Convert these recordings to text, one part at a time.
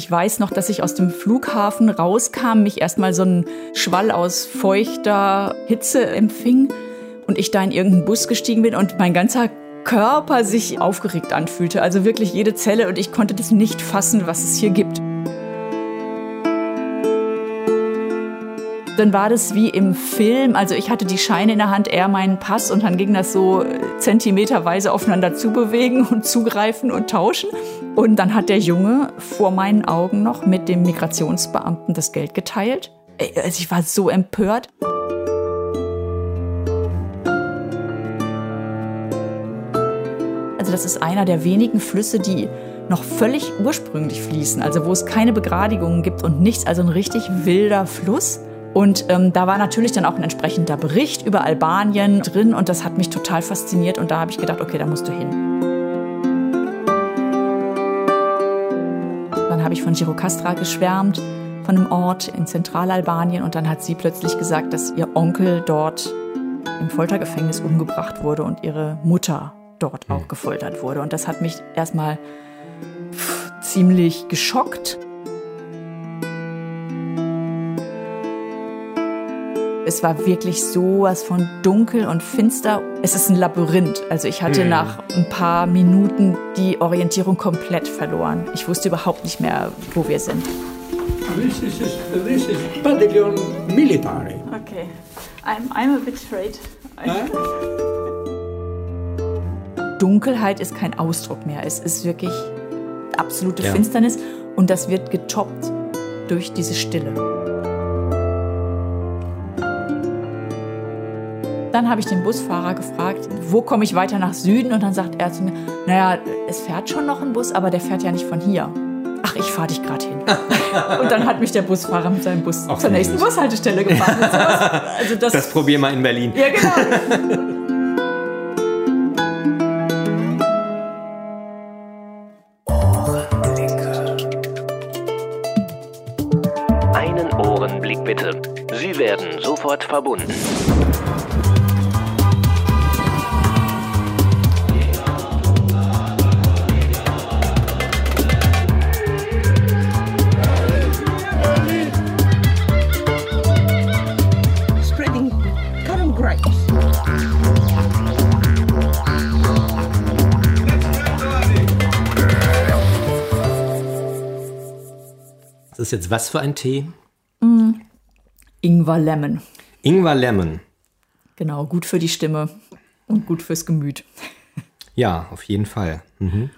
Ich weiß noch, dass ich aus dem Flughafen rauskam, mich erstmal so ein Schwall aus feuchter Hitze empfing und ich da in irgendeinen Bus gestiegen bin und mein ganzer Körper sich aufgeregt anfühlte. Also wirklich jede Zelle und ich konnte das nicht fassen, was es hier gibt. Dann war das wie im Film. Also ich hatte die Scheine in der Hand, er meinen Pass und dann ging das so zentimeterweise aufeinander zubewegen und zugreifen und tauschen. Und dann hat der Junge vor meinen Augen noch mit dem Migrationsbeamten das Geld geteilt. Also ich war so empört. Also das ist einer der wenigen Flüsse, die noch völlig ursprünglich fließen, also wo es keine Begradigungen gibt und nichts, also ein richtig wilder Fluss. Und ähm, da war natürlich dann auch ein entsprechender Bericht über Albanien drin und das hat mich total fasziniert und da habe ich gedacht, okay, da musst du hin. Dann habe ich von Girokastra geschwärmt, von einem Ort in Zentralalbanien und dann hat sie plötzlich gesagt, dass ihr Onkel dort im Foltergefängnis umgebracht wurde und ihre Mutter dort auch gefoltert wurde. Und das hat mich erstmal ziemlich geschockt. Es war wirklich sowas von dunkel und finster. Es ist ein Labyrinth. Also ich hatte Mhm. nach ein paar Minuten die Orientierung komplett verloren. Ich wusste überhaupt nicht mehr, wo wir sind. This is, this is pavilion military. Okay, I'm, I'm a bit afraid. Dunkelheit ist kein Ausdruck mehr. Es ist wirklich absolute Ja. Finsternis und das wird getoppt durch diese Stille. Dann habe ich den Busfahrer gefragt, wo komme ich weiter nach Süden? Und dann sagt er zu mir, naja, es fährt schon noch ein Bus, aber der fährt ja nicht von hier. Ach, ich fahre dich gerade hin. und dann hat mich der Busfahrer mit seinem Bus Ach, zur nächsten süß. Bushaltestelle gefahren. Also das, Das probier mal in Berlin. ja, genau. Einen Ohrenblick bitte. Sie werden sofort verbunden. Ist jetzt was für ein Tee? Ingwer Lemon. Ingwer Lemon. Genau, gut für die Stimme und gut fürs Gemüt. Ja, auf jeden Fall. Mhm.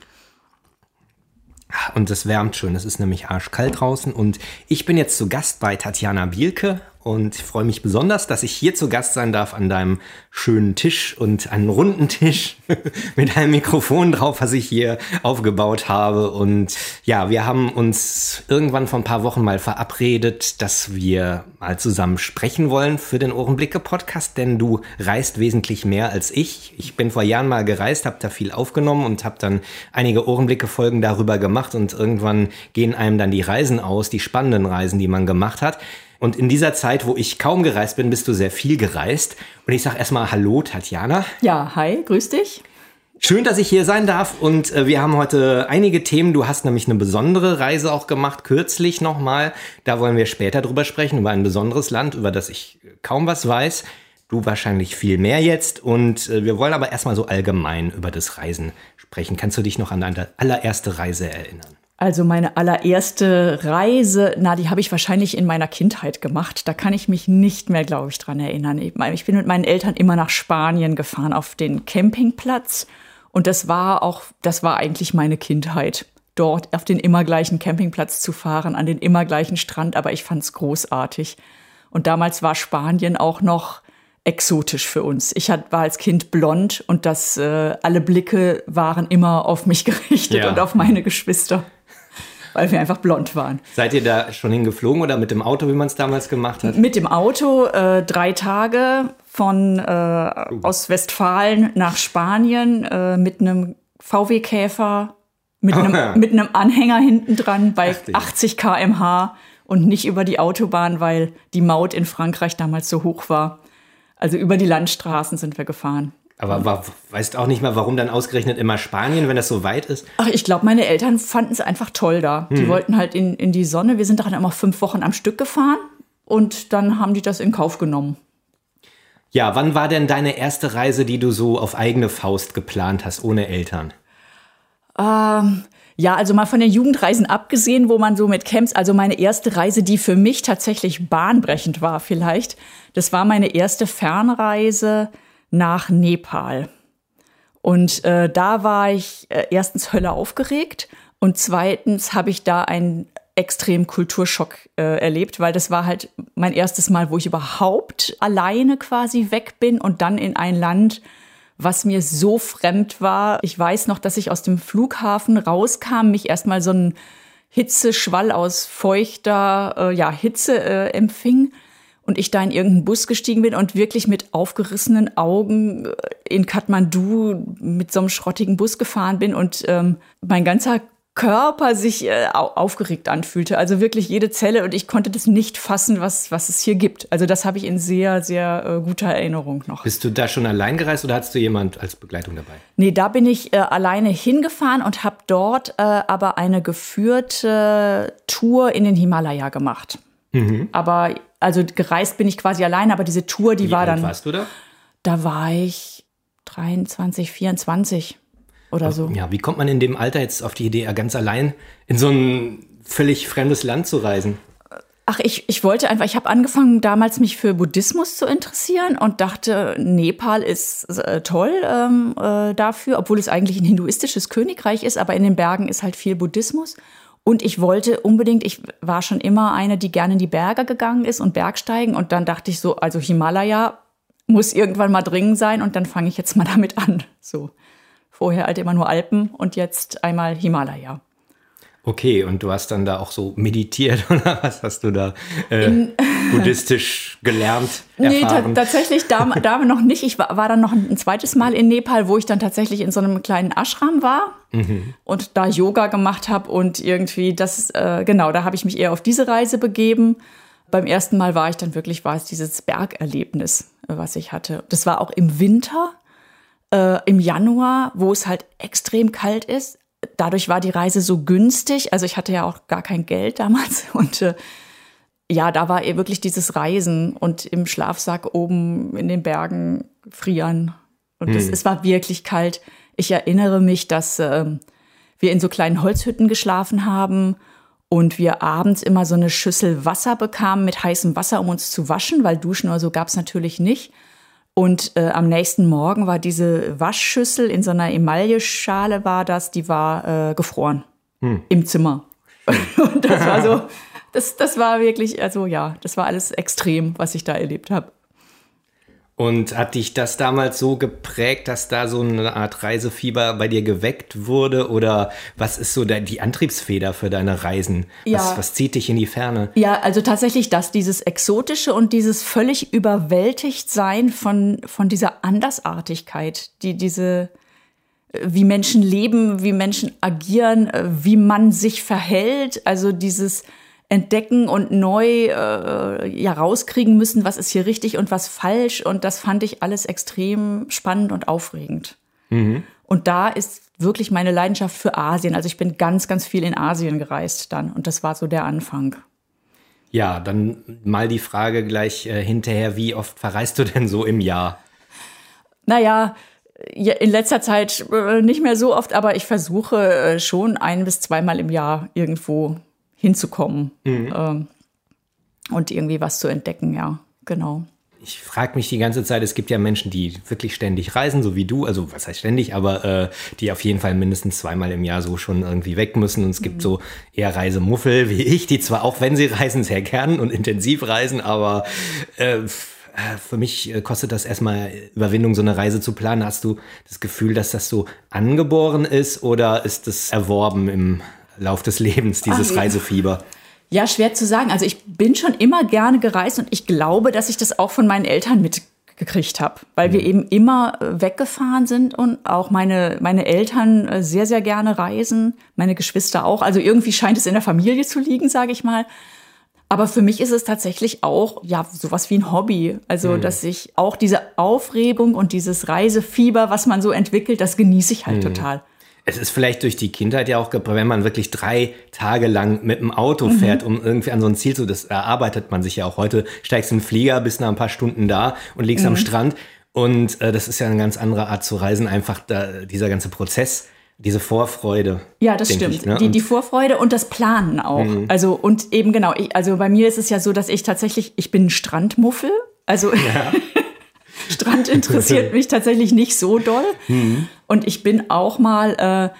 Und es wärmt schön. Es ist nämlich arschkalt draußen. Und ich bin jetzt zu Gast bei Tatjana Bielke und ich freue mich besonders, dass ich hier zu Gast sein darf an deinem schönen Tisch und einen runden Tisch mit einem Mikrofon drauf, was ich hier aufgebaut habe. Und ja, wir haben uns irgendwann vor ein paar Wochen mal verabredet, dass wir mal zusammen sprechen wollen für den Ohrenblicke-Podcast, denn du reist wesentlich mehr als ich. Ich bin vor Jahren mal gereist, habe da viel aufgenommen und habe dann einige Ohrenblicke-Folgen darüber gemacht und irgendwann gehen einem dann die Reisen aus, die spannenden Reisen, die man gemacht hat. Und in dieser Zeit, wo ich kaum gereist bin, bist du sehr viel gereist. Und ich sage erstmal Hallo, Tatjana. Ja, hi, grüß dich. Schön, dass ich hier sein darf und äh, wir haben heute einige Themen. Du hast nämlich eine besondere Reise auch gemacht, kürzlich nochmal. Da wollen wir später drüber sprechen, über ein besonderes Land, über das ich kaum was weiß. Du wahrscheinlich viel mehr jetzt. Und äh, wir wollen aber erstmal so allgemein über das Reisen sprechen. Kannst du dich noch an deine allererste Reise erinnern? Also meine allererste Reise, na, die habe ich wahrscheinlich in meiner Kindheit gemacht. Da kann ich mich nicht mehr, glaube ich, dran erinnern. Ich bin mit meinen Eltern immer nach Spanien gefahren auf den Campingplatz und das war auch, das war eigentlich meine Kindheit. Dort auf den immer gleichen Campingplatz zu fahren, an den immer gleichen Strand, aber ich fand es großartig. Und damals war Spanien auch noch exotisch für uns. Ich war als Kind blond und das, äh, alle Blicke waren immer auf mich gerichtet Ja. und auf meine Geschwister, weil wir einfach blond waren. Seid ihr da schon hingeflogen oder mit dem Auto, wie man es damals gemacht hat? Mit dem Auto äh, drei Tage von äh, aus Westfalen nach Spanien äh, mit einem VW-Käfer, mit einem, mit einem Anhänger hinten dran bei Heftig. 80 km/h und nicht über die Autobahn, weil die Maut in Frankreich damals so hoch war. Also über die Landstraßen sind wir gefahren. Aber war, weißt auch nicht mal, warum dann ausgerechnet immer Spanien, wenn das so weit ist? Ach, ich glaube, meine Eltern fanden es einfach toll da. Die wollten halt in, in die Sonne. Wir sind daran immer fünf Wochen am Stück gefahren und dann haben die das in Kauf genommen. Ja, wann war denn deine erste Reise, die du so auf eigene Faust geplant hast, ohne Eltern? Ähm, ja, also mal von den Jugendreisen abgesehen, wo man so mit Camps, also meine erste Reise, die für mich tatsächlich bahnbrechend war vielleicht, das war meine erste Fernreise nach Nepal. Und äh, da war ich äh, erstens Hölle aufgeregt und zweitens habe ich da einen extremen Kulturschock äh, erlebt, weil das war halt mein erstes Mal, wo ich überhaupt alleine quasi weg bin und dann in ein Land, was mir so fremd war. Ich weiß noch, dass ich aus dem Flughafen rauskam, mich erstmal so ein Hitzeschwall aus feuchter äh, ja, Hitze äh, empfing und ich da in irgendeinen Bus gestiegen bin und wirklich mit aufgerissenen Augen äh, in Kathmandu mit so einem schrottigen Bus gefahren bin und ähm, mein ganzer Körper sich äh, au- aufgeregt anfühlte. Also wirklich jede Zelle und ich konnte das nicht fassen, was, was es hier gibt. Also das habe ich in sehr, sehr äh, guter Erinnerung noch. Bist du da schon allein gereist oder hattest du jemand als Begleitung dabei? Nee, da bin ich äh, alleine hingefahren und habe dort äh, aber eine geführte Tour in den Himalaya gemacht. Aber also gereist bin ich quasi allein, aber diese Tour, die Wie war alt dann, warst du da? da war ich 23, 24 oder so. Ja, wie kommt man in dem Alter jetzt auf die Idee, ganz allein in so ein völlig fremdes Land zu reisen? Ach, ich, ich wollte einfach, ich habe angefangen damals mich für Buddhismus zu interessieren und dachte, Nepal ist äh, toll ähm, äh, dafür, obwohl es eigentlich ein hinduistisches Königreich ist, aber in den Bergen ist halt viel Buddhismus. Und ich wollte unbedingt, ich war schon immer eine, die gerne in die Berge gegangen ist und Bergsteigen. Und dann dachte ich so, also Himalaya muss irgendwann mal dringend sein und dann fange ich jetzt mal damit an. So. Vorher halt immer nur Alpen und jetzt einmal Himalaya. Okay, und du hast dann da auch so meditiert oder was hast du da äh, buddhistisch gelernt, Nee, erfahren? tatsächlich da, da noch nicht. Ich war, war dann noch ein zweites Mal in Nepal, wo ich dann tatsächlich in so einem kleinen Ashram war und da Yoga gemacht habe und irgendwie das, äh, genau, da habe ich mich eher auf diese Reise begeben. Beim ersten Mal war ich dann wirklich, war es dieses Bergerlebnis, äh, was ich hatte. Das war auch im Winter, äh, im Januar, wo es halt extrem kalt ist. Dadurch war die Reise so günstig. Also ich hatte ja auch gar kein Geld damals und äh, ja, da war eh wirklich dieses Reisen und im Schlafsack oben in den Bergen frieren. Und es, es war wirklich kalt. Ich erinnere mich, dass ähm, wir in so kleinen Holzhütten geschlafen haben und wir abends immer so eine Schüssel Wasser bekamen mit heißem Wasser, um uns zu waschen, weil Duschen oder so gab es natürlich nicht. Und äh, am nächsten Morgen war diese Waschschüssel in so einer Emailleschale war das, die war äh, gefroren im Zimmer. Und das war so, das, das war wirklich, also ja, das war alles extrem, was ich da erlebt habe. Und hat dich das damals so geprägt, dass da so eine Art Reisefieber bei dir geweckt wurde? Oder was ist so die Antriebsfeder für deine Reisen? Was, Ja. was zieht dich in die Ferne? Ja, also tatsächlich das, dieses Exotische und dieses völlig überwältigt sein von, von dieser Andersartigkeit, die diese, äh, wie Menschen leben, wie Menschen agieren, äh, wie man sich verhält, also dieses Entdecken und neu äh, ja rauskriegen müssen, was ist hier richtig und was falsch. Und das fand ich alles extrem spannend und aufregend. Und da ist wirklich meine Leidenschaft für Asien. Also ich bin ganz, ganz viel in Asien gereist dann. Und das war so der Anfang. Ja, dann mal die Frage gleich äh, hinterher, wie oft verreist du denn so im Jahr? Naja, ja, in letzter Zeit äh, nicht mehr so oft, aber ich versuche äh, schon ein bis zweimal im Jahr irgendwo hinzukommen ähm, und irgendwie was zu entdecken, ja, genau. Ich frage mich die ganze Zeit, es gibt ja Menschen, die wirklich ständig reisen, so wie du, also was heißt ständig, aber äh, die auf jeden Fall mindestens zweimal im Jahr so schon irgendwie weg müssen. Und es gibt so eher Reisemuffel wie ich, die zwar auch, wenn sie reisen, sehr gern und intensiv reisen, aber äh, äh, für mich äh, kostet das erstmal Überwindung, so eine Reise zu planen. Hast du das Gefühl, dass das so angeboren ist oder ist es erworben im Lauf des Lebens, dieses Ach. Reisefieber? Ja, schwer zu sagen. Also ich bin schon immer gerne gereist und ich glaube, dass ich das auch von meinen Eltern mitgekriegt habe, weil wir eben immer äh, weggefahren sind und auch meine, meine Eltern äh, sehr, sehr gerne reisen, meine Geschwister auch. Also irgendwie scheint es in der Familie zu liegen, sage ich mal. Aber für mich ist es tatsächlich auch, ja, sowas wie ein Hobby. Also, dass ich auch diese Aufregung und dieses Reisefieber, was man so entwickelt, das genieße ich halt total. Es ist vielleicht durch die Kindheit ja auch wenn man wirklich drei Tage lang mit dem Auto fährt, um irgendwie an so ein Ziel zu, das erarbeitet man sich ja auch heute. Steigst in den Flieger, bist nach ein paar Stunden da und liegst am Strand. Und äh, das ist ja eine ganz andere Art zu reisen, einfach da, dieser ganze Prozess, diese Vorfreude. Ja, das stimmt. Ich, ne? die, die Vorfreude und das Planen auch. Also, und eben genau, ich, also bei mir ist es ja so, dass ich tatsächlich, ich bin ein Strandmuffel. Also Strand interessiert mich tatsächlich nicht so doll. Und ich bin auch mal äh,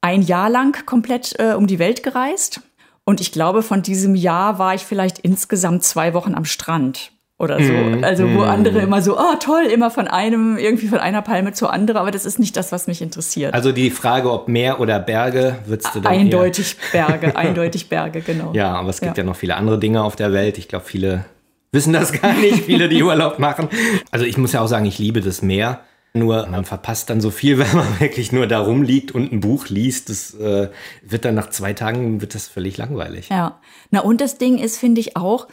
ein Jahr lang komplett äh, um die Welt gereist. Und ich glaube, von diesem Jahr war ich vielleicht insgesamt zwei Wochen am Strand oder so. Also wo andere immer so, oh toll, immer von einem, irgendwie von einer Palme zur anderen, aber das ist nicht das, was mich interessiert. also die Frage, ob Meer oder Berge, würdest du dann eher- Eindeutig Berge, eindeutig Berge, genau. Ja, aber es gibt ja. Ja. noch viele andere Dinge auf der Welt. Ich glaube, viele wissen das gar nicht, viele, die Urlaub machen. Also ich muss ja auch sagen, ich liebe das Meer. Nur man verpasst dann so viel, wenn man wirklich nur da rumliegt und ein Buch liest. Das äh, wird dann nach zwei Tagen wird das völlig langweilig. Ja. Na, und das Ding ist, finde ich auch,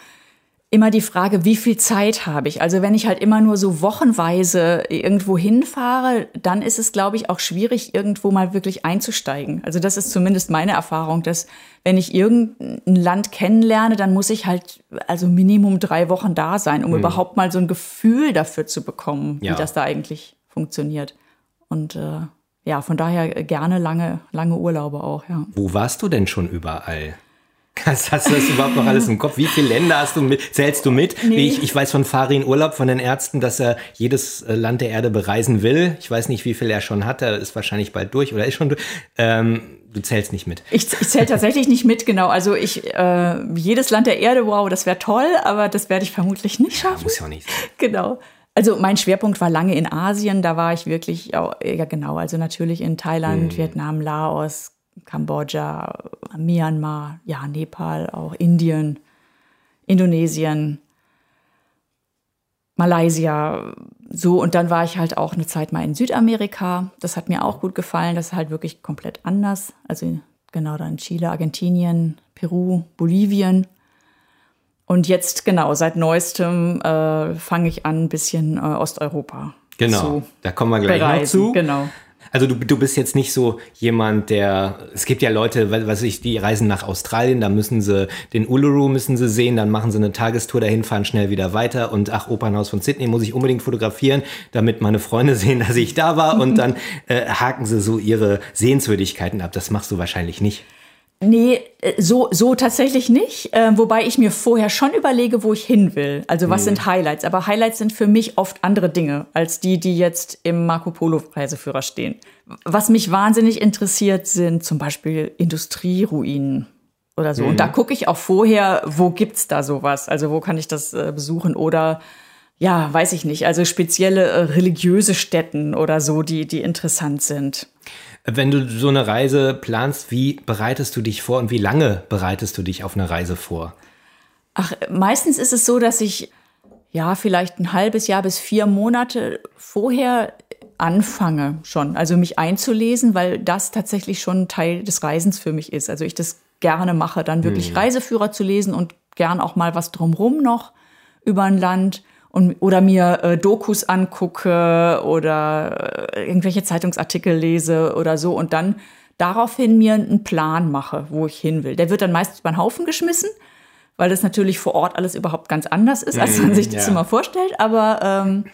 immer die Frage, wie viel Zeit habe ich? Also wenn ich halt immer nur so wochenweise irgendwo hinfahre, dann ist es, glaube ich, auch schwierig, irgendwo mal wirklich einzusteigen. Also das ist zumindest meine Erfahrung, dass wenn ich irgendein Land kennenlerne, dann muss ich halt also Minimum drei Wochen da sein, um überhaupt mal so ein Gefühl dafür zu bekommen, Ja. wie das da eigentlich funktioniert. Und äh, ja, von daher gerne lange, lange Urlaube auch, ja. Wo warst du denn schon überall? Hast, hast du das überhaupt noch alles im Kopf? Wie viele Länder hast du mit, zählst du mit? Wie Ich, ich weiß von Farin Urlaub, von den Ärzten, dass er jedes äh, Land der Erde bereisen will. Ich weiß nicht, wie viel er schon hat. Er ist wahrscheinlich bald durch oder ist schon durch. Ähm, du zählst nicht mit. Ich, ich zähle tatsächlich nicht mit, genau. Also ich, äh, jedes Land der Erde, wow, das wäre toll, aber das werde ich vermutlich nicht schaffen. Muss ja auch nicht sein. Genau. Also mein Schwerpunkt war lange in Asien, da war ich wirklich, ja genau, also natürlich in Thailand, Vietnam, Laos, Kambodscha, Myanmar, ja, Nepal, auch Indien, Indonesien, Malaysia, so und dann war ich halt auch eine Zeit mal in Südamerika. Das hat mir auch gut gefallen. Das ist halt wirklich komplett anders. Also genau dann Chile, Argentinien, Peru, Bolivien. Und jetzt genau seit neuestem äh, fange ich an, ein bisschen äh, Osteuropa Genau. da kommen wir gleich noch bereisen. zu. Genau. Also du, du bist jetzt nicht so jemand, der, es gibt ja Leute, was weiß ich, die reisen nach Australien, da müssen sie den Uluru müssen sie sehen, dann machen sie eine Tagestour dahin, fahren schnell wieder weiter und ach, Opernhaus von Sydney muss ich unbedingt fotografieren, damit meine Freunde sehen, dass ich da war und dann äh, haken sie so ihre Sehenswürdigkeiten ab. Das machst du wahrscheinlich nicht. Nee, äh, so, so tatsächlich nicht. Äh, wobei ich mir vorher schon überlege, wo ich hin will. Also was sind Highlights? Aber Highlights sind für mich oft andere Dinge als die, die jetzt im Marco Polo Reiseführer stehen. Was mich wahnsinnig interessiert, sind zum Beispiel Industrieruinen oder so. Und da gucke ich auch vorher, wo gibt's da sowas? Also wo kann ich das äh, besuchen? Oder ja, weiß ich nicht. Also spezielle äh, religiöse Stätten oder so, die, die interessant sind. Wenn du so eine Reise planst, wie bereitest du dich vor und wie lange bereitest du dich auf eine Reise vor? Ach, meistens ist es so, dass ich ja vielleicht ein halbes Jahr bis vier Monate vorher anfange schon, also mich einzulesen, weil das tatsächlich schon Teil des Reisens für mich ist. Also ich das gerne mache, dann wirklich Reiseführer zu lesen und gern auch mal was drumrum noch über ein Land und oder mir äh, Dokus angucke oder äh, irgendwelche Zeitungsartikel lese oder so und dann daraufhin mir einen Plan mache, wo ich hin will. Der wird dann meistens über den Haufen geschmissen, weil das natürlich vor Ort alles überhaupt ganz anders ist, als man sich das ja. immer vorstellt. Aber ähm,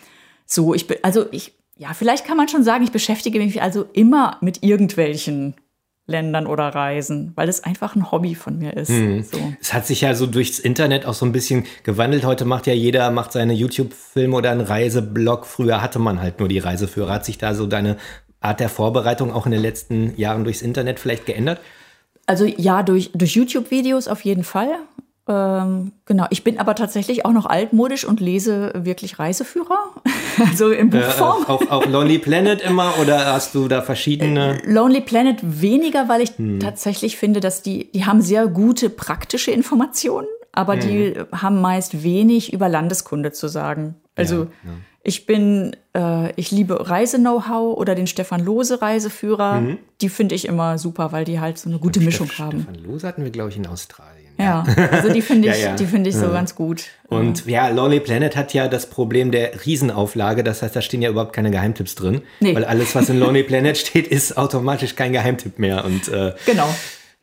so, ich bin, also ich, ja, vielleicht kann man schon sagen, ich beschäftige mich also immer mit irgendwelchen Ländern oder Reisen, weil es einfach ein Hobby von mir ist. So. Es hat sich ja so durchs Internet auch so ein bisschen gewandelt. Heute macht ja jeder, macht seine YouTube-Filme oder einen Reiseblog. Früher hatte man halt nur die Reiseführer. Hat sich da so deine Art der Vorbereitung auch in den letzten Jahren durchs Internet vielleicht geändert? Also ja, durch, durch YouTube-Videos auf jeden Fall. Ähm, genau, ich bin aber tatsächlich auch noch altmodisch und lese wirklich Reiseführer, also in Äh, Buchform. auf, auf Lonely Planet immer oder hast du da verschiedene? Lonely Planet weniger, weil ich tatsächlich finde, dass die, die haben sehr gute praktische Informationen, aber die haben meist wenig über Landeskunde zu sagen. Also ich bin, äh, ich liebe Reise-Know-how oder den Stefan Lose Reiseführer. Die finde ich immer super, weil die halt so eine gute Mischung haben. Stefan Loos hatten wir, glaube ich, in Australien. Ja, also die finde ich, Ja, ja. die finde ich so ganz gut. Und ja, Lonely Planet hat ja das Problem der Riesenauflage. Das heißt, da stehen ja überhaupt keine Geheimtipps drin. Nee. Weil alles, was in Lonely Planet steht, ist automatisch kein Geheimtipp mehr. Und äh, Genau.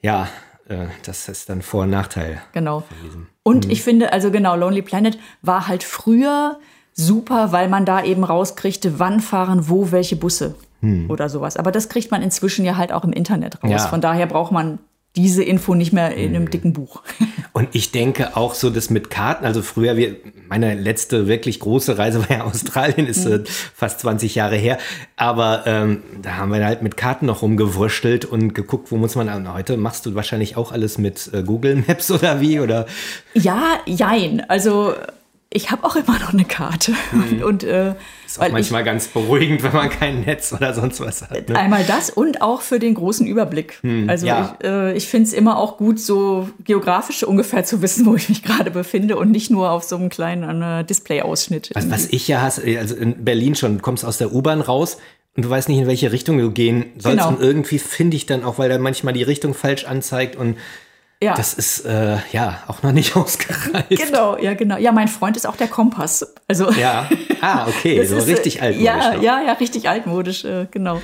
ja, äh, das ist dann Vor- und Nachteil. Genau. Und ich finde, also genau, Lonely Planet war halt früher super, weil man da eben rauskriegte, wann fahren wo welche Busse oder sowas. Aber das kriegt man inzwischen ja halt auch im Internet raus. Von daher braucht man diese Info nicht mehr in einem dicken Buch. Und ich denke auch so, das mit Karten, also früher, wir, meine letzte wirklich große Reise war ja Australien, ist äh, fast 20 Jahre her. Aber ähm, da haben wir halt mit Karten noch rumgewurschtelt und geguckt, wo muss man, und heute machst du wahrscheinlich auch alles mit äh, Google Maps oder wie? Oder Ja, jein. Also ich habe auch immer noch eine Karte. Und, und äh, ist auch weil ich, manchmal ganz beruhigend, wenn man kein Netz oder sonst was hat. Ne? Einmal das und auch für den großen Überblick. also ja. ich, äh, ich finde es immer auch gut, so geografisch ungefähr zu wissen, wo ich mich gerade befinde und nicht nur auf so einem kleinen äh, Display-Ausschnitt. Was, was ich ja hasse, also in Berlin schon, du kommst aus der U-Bahn raus und du weißt nicht, in welche Richtung du gehen sollst. Genau. Und irgendwie finde ich dann auch, weil er manchmal die Richtung falsch anzeigt und ja, das ist äh, ja auch noch nicht ausgereift. genau, ja, genau. Ja, mein Freund ist auch der Kompass. Also Ja, ah, okay, so ist, äh, richtig altmodisch. Ja, noch. ja, ja, richtig altmodisch, äh, genau.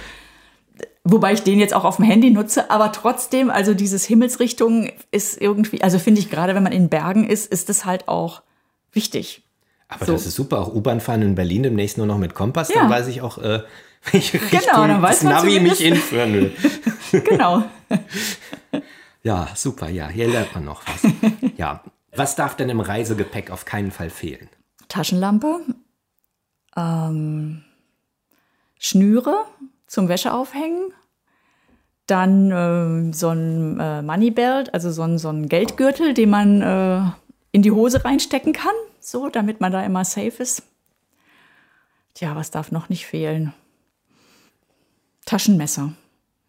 Wobei ich den jetzt auch auf dem Handy nutze, aber trotzdem, also dieses Himmelsrichtung ist irgendwie, also finde ich gerade, wenn man in Bergen ist, ist das halt auch wichtig. Aber so. das ist super, auch U-Bahn fahren in Berlin demnächst nur noch mit Kompass, Ja. dann weiß ich auch, äh, welche Richtung dann weiß das Navi mich hinführen will. Genau. Ja, super, ja, hier lernt man noch was. Ja, was darf denn im Reisegepäck auf keinen Fall fehlen? Taschenlampe, ähm, Schnüre zum Wäscheaufhängen, dann ähm, so ein äh, Moneybelt, also so ein, so ein Geldgürtel, den man äh, in die Hose reinstecken kann, so, damit man da immer safe ist. Tja, was darf noch nicht fehlen? Taschenmesser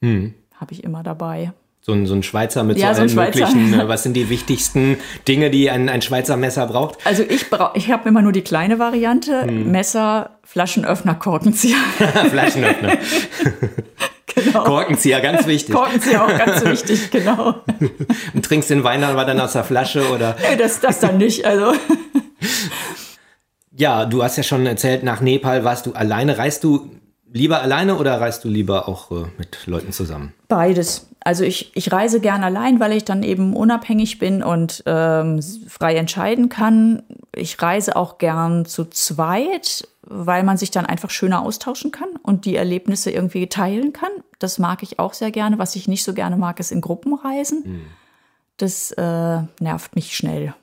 habe ich immer dabei. So ein, so ein Schweizer mit Ja, so so allen Schweizer. möglichen, äh, was sind die wichtigsten Dinge, die ein, ein Schweizer Messer braucht? Also ich brauche, ich habe immer nur die kleine Variante: Messer, Flaschenöffner, Korkenzieher. Flaschenöffner, genau. Korkenzieher, ganz wichtig. Korkenzieher auch ganz wichtig, genau. Und trinkst den Wein aber dann aus der Flasche oder Nee, das, das dann nicht. Also Ja, du hast ja schon erzählt, nach Nepal warst du alleine. Reist du lieber alleine oder reist du lieber auch äh, mit Leuten zusammen? beides. Also ich, ich reise gern allein, weil ich dann eben unabhängig bin und ähm, frei entscheiden kann. Ich reise auch gern zu zweit, weil man sich dann einfach schöner austauschen kann und die Erlebnisse irgendwie teilen kann. Das mag ich auch sehr gerne. Was ich nicht so gerne mag, ist in Gruppenreisen. Das äh, nervt mich schnell.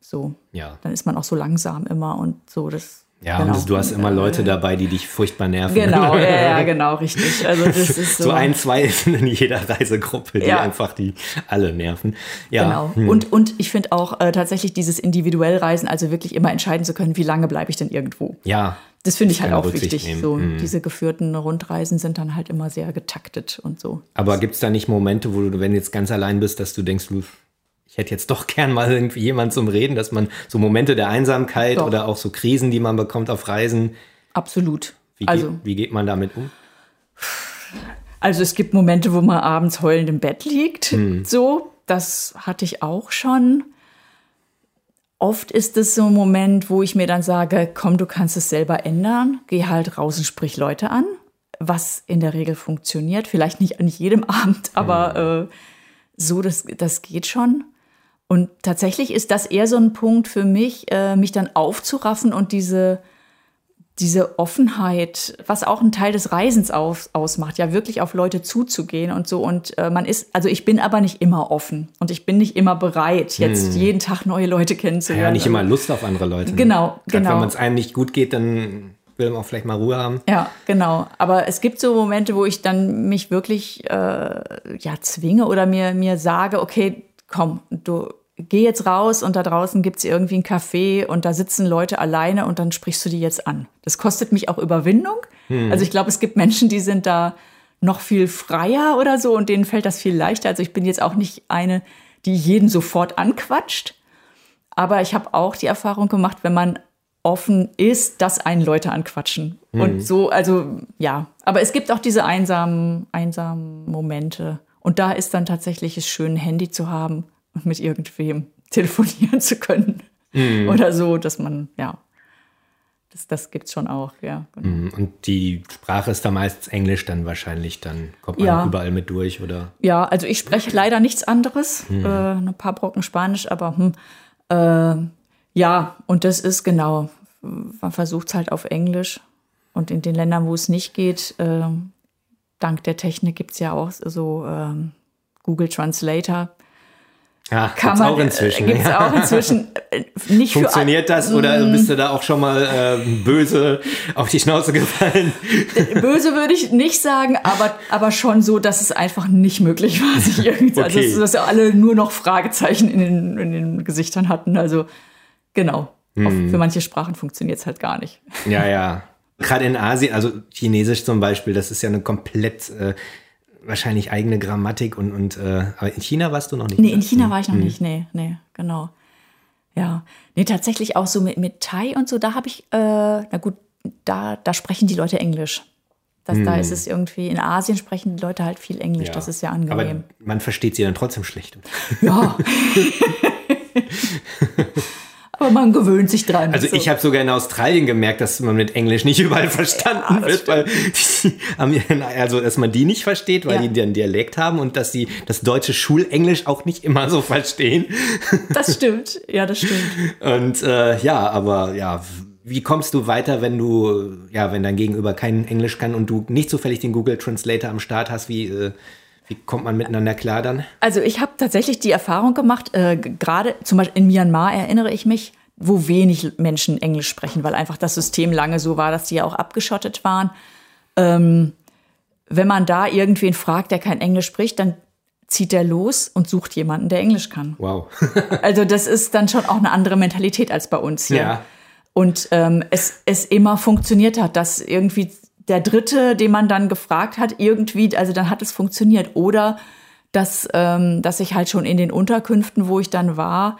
So. Ja. Dann ist man auch so langsam immer und so. Das, Ja, genau. und du hast immer Leute dabei, die dich furchtbar nerven. Genau, ja, ja, genau, richtig. Also das ist so. So ein, zwei sind in jeder Reisegruppe, die Ja. einfach die alle nerven. Ja, Genau. hm. Und, und ich finde auch äh, tatsächlich dieses individuell Reisen, also wirklich immer entscheiden zu können, wie lange bleibe ich denn irgendwo. ja, Das finde ich halt auch Rücksicht wichtig. nehmen. So, Mhm. Diese geführten Rundreisen sind dann halt immer sehr getaktet und so. aber gibt es da nicht Momente, wo du, wenn du jetzt ganz allein bist, dass du denkst, du, ich hätte jetzt doch gern mal irgendwie jemand zum Reden, dass man so Momente der Einsamkeit Doch. oder auch so Krisen, die man bekommt auf Reisen, Absolut. wie, also, geht, wie geht man damit um? also es gibt Momente, wo man abends heulend im Bett liegt. Hm. So, das hatte ich auch schon. Oft ist es so ein Moment, wo ich mir dann sage, komm, du kannst es selber ändern. Geh halt raus und sprich Leute an. Was in der Regel funktioniert. Vielleicht nicht an jedem Abend, aber äh, so, das, das geht schon. Und tatsächlich ist das eher so ein Punkt für mich, äh, mich dann aufzuraffen und diese, diese Offenheit, was auch ein Teil des Reisens auf, ausmacht, ja wirklich auf Leute zuzugehen und so. Und äh, man ist, also ich bin aber nicht immer offen und ich bin nicht immer bereit, jetzt jeden Tag neue Leute kennenzulernen. Hm. Ja, nicht immer Lust auf andere Leute. ne? Genau, Grad genau. Wenn man es einem nicht gut geht, dann will man auch vielleicht mal Ruhe haben. Ja, genau. Aber es gibt so Momente, wo ich dann mich wirklich äh, ja, zwinge oder mir, mir sage, okay, komm, du geh jetzt raus und da draußen gibt's irgendwie ein Café und da sitzen Leute alleine und dann sprichst du die jetzt an. Das kostet mich auch Überwindung. Also ich glaube, es gibt Menschen, die sind da noch viel freier oder so und denen fällt das viel leichter. Also ich bin jetzt auch nicht eine, die jeden sofort anquatscht. Aber ich habe auch die Erfahrung gemacht, wenn man offen ist, dass einen Leute anquatschen. Und so, also ja. Aber es gibt auch diese einsamen, einsamen Momente. Und da ist dann tatsächlich es schön, ein Handy zu haben mit irgendwem telefonieren zu können. Oder so, dass man, ja, das, das gibt's schon auch, ja. genau. Mhm. Und die Sprache ist da meistens Englisch dann wahrscheinlich, dann kommt man Ja. überall mit durch, oder? Ja, also ich spreche leider nichts anderes, äh, ein paar Brocken Spanisch, aber hm, äh, ja, und das ist genau, man versucht es halt auf Englisch und in den Ländern, wo es nicht geht, äh, dank der Technik gibt's ja auch so ähm, Google Translator. Ja, Kann man, auch inzwischen. Äh, gibt's ja. auch inzwischen. Äh, nicht Funktioniert das oder Mm. bist du da auch schon mal ähm, böse auf die Schnauze gefallen? Böse würde ich nicht sagen, aber, aber schon so, dass es einfach nicht möglich war, sich irgendwie, also Okay. dass, dass alle nur noch Fragezeichen in den, in den Gesichtern hatten. Also genau. Auf, für manche Sprachen funktioniert es halt gar nicht. Ja, ja. Gerade in Asien, also Chinesisch zum Beispiel, das ist ja eine komplett äh, wahrscheinlich eigene Grammatik und, und äh, aber in China warst du noch nicht. Nee, ne? in China war ich noch nicht. Nee, nee, genau. Ja. Nee, tatsächlich auch so mit, mit Thai und so, da habe ich, äh, na gut, da, da sprechen die Leute Englisch. Das, Da ist es irgendwie, in Asien sprechen die Leute halt viel Englisch, Ja. das ist ja Aber angenehm. man versteht sie dann trotzdem schlecht. Ja. Aber man gewöhnt sich dran. Also so. ich habe sogar in Australien gemerkt, dass man mit Englisch nicht überall verstanden das wird, weil die ja, also dass man die nicht versteht, weil Ja. die den Dialekt haben und dass sie das deutsche Schulenglisch auch nicht immer so verstehen. Das stimmt. Ja, das stimmt. Und äh, ja, aber ja, wie kommst du weiter, wenn du ja, wenn dein Gegenüber kein Englisch kann und du nicht zufällig den Google Translator am Start hast, wie äh, wie kommt man miteinander klar dann? Also ich habe tatsächlich die Erfahrung gemacht, äh, gerade zum Beispiel in Myanmar erinnere ich mich, wo wenig Menschen Englisch sprechen, weil einfach das System lange so war, dass die ja auch abgeschottet waren. Ähm, wenn man da irgendwen fragt, der kein Englisch spricht, dann zieht der los und sucht jemanden, der Englisch kann. Wow. Also das ist dann schon auch eine andere Mentalität als bei uns hier. Ja. Und ähm, es, es immer funktioniert hat, dass irgendwie der Dritte, den man dann gefragt hat, irgendwie, also dann hat es funktioniert. Oder dass, ähm, dass ich halt schon in den Unterkünften, wo ich dann war,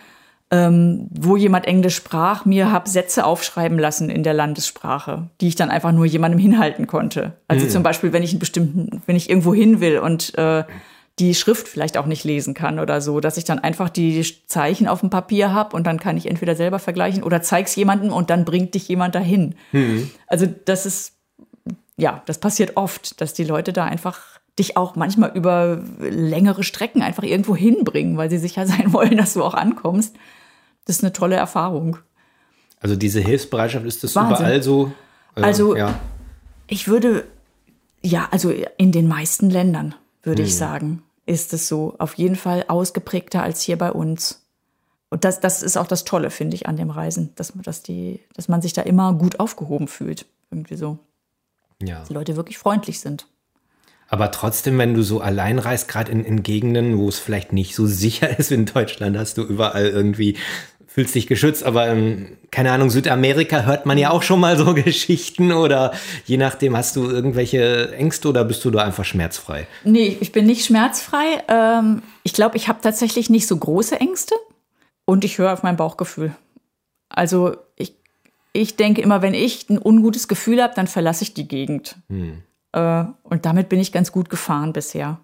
ähm, wo jemand Englisch sprach, mir hab Sätze aufschreiben lassen in der Landessprache, die ich dann einfach nur jemandem hinhalten konnte. Also zum Beispiel, wenn ich einen bestimmten, wenn ich irgendwo hin will und äh, die Schrift vielleicht auch nicht lesen kann oder so, dass ich dann einfach die Zeichen auf dem Papier habe und dann kann ich entweder selber vergleichen oder zeig's jemandem und dann bringt dich jemand dahin. Also das ist, ja, das passiert oft, dass die Leute da einfach dich auch manchmal über längere Strecken einfach irgendwo hinbringen, weil sie sicher sein wollen, dass du auch ankommst. Das ist eine tolle Erfahrung. Also diese Hilfsbereitschaft ist das Wahnsinn. überall so? Äh, Also- ja. Ich würde, ja, also in den meisten Ländern, würde ich sagen, ist es so. Auf jeden Fall ausgeprägter als hier bei uns. Und das, das ist auch das Tolle, finde ich, an dem Reisen, dass, dass, die, dass man sich da immer gut aufgehoben fühlt. Irgendwie so. Ja. Die Leute wirklich freundlich sind. Aber trotzdem, wenn du so allein reist, gerade in, in Gegenden, wo es vielleicht nicht so sicher ist wie in Deutschland, hast du überall irgendwie, fühlst dich geschützt, aber in, keine Ahnung, Südamerika hört man ja auch schon mal so Geschichten oder je nachdem, hast du irgendwelche Ängste oder bist du da einfach schmerzfrei? Nee, ich bin nicht schmerzfrei. Ähm, ich glaube, ich habe tatsächlich nicht so große Ängste und ich höre auf mein Bauchgefühl. Also ich, ich denke immer, wenn ich ein ungutes Gefühl habe, dann verlasse ich die Gegend. Äh, und damit bin ich ganz gut gefahren bisher.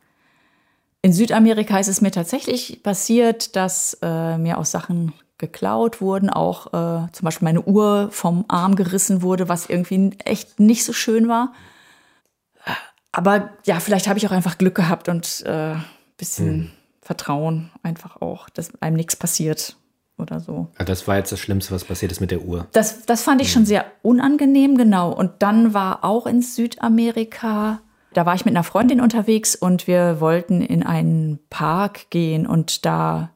In Südamerika ist es mir tatsächlich passiert, dass äh, mir auch Sachen geklaut wurden, auch äh, zum Beispiel meine Uhr vom Arm gerissen wurde, was irgendwie echt nicht so schön war. Aber ja, vielleicht habe ich auch einfach Glück gehabt und äh, bisschen Vertrauen einfach auch, dass einem nichts passiert oder so. Ja, Das war jetzt das Schlimmste, was passiert ist mit der Uhr. Das, das fand ich schon sehr unangenehm, genau. Und dann war auch in Südamerika, da war ich mit einer Freundin unterwegs und wir wollten in einen Park gehen und da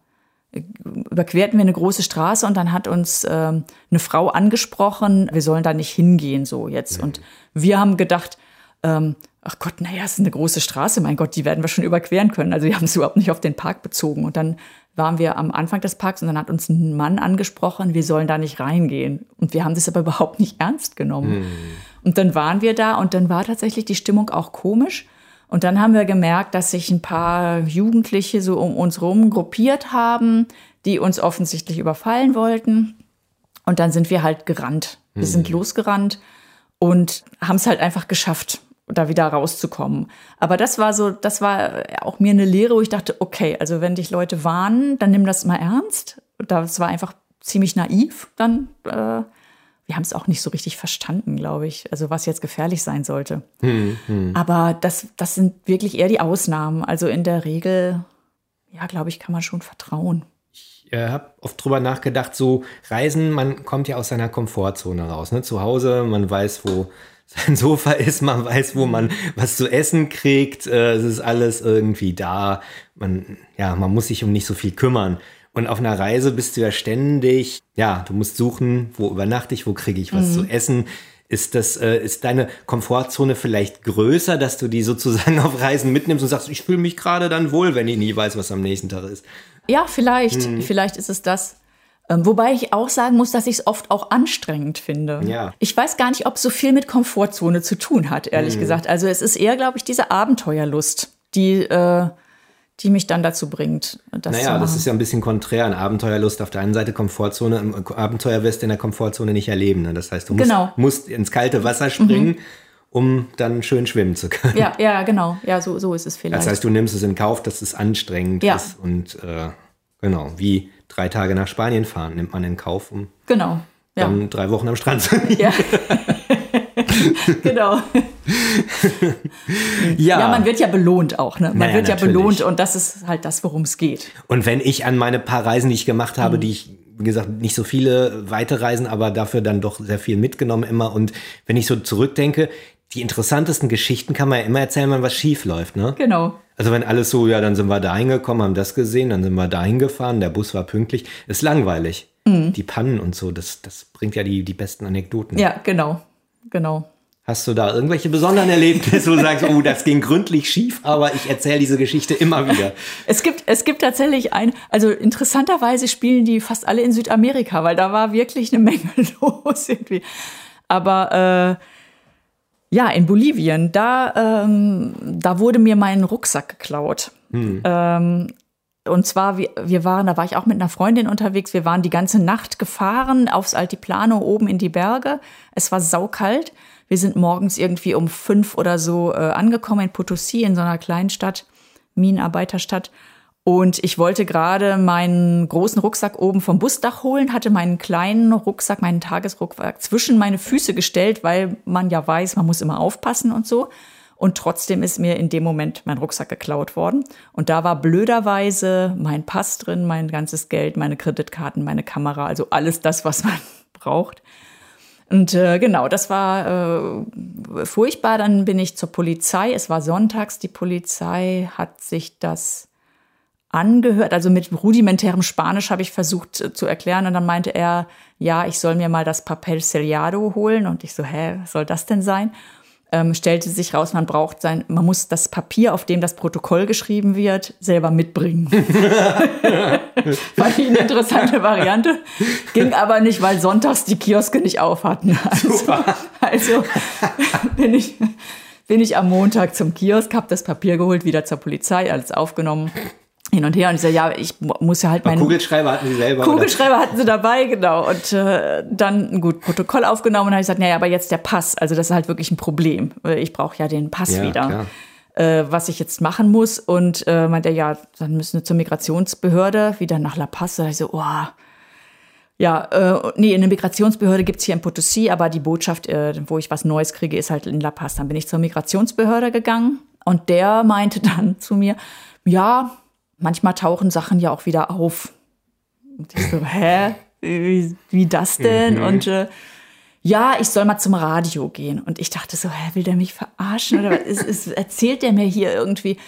äh, überquerten wir eine große Straße und dann hat uns ähm, eine Frau angesprochen, wir sollen da nicht hingehen so jetzt. Und wir haben gedacht, ähm, ach Gott, naja, es ist eine große Straße, mein Gott, die werden wir schon überqueren können. Also wir haben es überhaupt nicht auf den Park bezogen. Und dann waren wir am Anfang des Parks und dann hat uns ein Mann angesprochen, wir sollen da nicht reingehen. Und wir haben das aber überhaupt nicht ernst genommen. Und dann waren wir da und dann war tatsächlich die Stimmung auch komisch. Und dann haben wir gemerkt, dass sich ein paar Jugendliche so um uns rum gruppiert haben, die uns offensichtlich überfallen wollten. Und dann sind wir halt gerannt. Wir sind losgerannt und haben es halt einfach geschafft. Da wieder rauszukommen. Aber das war so, das war auch mir eine Lehre, wo ich dachte, okay, also wenn dich Leute warnen, dann nimm das mal ernst. Das war einfach ziemlich naiv. Dann, äh, wir haben es auch nicht so richtig verstanden, glaube ich. Also was jetzt gefährlich sein sollte. Hm, hm. Aber das, das sind wirklich eher die Ausnahmen. Also in der Regel, ja, glaube ich, kann man schon vertrauen. Ich äh, habe oft drüber nachgedacht, so Reisen, man kommt ja aus seiner Komfortzone raus. Ne? Zu Hause, man weiß, wo sein Sofa ist, man weiß, wo man was zu essen kriegt, äh, es ist alles irgendwie da. Man, ja, man muss sich um nicht so viel kümmern. Und auf einer Reise bist du ja ständig, ja, du musst suchen, wo übernachte ich, wo kriege ich was zu essen. Ist das, äh, ist deine Komfortzone vielleicht größer, dass du die sozusagen auf Reisen mitnimmst und sagst, ich fühle mich gerade dann wohl, wenn ich nie weiß, was am nächsten Tag ist? Ja, vielleicht. Vielleicht ist es das. Ähm, wobei ich auch sagen muss, dass ich es oft auch anstrengend finde. Ja. Ich weiß gar nicht, ob es so viel mit Komfortzone zu tun hat, ehrlich gesagt. Also es ist eher, glaube ich, diese Abenteuerlust, die, äh, die mich dann dazu bringt. Das Naja, das ist ja ein bisschen konträr an Abenteuerlust auf der einen Seite, Komfortzone. Im Abenteuer wirst du in der Komfortzone nicht erleben. Ne? Das heißt, du musst, Genau. Mhm. musst ins kalte Wasser springen, um dann schön schwimmen zu können. Ja, ja, genau. Ja, so, so ist es vielleicht. Das heißt, du nimmst es in Kauf, dass es anstrengend Ja. ist. Und äh, genau, wie drei Tage nach Spanien fahren, nimmt man in Kauf, um genau. Ja. dann drei Wochen am Strand zu liegen. ja. genau. Ja, man wird ja belohnt auch, ne? Man Naja, wird ja natürlich. belohnt und das ist halt das, worum es geht. Und wenn ich an meine paar Reisen, die ich gemacht Mhm. habe, die ich, wie gesagt, nicht so viele weite Reisen, aber dafür dann doch sehr viel mitgenommen immer. Und wenn ich so zurückdenke, die interessantesten Geschichten kann man ja immer erzählen, wenn was schief läuft, ne? Genau. Also wenn alles so, ja, dann sind wir da hingekommen, haben das gesehen, dann sind wir da hingefahren, der Bus war pünktlich. Ist langweilig. Mhm. Die Pannen und so, das, das bringt ja die, die besten Anekdoten. Ja, genau. Genau. Hast du da irgendwelche besonderen Erlebnisse, wo du sagst, oh, das ging gründlich schief, aber ich erzähle diese Geschichte immer wieder. Es gibt, es gibt tatsächlich ein, also interessanterweise spielen die fast alle in Südamerika, weil da war wirklich eine Menge los irgendwie. Aber äh, ja, in Bolivien, da, ähm, da wurde mir mein Rucksack geklaut. Ähm, und zwar, wir, wir waren, da war ich auch mit einer Freundin unterwegs, wir waren die ganze Nacht gefahren aufs Altiplano oben in die Berge. Es war saukalt. Wir sind morgens irgendwie um fünf oder so äh, angekommen in Potosí, in so einer Kleinstadt, Minenarbeiterstadt. Und ich wollte gerade meinen großen Rucksack oben vom Busdach holen, hatte meinen kleinen Rucksack, meinen Tagesrucksack zwischen meine Füße gestellt, weil man ja weiß, man muss immer aufpassen und so. Und trotzdem ist mir in dem Moment mein Rucksack geklaut worden. Und da war blöderweise mein Pass drin, mein ganzes Geld, meine Kreditkarten, meine Kamera, also alles das, was man braucht. Und äh, genau, das war äh, furchtbar. Dann bin ich zur Polizei. Es war sonntags. Die Polizei hat sich das angehört. Also mit rudimentärem Spanisch habe ich versucht äh, zu erklären. Und dann meinte er, ja, ich soll mir mal das Papel Sellado holen. Und ich so, hä, was soll das denn sein? Ähm, stellte sich raus, man braucht sein, man muss das Papier, auf dem das Protokoll geschrieben wird, selber mitbringen. Fand ich eine interessante Variante. Ging aber nicht, weil sonntags die Kioske nicht auf hatten. Also, also bin, ich, bin ich am Montag zum Kiosk, habe das Papier geholt, wieder zur Polizei, alles aufgenommen, hin und her. Und ich sage, ja, ich mu- muss ja halt meinen Kugelschreiber hatten sie selber. Kugelschreiber hatten sie dabei, genau. Und äh, dann ein gut Protokoll aufgenommen und habe ich gesagt, naja, aber jetzt der Pass. Also das ist halt wirklich ein Problem. Ich brauche ja den Pass Ja, wieder. Äh, was ich jetzt machen muss. Und äh, meinte, er, ja, dann müssen wir zur Migrationsbehörde wieder nach La Paz. Da ich so, oh, ja, äh, nee, eine Migrationsbehörde gibt's hier in Potosí, aber die Botschaft, äh, wo ich was Neues kriege, ist halt in La Paz. Dann bin ich zur Migrationsbehörde gegangen und der meinte dann zu mir, ja, manchmal tauchen Sachen ja auch wieder auf. Und ich so, hä? Wie, wie das denn? Und äh, ja, ich soll mal zum Radio gehen. Und ich dachte so, hä, will der mich verarschen? Oder was ist, ist, erzählt der mir hier irgendwie?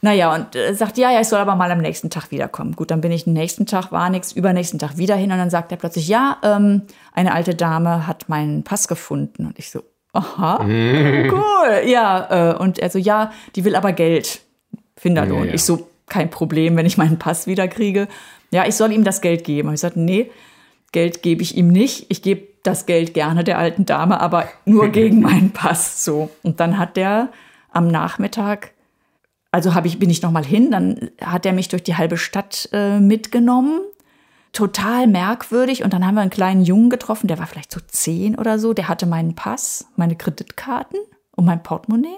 Naja, und äh, sagt, ja, ja, ich soll aber mal am nächsten Tag wiederkommen. Gut, dann bin ich den nächsten Tag, war nichts, übernächsten Tag wieder hin und dann sagt er plötzlich, ja, ähm, eine alte Dame hat meinen Pass gefunden. Und ich so, aha, cool, ja. Äh, und er so, ja, die will aber Geld. Finderlohn. Ja, ja. Ich so, kein Problem, wenn ich meinen Pass wiederkriege. Ja, ich soll ihm das Geld geben. Und ich sagte, nee, Geld gebe ich ihm nicht. Ich gebe das Geld gerne der alten Dame, aber nur gegen meinen Pass. So. Und dann hat der am Nachmittag, also habe ich, bin ich noch mal hin, dann hat er mich durch die halbe Stadt äh, mitgenommen. Total merkwürdig. Und dann haben wir einen kleinen Jungen getroffen, der war vielleicht so zehn oder so. Der hatte meinen Pass, meine Kreditkarten und mein Portemonnaie.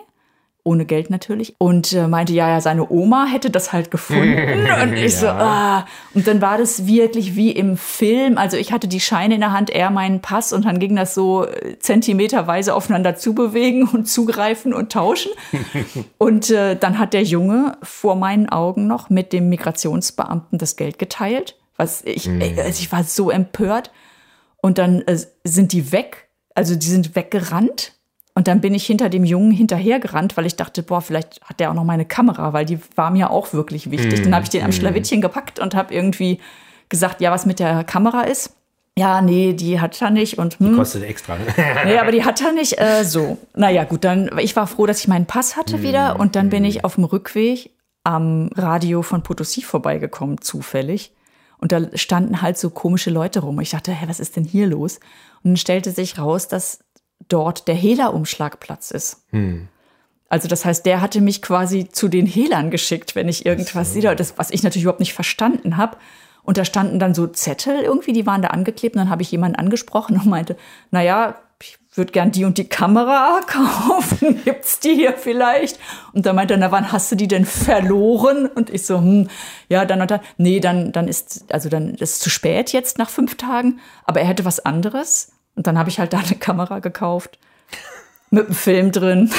Ohne Geld natürlich. Und äh, meinte, ja, ja, seine Oma hätte das halt gefunden. Und ich so, ah. Und dann war das wirklich wie im Film. Also ich hatte die Scheine in der Hand, er meinen Pass und dann ging das so äh, zentimeterweise aufeinander zubewegen und zugreifen und tauschen. und äh, dann hat der Junge vor meinen Augen noch mit dem Migrationsbeamten das Geld geteilt. Was ich, äh, also ich war so empört. Und dann äh, sind die weg. Also die sind weggerannt. Und dann bin ich hinter dem Jungen hinterhergerannt, weil ich dachte, boah, vielleicht hat der auch noch meine Kamera, weil die war mir auch wirklich wichtig. Dann habe ich den am Schlawittchen gepackt und habe irgendwie gesagt, ja, was mit der Kamera ist. Ja, nee, die hat er nicht und hm. Kostet extra. Nee, aber die hat er nicht äh, so. Naja, gut, dann, ich war froh, dass ich meinen Pass hatte wieder und dann bin ich auf dem Rückweg am Radio von Potosí vorbeigekommen, zufällig. Und da standen halt so komische Leute rum. Ich dachte, hä, was ist denn hier los? Und dann stellte sich raus, dass dort der Hehler-Umschlagplatz ist. Also das heißt, der hatte mich quasi zu den Hehlern geschickt, wenn ich irgendwas sehe, das, was ich natürlich überhaupt nicht verstanden habe. Und da standen dann so Zettel irgendwie, die waren da angeklebt. Und dann habe ich jemanden angesprochen und meinte, naja, ich würde gern die und die Kamera kaufen. Gibt's die hier vielleicht? Und da meinte er, na wann hast du die denn verloren? Und ich so, hm, ja, dann und dann. Nee, dann, dann ist, also dann ist es zu spät jetzt nach fünf Tagen. Aber er hätte was anderes. Und dann habe ich halt da eine Kamera gekauft. Mit einem Film drin.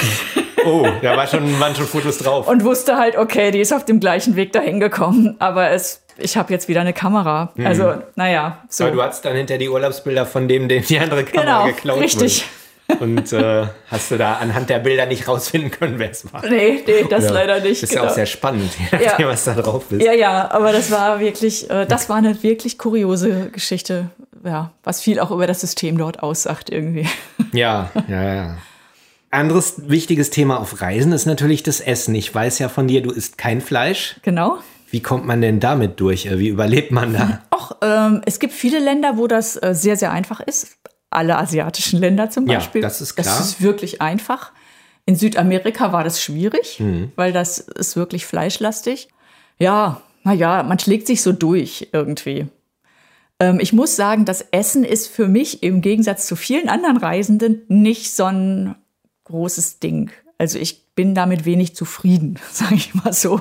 Oh, da war schon, waren schon Fotos drauf. Und wusste halt, okay, die ist auf dem gleichen Weg dahin gekommen. Aber es, ich habe jetzt wieder eine Kamera. Also, naja, so. Aber du hattest dann hinter die Urlaubsbilder von dem, dem die andere Kamera Genau, geklaut richtig. wurde. Und äh, hast du da anhand der Bilder nicht rausfinden können, wer es war. Nee, nee, das Ja. leider nicht. Ist ja genau. auch sehr spannend, je nachdem, Ja. was da drauf ist. Ja, ja, aber das war wirklich, äh, das war eine wirklich kuriose Geschichte, ja, was viel auch über das System dort aussagt irgendwie. Ja, ja, ja. Anderes wichtiges Thema auf Reisen ist natürlich das Essen. Ich weiß ja von dir, du isst kein Fleisch. Genau. Wie kommt man denn damit durch? Äh, Wie überlebt man da? Auch ähm, es gibt viele Länder, wo das äh, sehr, sehr einfach ist. Alle asiatischen Länder zum Ja, Beispiel. das ist klar. Das ist wirklich einfach. In Südamerika war das schwierig, Mhm. weil das ist wirklich fleischlastig. Ja, naja, man schlägt sich so durch irgendwie. Ähm, ich muss sagen, das Essen ist für mich im Gegensatz zu vielen anderen Reisenden nicht so ein großes Ding. Also ich bin damit wenig zufrieden, sage ich mal so.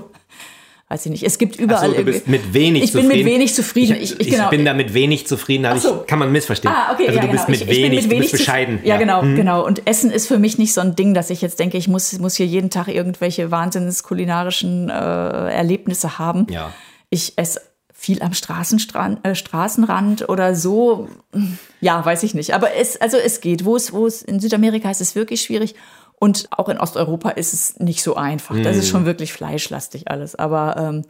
Weiß ich nicht. Es gibt überall. Achso, du bist mit wenig ich zufrieden. bin mit wenig zufrieden. Ich, Ich, ich, ich, genau. bin damit wenig zufrieden, aber so. ich, kann man missverstehen. Ah, okay, also ja, du bist genau. mit Ich- ich wenig, mit du bist bescheiden. Ja, genau, genau. Und Essen ist für mich nicht so ein Ding, dass ich jetzt denke, ich muss, muss hier jeden Tag irgendwelche wahnsinns kulinarischen äh, Erlebnisse haben. Ja. Ich esse viel am Straßenstrand, äh, Straßenrand oder so. Ja, weiß ich nicht. Aber es, also es geht. Wo es, wo es in Südamerika ist es wirklich schwierig. Und auch in Osteuropa ist es nicht so einfach. Das ist schon wirklich fleischlastig alles. Aber ähm,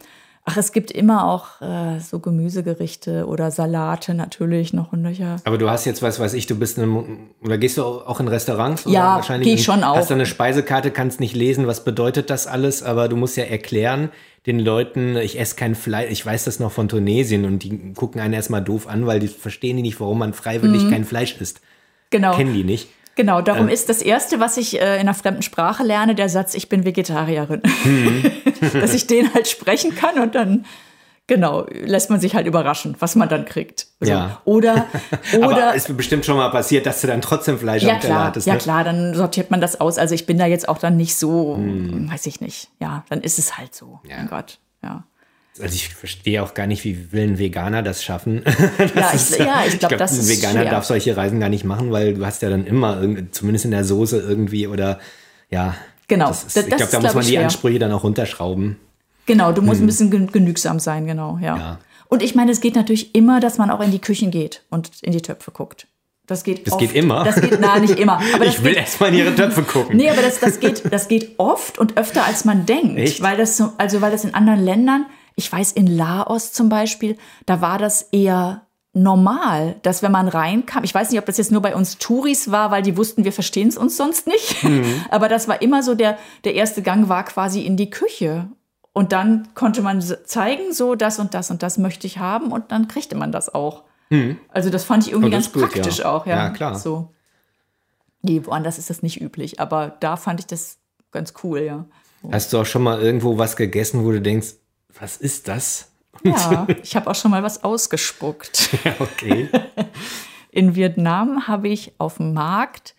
ach, es gibt immer auch äh, so Gemüsegerichte oder Salate natürlich noch und nöcher. Aber du hast jetzt, was weiß ich, du bist in einem, oder gehst du auch in Restaurants? Ja, wahrscheinlich geh ich schon auch. Hast du eine Speisekarte, kannst nicht lesen, was bedeutet das alles, aber du musst ja erklären den Leuten, ich esse kein Fleisch, ich weiß das noch von Tunesien und die gucken einen erstmal doof an, weil die verstehen die nicht, warum man Mhm. freiwillig kein Fleisch isst. Genau. Kennen die nicht. Genau, darum ist das Erste, was ich äh, in einer fremden Sprache lerne, der Satz, ich bin Vegetarierin. Mhm. Dass ich den halt sprechen kann und dann, genau, lässt man sich halt überraschen, was man dann kriegt. So. Ja. Oder, Aber oder, ist bestimmt schon mal passiert, dass du dann trotzdem Fleisch ja am Teller hattest. ja ne? klar, dann sortiert man das aus. Also ich bin da jetzt auch dann nicht so, Hm. weiß ich nicht. Ja, dann ist es halt so. Mein Gott, ja. Also ich verstehe auch gar nicht, wie will ein Veganer das schaffen. Ja, ich, ja, ich glaube, das ein Veganer schwer. darf solche Reisen gar nicht machen, weil du hast ja dann immer, zumindest in der Soße irgendwie oder ja. Genau, Das ist, das- ich das glaube, da muss glaub man ich, die schwer. Ansprüche dann auch runterschrauben. Genau, du musst ein bisschen gen- genügsam sein, genau, ja. Hm. Ja. Und ich meine, es geht natürlich immer, dass man auch in die Küchen geht und in die Töpfe guckt. Das geht Das oft. geht immer? Das geht, na, nicht immer. Aber das Ich will geht, erst mal in ihre Töpfe gucken. Nee, aber das, das, geht, das geht oft und öfter, als man denkt. Echt? Weil das so, also weil das in anderen Ländern, ich weiß, in Laos zum Beispiel, da war das eher normal, dass wenn man reinkam, ich weiß nicht, ob das jetzt nur bei uns Touris war, weil die wussten, wir verstehen es uns sonst nicht, Mhm. aber das war immer so, der, der erste Gang war quasi in die Küche. Und dann konnte man zeigen, so das und das und das möchte ich haben und dann kriegte man das auch. Also das fand ich irgendwie ganz gut, praktisch ja. auch, ja. Ja, klar. So. Nee, woanders ist das nicht üblich, aber da fand ich das ganz cool, ja. Hast du auch schon mal irgendwo was gegessen, wo du denkst, was ist das? Ja, ich habe auch schon mal was ausgespuckt. Ja, okay. In Vietnam habe ich auf dem Markt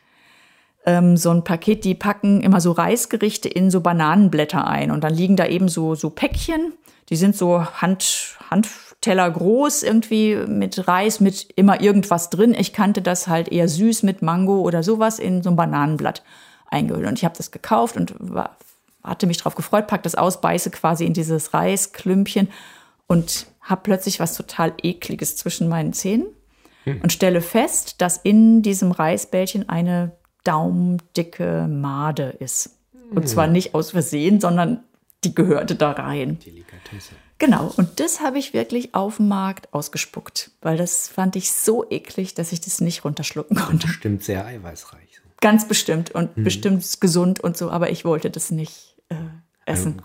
ähm, so ein Paket, die packen immer so Reisgerichte in so Bananenblätter ein. Und dann liegen da eben so, so Päckchen, die sind so Hand, Handteller groß, irgendwie mit Reis, mit immer irgendwas drin. Ich kannte das halt eher süß mit Mango oder sowas in so ein Bananenblatt eingehüllt. Und ich habe das gekauft und war, hatte mich drauf gefreut, pack das aus, beiße quasi in dieses Reisklümpchen und habe plötzlich was total ekliges zwischen meinen Zähnen und stelle fest, dass in diesem Reisbällchen eine daumendicke Made ist. Und zwar nicht aus Versehen, sondern die gehörte da rein. Delikatesse. Genau, und das habe ich wirklich auf dem Markt ausgespuckt, weil das fand ich so eklig, dass ich das nicht runterschlucken konnte. Stimmt sehr eiweißreich. Ganz bestimmt und bestimmt gesund und so, aber ich wollte das nicht essen.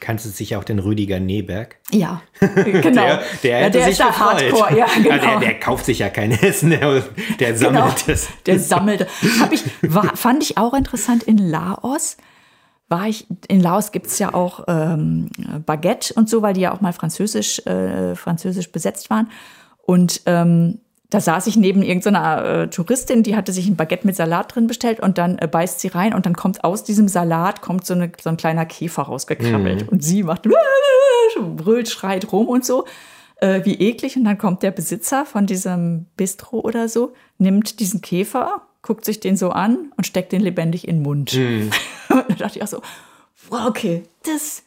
Kannst du sicher auch den Rüdiger Neberg? Ja, genau. Der, der, ja, der ist da. Hardcore, ja, genau. der, der kauft sich ja kein Essen, der, der genau. sammelt es. Der sammelte. Hab ich, war, fand ich auch interessant in Laos. War ich, in Laos gibt's ja auch ähm, Baguette und so, weil die ja auch mal französisch, äh, französisch besetzt waren. Und ähm, da saß ich neben irgendeiner äh, Touristin, die hatte sich ein Baguette mit Salat drin bestellt und dann äh, beißt sie rein und dann kommt aus diesem Salat kommt so, eine, so ein kleiner Käfer rausgekrabbelt und sie macht brüllt, schreit rum und so. Äh, wie eklig. Und dann kommt der Besitzer von diesem Bistro oder so, nimmt diesen Käfer, guckt sich den so an und steckt den lebendig in den Mund. und da dachte ich auch so, wow, okay, das,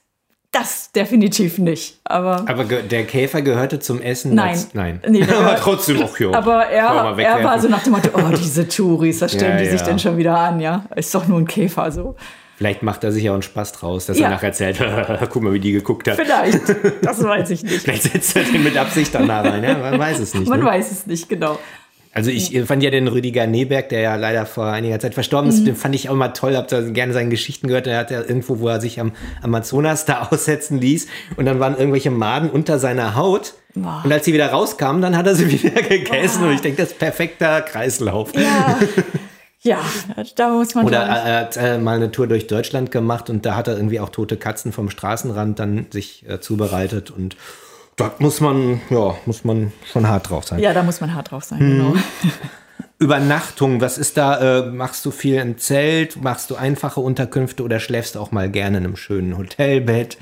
das definitiv nicht. Aber Aber der Käfer gehörte zum Essen? Nein. als- Nein. Nee, aber trotzdem auch, jo. Aber er, er war so nach dem Motto, oh, diese Touris, was stellen Ja, die sich ja. denn schon wieder an, ja? Ist doch nur ein Käfer, so. Vielleicht macht er sich ja auch einen Spaß draus, dass Ja. er nachher erzählt, guck mal, wie die geguckt hat. Vielleicht, das weiß ich nicht. Vielleicht setzt er den mit Absicht dann da rein. Ja? Man weiß es nicht. Man ne? weiß es nicht, genau. Also ich fand ja den Rüdiger Neberg, der ja leider vor einiger Zeit verstorben Mhm. ist, den fand ich auch mal toll, hab da gerne seine Geschichten gehört. Er hat ja irgendwo, wo er sich am Amazonas da aussetzen ließ und dann waren irgendwelche Maden unter seiner Haut. Boah. Und als sie wieder rauskamen, dann hat er sie wieder gegessen und ich denke, das ist perfekter Kreislauf. Ja, ja da muss man Oder er hat äh, mal eine Tour durch Deutschland gemacht und da hat er irgendwie auch tote Katzen vom Straßenrand dann sich äh, zubereitet und da muss man, ja, muss man schon hart drauf sein. ja, da muss man hart drauf sein, Mhm. genau. Übernachtung, was ist da? Äh, machst du viel im Zelt? Machst du einfache Unterkünfte oder schläfst du auch mal gerne in einem schönen Hotelbett?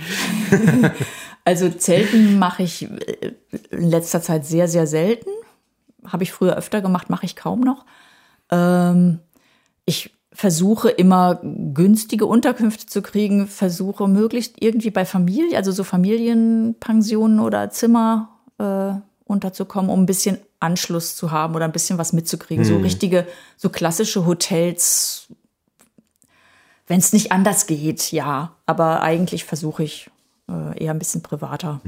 Also Zelten mache ich äh, in letzter Zeit sehr, sehr selten. Habe ich früher öfter gemacht, mache ich kaum noch. Ähm, ich versuche immer günstige Unterkünfte zu kriegen, versuche möglichst irgendwie bei Familie, also so Familienpensionen oder Zimmer äh, unterzukommen, um ein bisschen Anschluss zu haben oder ein bisschen was mitzukriegen. So richtige, so klassische Hotels, wenn es nicht anders geht, ja. Aber eigentlich versuche ich eher ein bisschen privater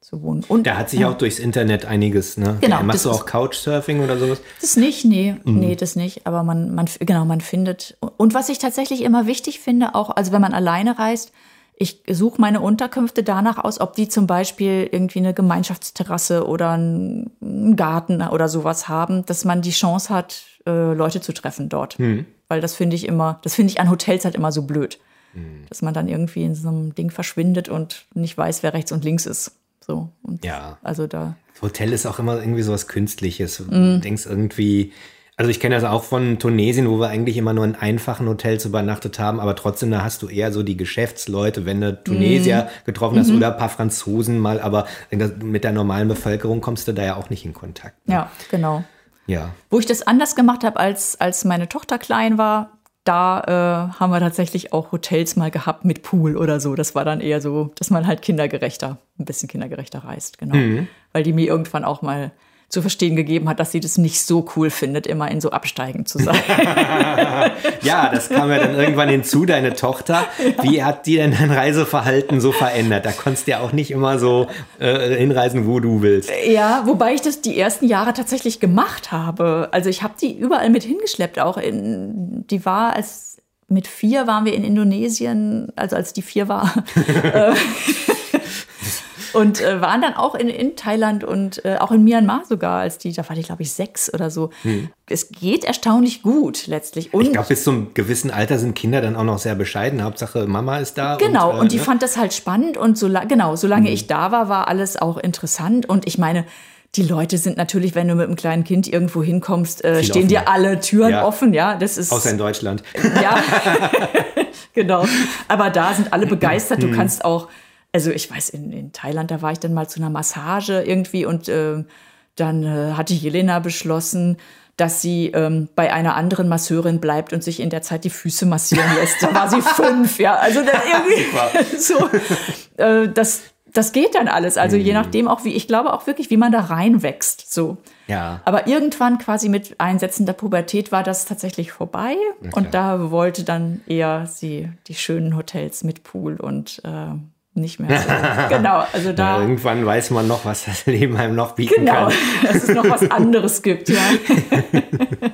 zu wohnen. Und Da hat sich auch durchs Internet einiges, ne? Genau, Machst du auch Couchsurfing oder sowas? Das nicht, nee, Mhm. nee, das nicht. Aber man, man, genau, man findet. Und was ich tatsächlich immer wichtig finde, auch, also wenn man alleine reist, ich suche meine Unterkünfte danach aus, ob die zum Beispiel irgendwie eine Gemeinschaftsterrasse oder einen Garten oder sowas haben, dass man die Chance hat, äh, Leute zu treffen dort. Mhm. Weil das finde ich immer, das finde ich an Hotels halt immer so blöd. Mhm. Dass man dann irgendwie in so einem Ding verschwindet und nicht weiß, wer rechts und links ist. So. Und Ja. Also da. Hotel ist auch immer irgendwie sowas Künstliches. Mhm. Du denkst irgendwie, also ich kenne das auch von Tunesien, wo wir eigentlich immer nur in einfachen Hotels übernachtet haben, aber trotzdem, da hast du eher so die Geschäftsleute, wenn du Tunesier Mhm. getroffen hast oder ein paar Franzosen mal, aber mit der normalen Bevölkerung kommst du da ja auch nicht in Kontakt. Ja, genau. Ja. Wo ich das anders gemacht habe, als, als meine Tochter klein war, da äh, haben wir tatsächlich auch Hotels mal gehabt mit Pool oder so. Das war dann eher so, dass man halt kindergerechter, ein bisschen kindergerechter reist, genau. Weil die mir irgendwann auch mal zu verstehen gegeben hat, dass sie das nicht so cool findet, immer in so Absteigen zu sein. Ja, das kam ja dann irgendwann hinzu, deine Tochter. Wie hat die denn dein Reiseverhalten so verändert? Da konntest du ja auch nicht immer so äh, hinreisen, wo du willst. ja, wobei ich das die ersten Jahre tatsächlich gemacht habe. Also ich habe die überall mit hingeschleppt. Auch in, die war als mit vier waren wir in Indonesien, also als die vier war. Äh, und äh, waren dann auch in, in Thailand und äh, auch in Myanmar sogar, als die, da war die, glaube ich, sechs oder so. Es geht erstaunlich gut letztlich. Und Ich glaube, bis zu einem gewissen Alter sind Kinder dann auch noch sehr bescheiden. Hauptsache, Mama ist da. Genau, und, äh, die ne? fand das halt spannend und so, genau, solange ich da war, war alles auch interessant. Und ich meine, die Leute sind natürlich, wenn du mit einem kleinen Kind irgendwo hinkommst, äh, stehen dir offener. alle Türen Ja. offen, ja. Das ist Außer in Deutschland. ja, genau. Aber da sind alle begeistert. Du kannst auch, also ich weiß, in, in Thailand, da war ich dann mal zu einer Massage irgendwie und ähm, dann äh, hatte Jelena beschlossen, dass sie ähm, bei einer anderen Masseurin bleibt und sich in der Zeit die Füße massieren lässt. Da war sie fünf, ja. Also irgendwie so, äh, das, das geht dann alles. Also je nachdem auch, wie, ich glaube auch wirklich, wie man da reinwächst. So. Ja. Aber irgendwann quasi mit Einsetzen der Pubertät war das tatsächlich vorbei. Und da wollte dann eher sie die schönen Hotels mit Pool und äh, nicht mehr so. genau, also Ja, da. irgendwann weiß man noch, was das Leben einem noch bieten Genau, kann. dass es noch was anderes gibt, ja.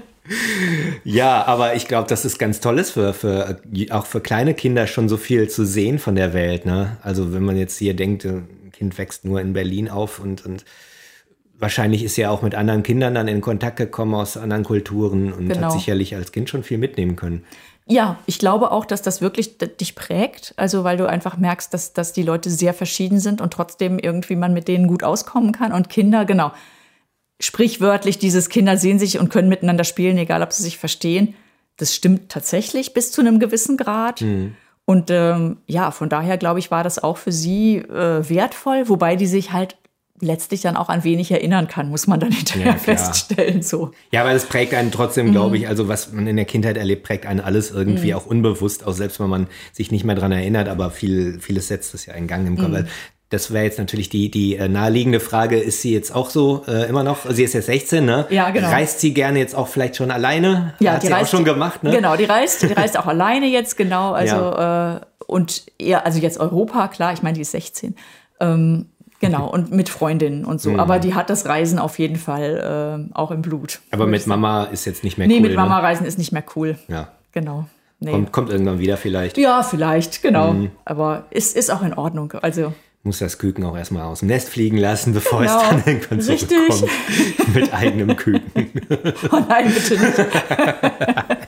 Ja, aber ich glaube, dass es ganz toll ist für, für auch für kleine Kinder schon so viel zu sehen von der Welt. Ne? Also wenn man jetzt hier denkt, ein Kind wächst nur in Berlin auf und, und wahrscheinlich ist ja auch mit anderen Kindern dann in Kontakt gekommen aus anderen Kulturen und Genau. hat sicherlich als Kind schon viel mitnehmen können. Ja, ich glaube auch, dass das wirklich dich prägt. Also, weil du einfach merkst, dass, dass die Leute sehr verschieden sind und trotzdem irgendwie man mit denen gut auskommen kann. Und Kinder, genau. Sprichwörtlich, dieses Kinder sehen sich und können miteinander spielen, egal ob sie sich verstehen. Das stimmt tatsächlich bis zu einem gewissen Grad. Und ähm, ja, von daher glaube ich, war das auch für sie äh, wertvoll, wobei die sich halt letztlich dann auch an wenig erinnern kann, muss man dann hinterher Ja, feststellen. So. Ja, aber das prägt einen trotzdem, Mhm. glaube ich, also was man in der Kindheit erlebt, prägt einen alles irgendwie auch unbewusst, auch selbst wenn man sich nicht mehr dran erinnert, aber viel, vieles setzt es ja in Gang im Mhm. Kopf. Das wäre jetzt natürlich die, die äh, naheliegende Frage, ist sie jetzt auch so äh, immer noch, sie ist jetzt 16, ne? Ja, genau. Reist sie gerne jetzt auch vielleicht schon alleine? Hat sie auch schon gemacht, ne? Genau, die reist, die reist auch alleine jetzt, genau. Also äh, und eher, also jetzt Europa, klar, ich meine, die ist 16. Ähm, genau, und mit Freundinnen und Mhm. so. Aber die hat das Reisen auf jeden Fall äh, auch im Blut. Aber mit Mama ist jetzt nicht mehr Nee, cool, mit Mama Ne? reisen ist nicht mehr cool. Ja. Genau. Nee. Kommt, kommt irgendwann wieder vielleicht. Ja, vielleicht, genau. Mhm. Aber ist, ist auch in Ordnung. Also, Muss das Küken auch erstmal aus dem Nest fliegen lassen, bevor Genau. es dann irgendwann Richtig. zurückkommt. mit eigenem Küken. oh nein, bitte nicht.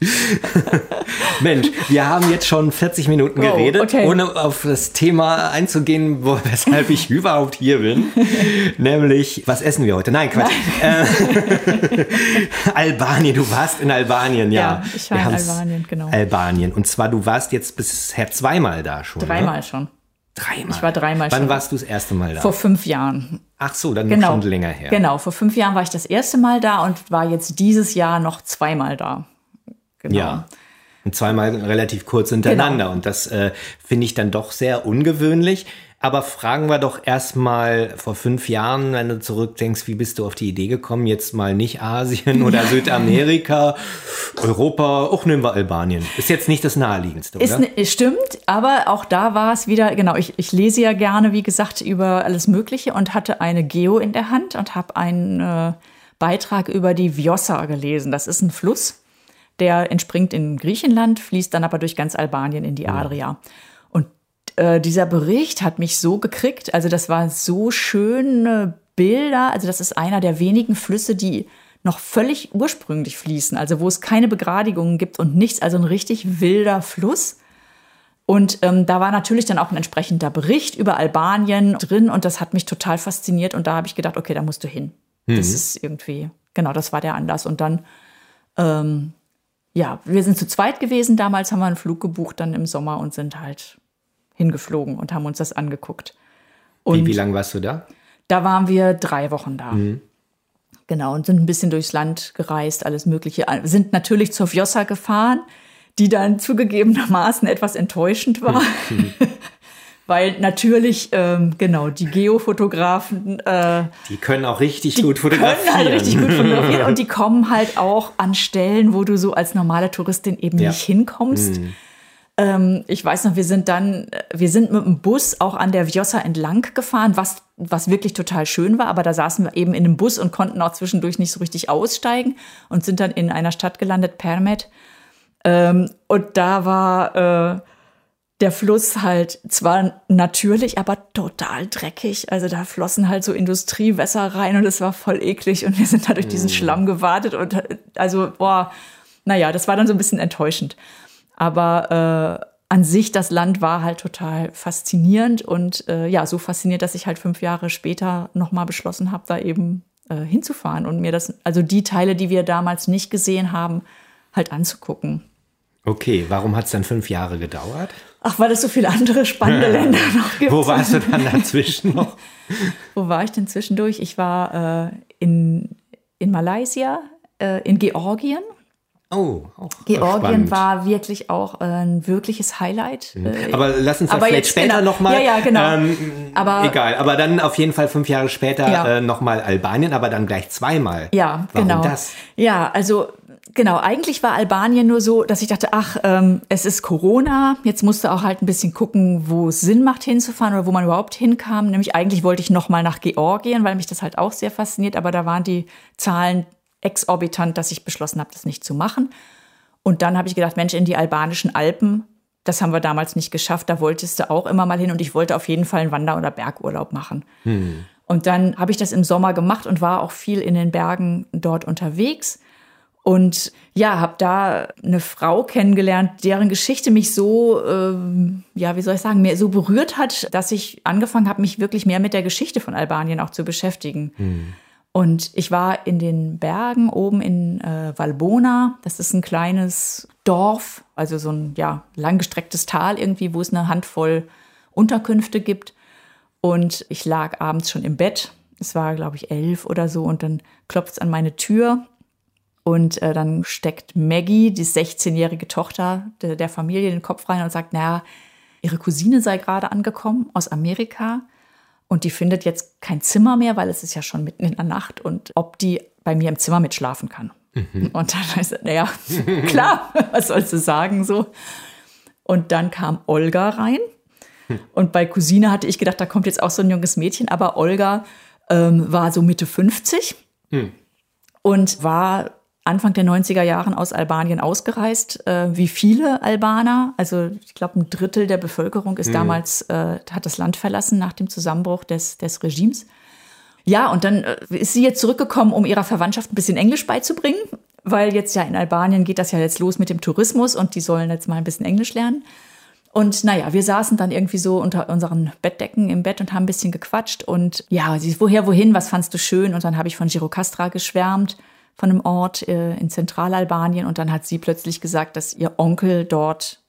Mensch, wir haben jetzt schon 40 Minuten Oh, geredet, okay. ohne auf das Thema einzugehen, weshalb ich überhaupt hier bin. Nämlich, was essen wir heute? Nein, Quatsch. Äh, Albanien, du warst in Albanien, ja. Ja, ich war Wir in Albanien, genau. Albanien. Und zwar, du warst jetzt bisher zweimal da schon. Ne? Dreimal schon. Dreimal. Ich war dreimal Wann schon. warst du das erste Mal da? Vor fünf Jahren. Ach so, dann Genau. schon länger her. Genau, vor fünf Jahren war ich das erste Mal da und war jetzt dieses Jahr noch zweimal da. Genau. Ja. Und zweimal relativ kurz hintereinander. Genau. Und das äh, finde ich dann doch sehr ungewöhnlich. Aber fragen wir doch erstmal vor fünf Jahren, wenn du zurückdenkst, wie bist du auf die Idee gekommen, jetzt mal nicht Asien oder Südamerika, Europa, auch nehmen wir Albanien. Ist jetzt nicht das naheliegendste, oder? Ist, stimmt, aber auch da war es wieder, genau, ich, ich lese ja gerne, wie gesagt, über alles Mögliche und hatte eine Geo in der Hand und habe einen äh, Beitrag über die Vjosa gelesen. Das ist ein Fluss, der entspringt in Griechenland, fließt dann aber durch ganz Albanien in die Adria. Und äh, dieser Bericht hat mich so gekriegt, also das waren so schöne Bilder, also das ist einer der wenigen Flüsse, die noch völlig ursprünglich fließen, also wo es keine Begradigungen gibt und nichts, also ein richtig wilder Fluss. Und ähm, da war natürlich dann auch ein entsprechender Bericht über Albanien drin und das hat mich total fasziniert und da habe ich gedacht, okay, da musst du hin. Das ist irgendwie, genau, das war der Anlass. Und dann, ähm, ja, wir sind zu zweit gewesen damals, haben wir einen Flug gebucht dann im Sommer und sind halt hingeflogen und haben uns das angeguckt. Und Wie, wie lange warst du da? da waren wir drei Wochen da. Genau, und sind ein bisschen durchs Land gereist, alles Mögliche. Sind natürlich zur Vjosa gefahren, die dann zugegebenermaßen etwas enttäuschend war. Weil natürlich, ähm, genau, die Geofotografen, äh, Die können auch richtig die gut können fotografieren. halt richtig gut fotografieren und die kommen halt auch an Stellen, wo du so als normale Touristin eben Ja. nicht hinkommst. Ähm, ich weiß noch, wir sind dann, wir sind mit dem Bus auch an der Vjosa entlang gefahren, was, was wirklich total schön war, aber da saßen wir eben in einem Bus und konnten auch zwischendurch nicht so richtig aussteigen und sind dann in einer Stadt gelandet, Permet. Ähm, und da war äh, der Fluss halt zwar natürlich, aber total dreckig. Also da flossen halt so Industriewässer rein und es war voll eklig und wir sind da durch diesen Schlamm gewartet und äh, also, boah, naja, das war dann so ein bisschen enttäuschend. Aber an sich das Land war halt total faszinierend und äh, ja, so fasziniert, dass ich halt fünf Jahre später nochmal beschlossen habe, da eben äh, hinzufahren und mir das, also die Teile, die wir damals nicht gesehen haben, halt anzugucken. Okay, warum hat es dann fünf Jahre gedauert? Ach, weil es so viele andere spannende Länder noch gibt. Wo warst du dann dazwischen noch? Wo war ich denn zwischendurch? Ich war äh, in, in Malaysia, äh, in Georgien. Oh, auch Georgien spannend. war wirklich auch äh, ein wirkliches Highlight. Äh, Aber lass uns das vielleicht jetzt später genau. nochmal. Ja, ja, genau. Ähm, Aber- egal. Aber dann auf jeden Fall fünf Jahre später Ja. äh, nochmal Albanien, aber dann gleich zweimal. Ja, Warum genau. das? Ja, also genau, eigentlich war Albanien nur so, dass ich dachte, ach, ähm, es ist Corona, jetzt musst du auch halt ein bisschen gucken, wo es Sinn macht hinzufahren oder wo man überhaupt hinkam. Nämlich eigentlich wollte ich noch mal nach Georgien, weil mich das halt auch sehr fasziniert, aber da waren die Zahlen exorbitant, dass ich beschlossen habe, das nicht zu machen. Und dann habe ich gedacht, Mensch, in die albanischen Alpen, das haben wir damals nicht geschafft, da wolltest du auch immer mal hin und ich wollte auf jeden Fall einen Wander- oder Bergurlaub machen. Und dann habe ich das im Sommer gemacht und war auch viel in den Bergen dort unterwegs. Und ja, habe da eine Frau kennengelernt, deren Geschichte mich so, ähm, ja, wie soll ich sagen, mir so berührt hat, dass ich angefangen habe, mich wirklich mehr mit der Geschichte von Albanien auch zu beschäftigen. Und ich war in den Bergen oben in äh, Valbona. Das ist ein kleines Dorf, also so ein ja, langgestrecktes Tal irgendwie, wo es eine Handvoll Unterkünfte gibt. Und ich lag abends schon im Bett. Es war, glaube ich, elf oder so. Und dann klopft es an meine Tür. Und äh, dann steckt Maggie, die 16-jährige Tochter der, der Familie, den Kopf rein und sagt, naja, ihre Cousine sei gerade angekommen aus Amerika. Und die findet jetzt kein Zimmer mehr, weil es ist ja schon mitten in der Nacht. Und ob die bei mir im Zimmer mitschlafen kann. Und dann heißt es, naja, klar, was sollst du sagen so. Und dann kam Olga rein. Und bei Cousine hatte ich gedacht, da kommt jetzt auch so ein junges Mädchen, aber Olga ähm, war so Mitte 50 und war Anfang der 90er Jahren aus Albanien ausgereist, äh, wie viele Albaner. Also ich glaube, ein Drittel der Bevölkerung ist damals, äh, hat das Land verlassen nach dem Zusammenbruch des, des Regimes. Ja, und dann äh, ist sie jetzt zurückgekommen, um ihrer Verwandtschaft ein bisschen Englisch beizubringen, weil jetzt ja in Albanien geht das ja jetzt los mit dem Tourismus und die sollen jetzt mal ein bisschen Englisch lernen. Und naja, wir saßen dann irgendwie so unter unseren Bettdecken im Bett und haben ein bisschen gequatscht. Und ja, sie ist, woher, wohin, was fandst du schön? Und dann habe ich von Girokastra geschwärmt, von einem Ort äh, in Zentralalbanien. Und dann hat sie plötzlich gesagt, dass ihr Onkel dort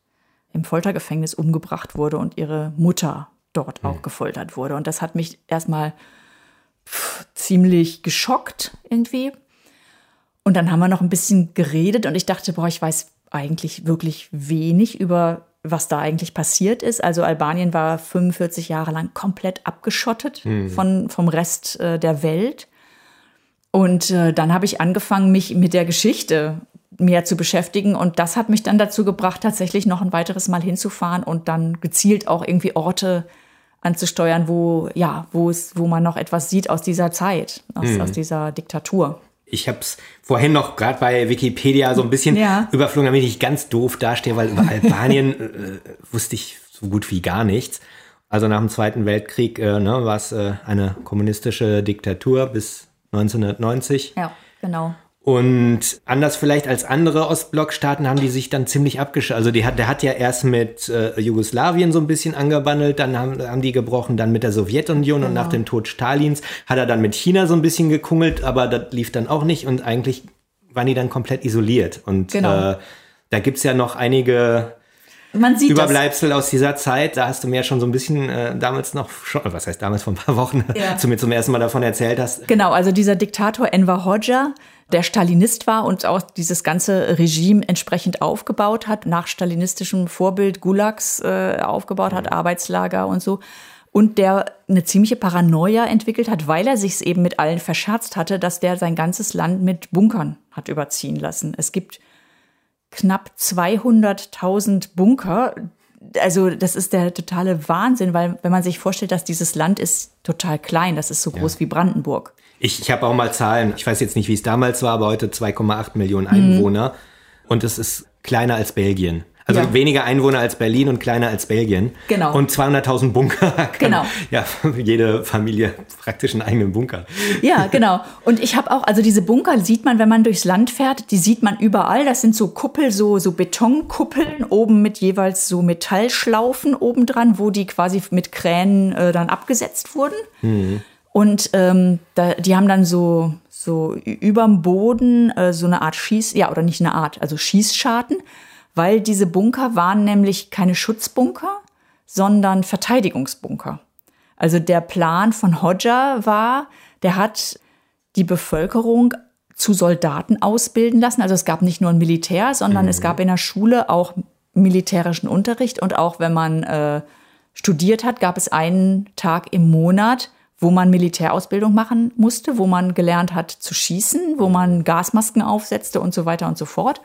im Foltergefängnis umgebracht wurde und ihre Mutter dort auch gefoltert wurde. Und das hat mich erstmal pff, ziemlich geschockt irgendwie. Und dann haben wir noch ein bisschen geredet und ich dachte, boah, ich weiß eigentlich wirklich wenig über was da eigentlich passiert ist. Also Albanien war 45 Jahre lang komplett abgeschottet von, vom Rest äh, der Welt. Und äh, dann habe ich angefangen, mich mit der Geschichte mehr zu beschäftigen. Und das hat mich dann dazu gebracht, tatsächlich noch ein weiteres Mal hinzufahren und dann gezielt auch irgendwie Orte anzusteuern, wo, ja, wo es, wo man noch etwas sieht aus dieser Zeit, aus, aus dieser Diktatur. Ich habe es vorhin noch gerade bei Wikipedia so ein bisschen Ja. überflogen, damit ich ganz doof dastehe, weil über Albanien äh, wusste ich so gut wie gar nichts. Also nach dem Zweiten Weltkrieg äh, ne, war es äh, eine kommunistische Diktatur bis 1990. Ja, genau. Und anders vielleicht als andere Ostblockstaaten haben die sich dann ziemlich abgeschottet. Also die hat, der hat ja erst mit äh, Jugoslawien so ein bisschen angebandelt, dann haben, haben die gebrochen, dann mit der Sowjetunion und nach dem Tod Stalins hat er dann mit China so ein bisschen gekungelt, aber das lief dann auch nicht und eigentlich waren die dann komplett isoliert. Und Genau. äh, da gibt's ja noch einige Man sieht das. Überbleibsel aus dieser Zeit. Da hast du mir ja schon so ein bisschen äh, damals noch, schon, was heißt damals vor ein paar Wochen, Ja. zu mir zum ersten Mal davon erzählt hast. Genau, also dieser Diktator Enver Hoxha, der Stalinist war und auch dieses ganze Regime entsprechend aufgebaut hat, nach stalinistischem Vorbild Gulags äh, aufgebaut hat, Arbeitslager und so. Und der eine ziemliche Paranoia entwickelt hat, weil er sich eben mit allen verscherzt hatte, dass der sein ganzes Land mit Bunkern hat überziehen lassen. Es gibt knapp 200.000 Bunker. Also das ist der totale Wahnsinn, weil wenn man sich vorstellt, dass dieses Land ist total klein, das ist so groß wie Brandenburg. Ich, ich habe auch mal Zahlen. Ich weiß jetzt nicht, wie es damals war, aber heute 2,8 Millionen Mhm. Einwohner. Und es ist kleiner als Belgien. Also Ja. weniger Einwohner als Berlin und kleiner als Belgien. Genau. Und 200.000 Bunker. Kann, Genau. Ja, jede Familie praktisch einen eigenen Bunker. Ja, genau. Und ich habe auch, also diese Bunker sieht man, wenn man durchs Land fährt, die sieht man überall. Das sind so Kuppel, so, so Betonkuppeln, oben mit jeweils so Metallschlaufen obendran, wo die quasi mit Kränen äh, dann abgesetzt wurden. Und ähm, da, die haben dann so, so überm Boden äh, so eine Art Schieß, ja, oder nicht eine Art, also Schießscharten, weil diese Bunker waren nämlich keine Schutzbunker, sondern Verteidigungsbunker. Also der Plan von Hodja war, der hat die Bevölkerung zu Soldaten ausbilden lassen. Also es gab nicht nur ein Militär, sondern es gab in der Schule auch militärischen Unterricht und auch wenn man äh, studiert hat, gab es einen Tag im Monat, wo man Militärausbildung machen musste, wo man gelernt hat zu schießen, wo man Gasmasken aufsetzte und so weiter und so fort.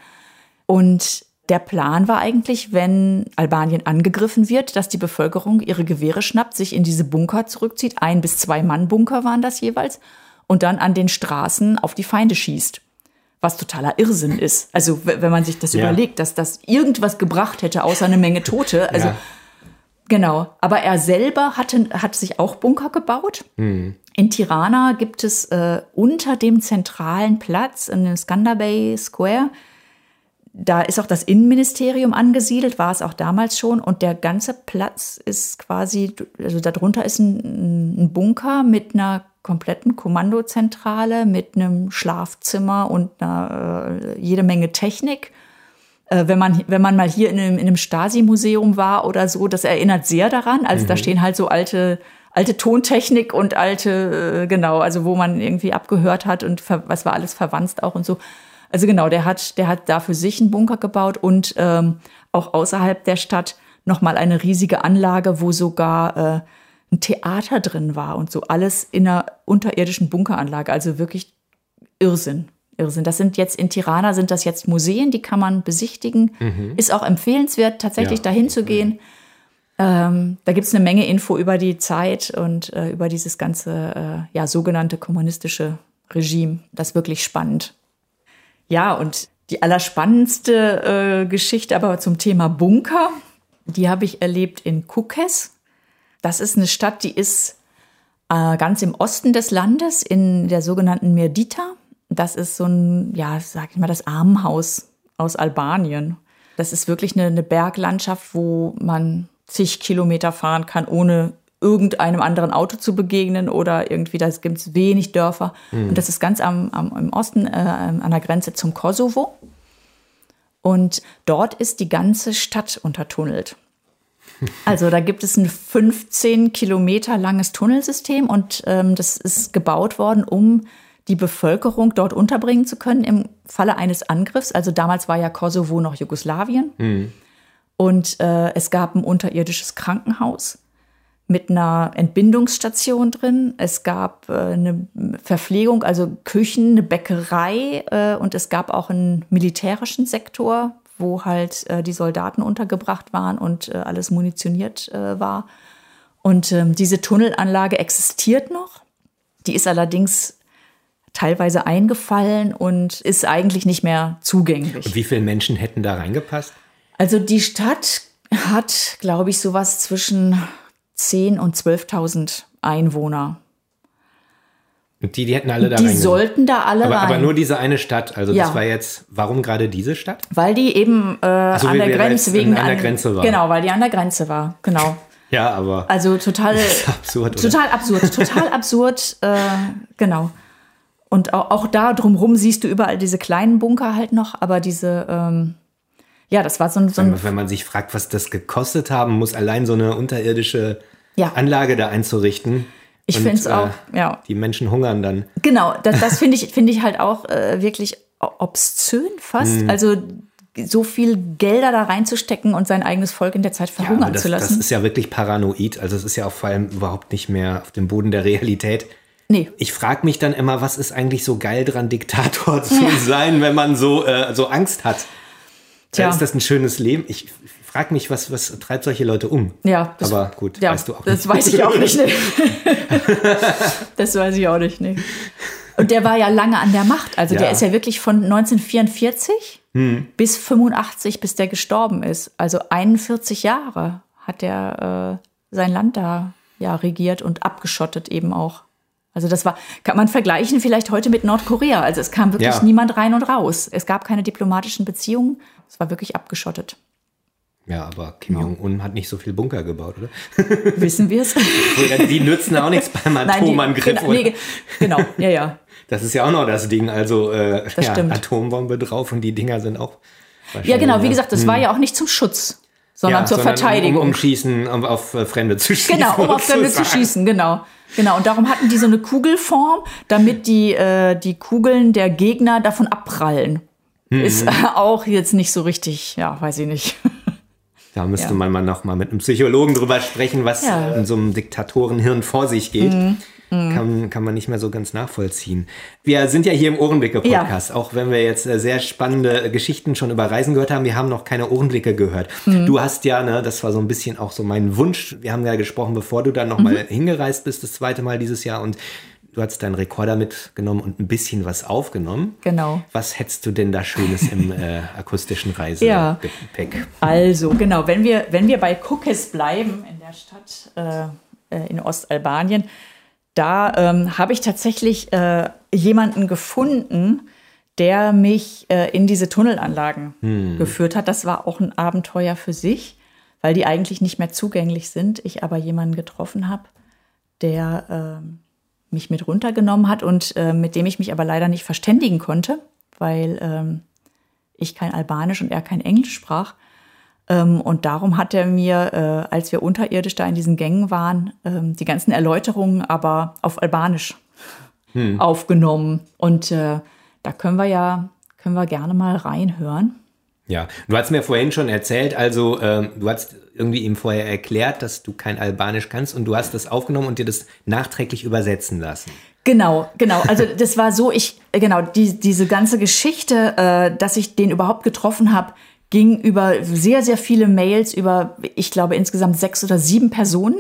Und der Plan war eigentlich, wenn Albanien angegriffen wird, dass die Bevölkerung ihre Gewehre schnappt, sich in diese Bunker zurückzieht. Ein bis zwei Mann Bunker waren das jeweils. Und dann an den Straßen auf die Feinde schießt. Was totaler Irrsinn ist. Also, wenn man sich das Ja. überlegt, dass das irgendwas gebracht hätte, außer eine Menge Tote. Also, Ja. Genau, aber er selber hatte, hat sich auch Bunker gebaut. In Tirana gibt es äh, unter dem zentralen Platz in dem Skandar Bay Square, da ist auch das Innenministerium angesiedelt, war es auch damals schon. Und der ganze Platz ist quasi, also darunter ist ein, ein Bunker mit einer kompletten Kommandozentrale, mit einem Schlafzimmer und einer, äh, jede Menge Technik äh, wenn man, wenn man mal hier in einem, in einem Stasi-Museum war oder so, das erinnert sehr daran. Also da stehen halt so alte, alte Tontechnik und alte, äh, genau, also wo man irgendwie abgehört hat und was war alles verwandt auch und so. Also genau, der hat, der hat da für sich einen Bunker gebaut und ähm, auch außerhalb der Stadt nochmal eine riesige Anlage, wo sogar äh, ein Theater drin war und so alles in einer unterirdischen Bunkeranlage. Also wirklich Irrsinn. Irrsinn. Das sind jetzt in Tirana sind das jetzt Museen, die kann man besichtigen. Ist auch empfehlenswert, tatsächlich Ja. dahin zu gehen. Ähm, da gibt es eine Menge Info über die Zeit und äh, über dieses ganze äh, ja, sogenannte kommunistische Regime. Das ist wirklich spannend. Ja, und die allerspannendste äh, Geschichte aber zum Thema Bunker, die habe ich erlebt in Kukes. Das ist eine Stadt, die ist äh, ganz im Osten des Landes, in der sogenannten Mirdita. Das ist so ein, ja, sag ich mal, das Armenhaus aus Albanien. Das ist wirklich eine, eine Berglandschaft, wo man zig Kilometer fahren kann, ohne irgendeinem anderen Auto zu begegnen oder irgendwie, da gibt es wenig Dörfer. Und das ist ganz am, am, im Osten, äh, an der Grenze zum Kosovo. Und dort ist die ganze Stadt untertunnelt. Also da gibt es ein 15 Kilometer langes Tunnelsystem und ähm, das ist gebaut worden, um die Bevölkerung dort unterbringen zu können im Falle eines Angriffs. Also damals war ja Kosovo noch Jugoslawien. Und äh, es gab ein unterirdisches Krankenhaus mit einer Entbindungsstation drin. Es gab äh, eine Verpflegung, also Küchen, eine Bäckerei äh, und es gab auch einen militärischen Sektor, wo halt äh, die Soldaten untergebracht waren und äh, alles munitioniert äh, war. Und ähm, diese Tunnelanlage existiert noch. Die ist allerdings teilweise eingefallen und ist eigentlich nicht mehr zugänglich. Wie viele Menschen hätten da reingepasst? Also die Stadt hat, glaube ich, sowas zwischen 10.000 und 12.000 Einwohner. Und die, die hätten alle da Die reingepasst. sollten da alle aber, rein. aber nur diese eine Stadt. Also Ja. das war jetzt, warum gerade diese Stadt? weil die eben äh, so, an der Grenze wegen an der Grenze war. Genau, weil die an der Grenze war. Genau. Ja, aber Also total absurd, oder? total absurd, total absurd. Äh, genau. Und auch, auch da drumrum siehst du überall diese kleinen Bunker halt noch, aber diese ähm, ja, das war so ein, so ein wenn man sich fragt, was das gekostet haben muss, allein so eine unterirdische Ja. Anlage da einzurichten. Ich finde es auch, äh, ja. Die Menschen hungern dann. Genau, das, das finde ich, finde ich halt auch äh, wirklich obszön fast. Mhm. Also so viel Gelder da reinzustecken und sein eigenes Volk in der Zeit verhungern das, zu das lassen. ist ja wirklich paranoid. Also es ist ja auch vor allem überhaupt nicht mehr auf dem Boden der Realität. nee, Ich frage mich dann immer, was ist eigentlich so geil dran, Diktator zu sein, wenn man so, äh, so Angst hat? Tja. Ist das ein schönes Leben? Ich frage mich, was, was treibt solche Leute um? ja. Das, Aber gut, ja, weißt du auch Das nicht. weiß ich auch nicht. Nee. das weiß ich auch nicht. Nee. Und der war ja lange an der Macht. Also der Ja. ist ja wirklich von 1944 bis 85, bis der gestorben ist. Also 41 Jahre hat er äh, sein Land da ja regiert und abgeschottet eben auch. Also das war, kann man vergleichen vielleicht heute mit Nordkorea. Also es kam wirklich Ja. niemand rein und raus. Es gab keine diplomatischen Beziehungen. Es war wirklich abgeschottet. Ja, aber Kim Jong-un hat nicht so viel Bunker gebaut, oder? Wissen wir es? Die nützen auch nichts beim Atomangriff. genau, oder? nee, genau, ja, ja. Das ist ja auch noch das Ding. Also äh, Das ja. Atombombe drauf und die Dinger sind auch. Ja, genau, wie gesagt, das war ja auch nicht zum Schutz, sondern ja, zur sondern Verteidigung. Um, um Schießen, um auf äh, Fremde zu schießen. Genau, um auf Fremde zu schießen, genau. Genau, und darum hatten die so eine Kugelform, damit die, äh, die Kugeln der Gegner davon abprallen. Mhm. Ist äh, auch jetzt nicht so richtig, ja, weiß ich nicht. Da müsste Ja. man mal noch mal mit einem Psychologen drüber sprechen, was Ja. Mhm. in so einem Diktatorenhirn vor sich geht. Kann, kann man nicht mehr so ganz nachvollziehen. Wir sind ja hier im Ohrenblicke-Podcast, auch wenn wir jetzt äh, sehr spannende äh, Geschichten schon über Reisen gehört haben. Wir haben noch keine Ohrenblicke gehört. Mhm. Du hast ja, ne, das war so ein bisschen auch so mein Wunsch. Wir haben ja gesprochen, bevor du dann noch mal Mhm. hingereist bist, das zweite Mal dieses Jahr und du hast deinen Rekorder mitgenommen und ein bisschen was aufgenommen. Genau. Was hättest du denn da Schönes im äh, akustischen Ja. Reisegepäck? Also, genau, wenn wir, wenn wir bei Kukes bleiben, in der Stadt äh, äh, in Ostalbanien, da ähm, habe ich tatsächlich äh, jemanden gefunden, der mich äh, in diese Tunnelanlagen geführt hat. Das war auch ein Abenteuer für sich, weil die eigentlich nicht mehr zugänglich sind. Ich aber jemanden getroffen habe, der ähm, mich mit runtergenommen hat und äh, mit dem ich mich aber leider nicht verständigen konnte, weil ähm, ich kein Albanisch und er kein Englisch sprach. Ähm, und darum hat er mir, äh, als wir unterirdisch da in diesen Gängen waren, ähm, die ganzen Erläuterungen aber auf Albanisch aufgenommen. Und äh, da können wir ja, können wir gerne mal reinhören. Ja, du hast mir vorhin schon erzählt, also ähm, du hast irgendwie ihm vorher erklärt, dass du kein Albanisch kannst und du hast das aufgenommen und dir das nachträglich übersetzen lassen. Genau, genau. Also das war so, ich, genau, die, diese ganze Geschichte, äh, dass ich den überhaupt getroffen habe, ging über sehr, sehr viele Mails, über, ich glaube, insgesamt sechs oder sieben Personen,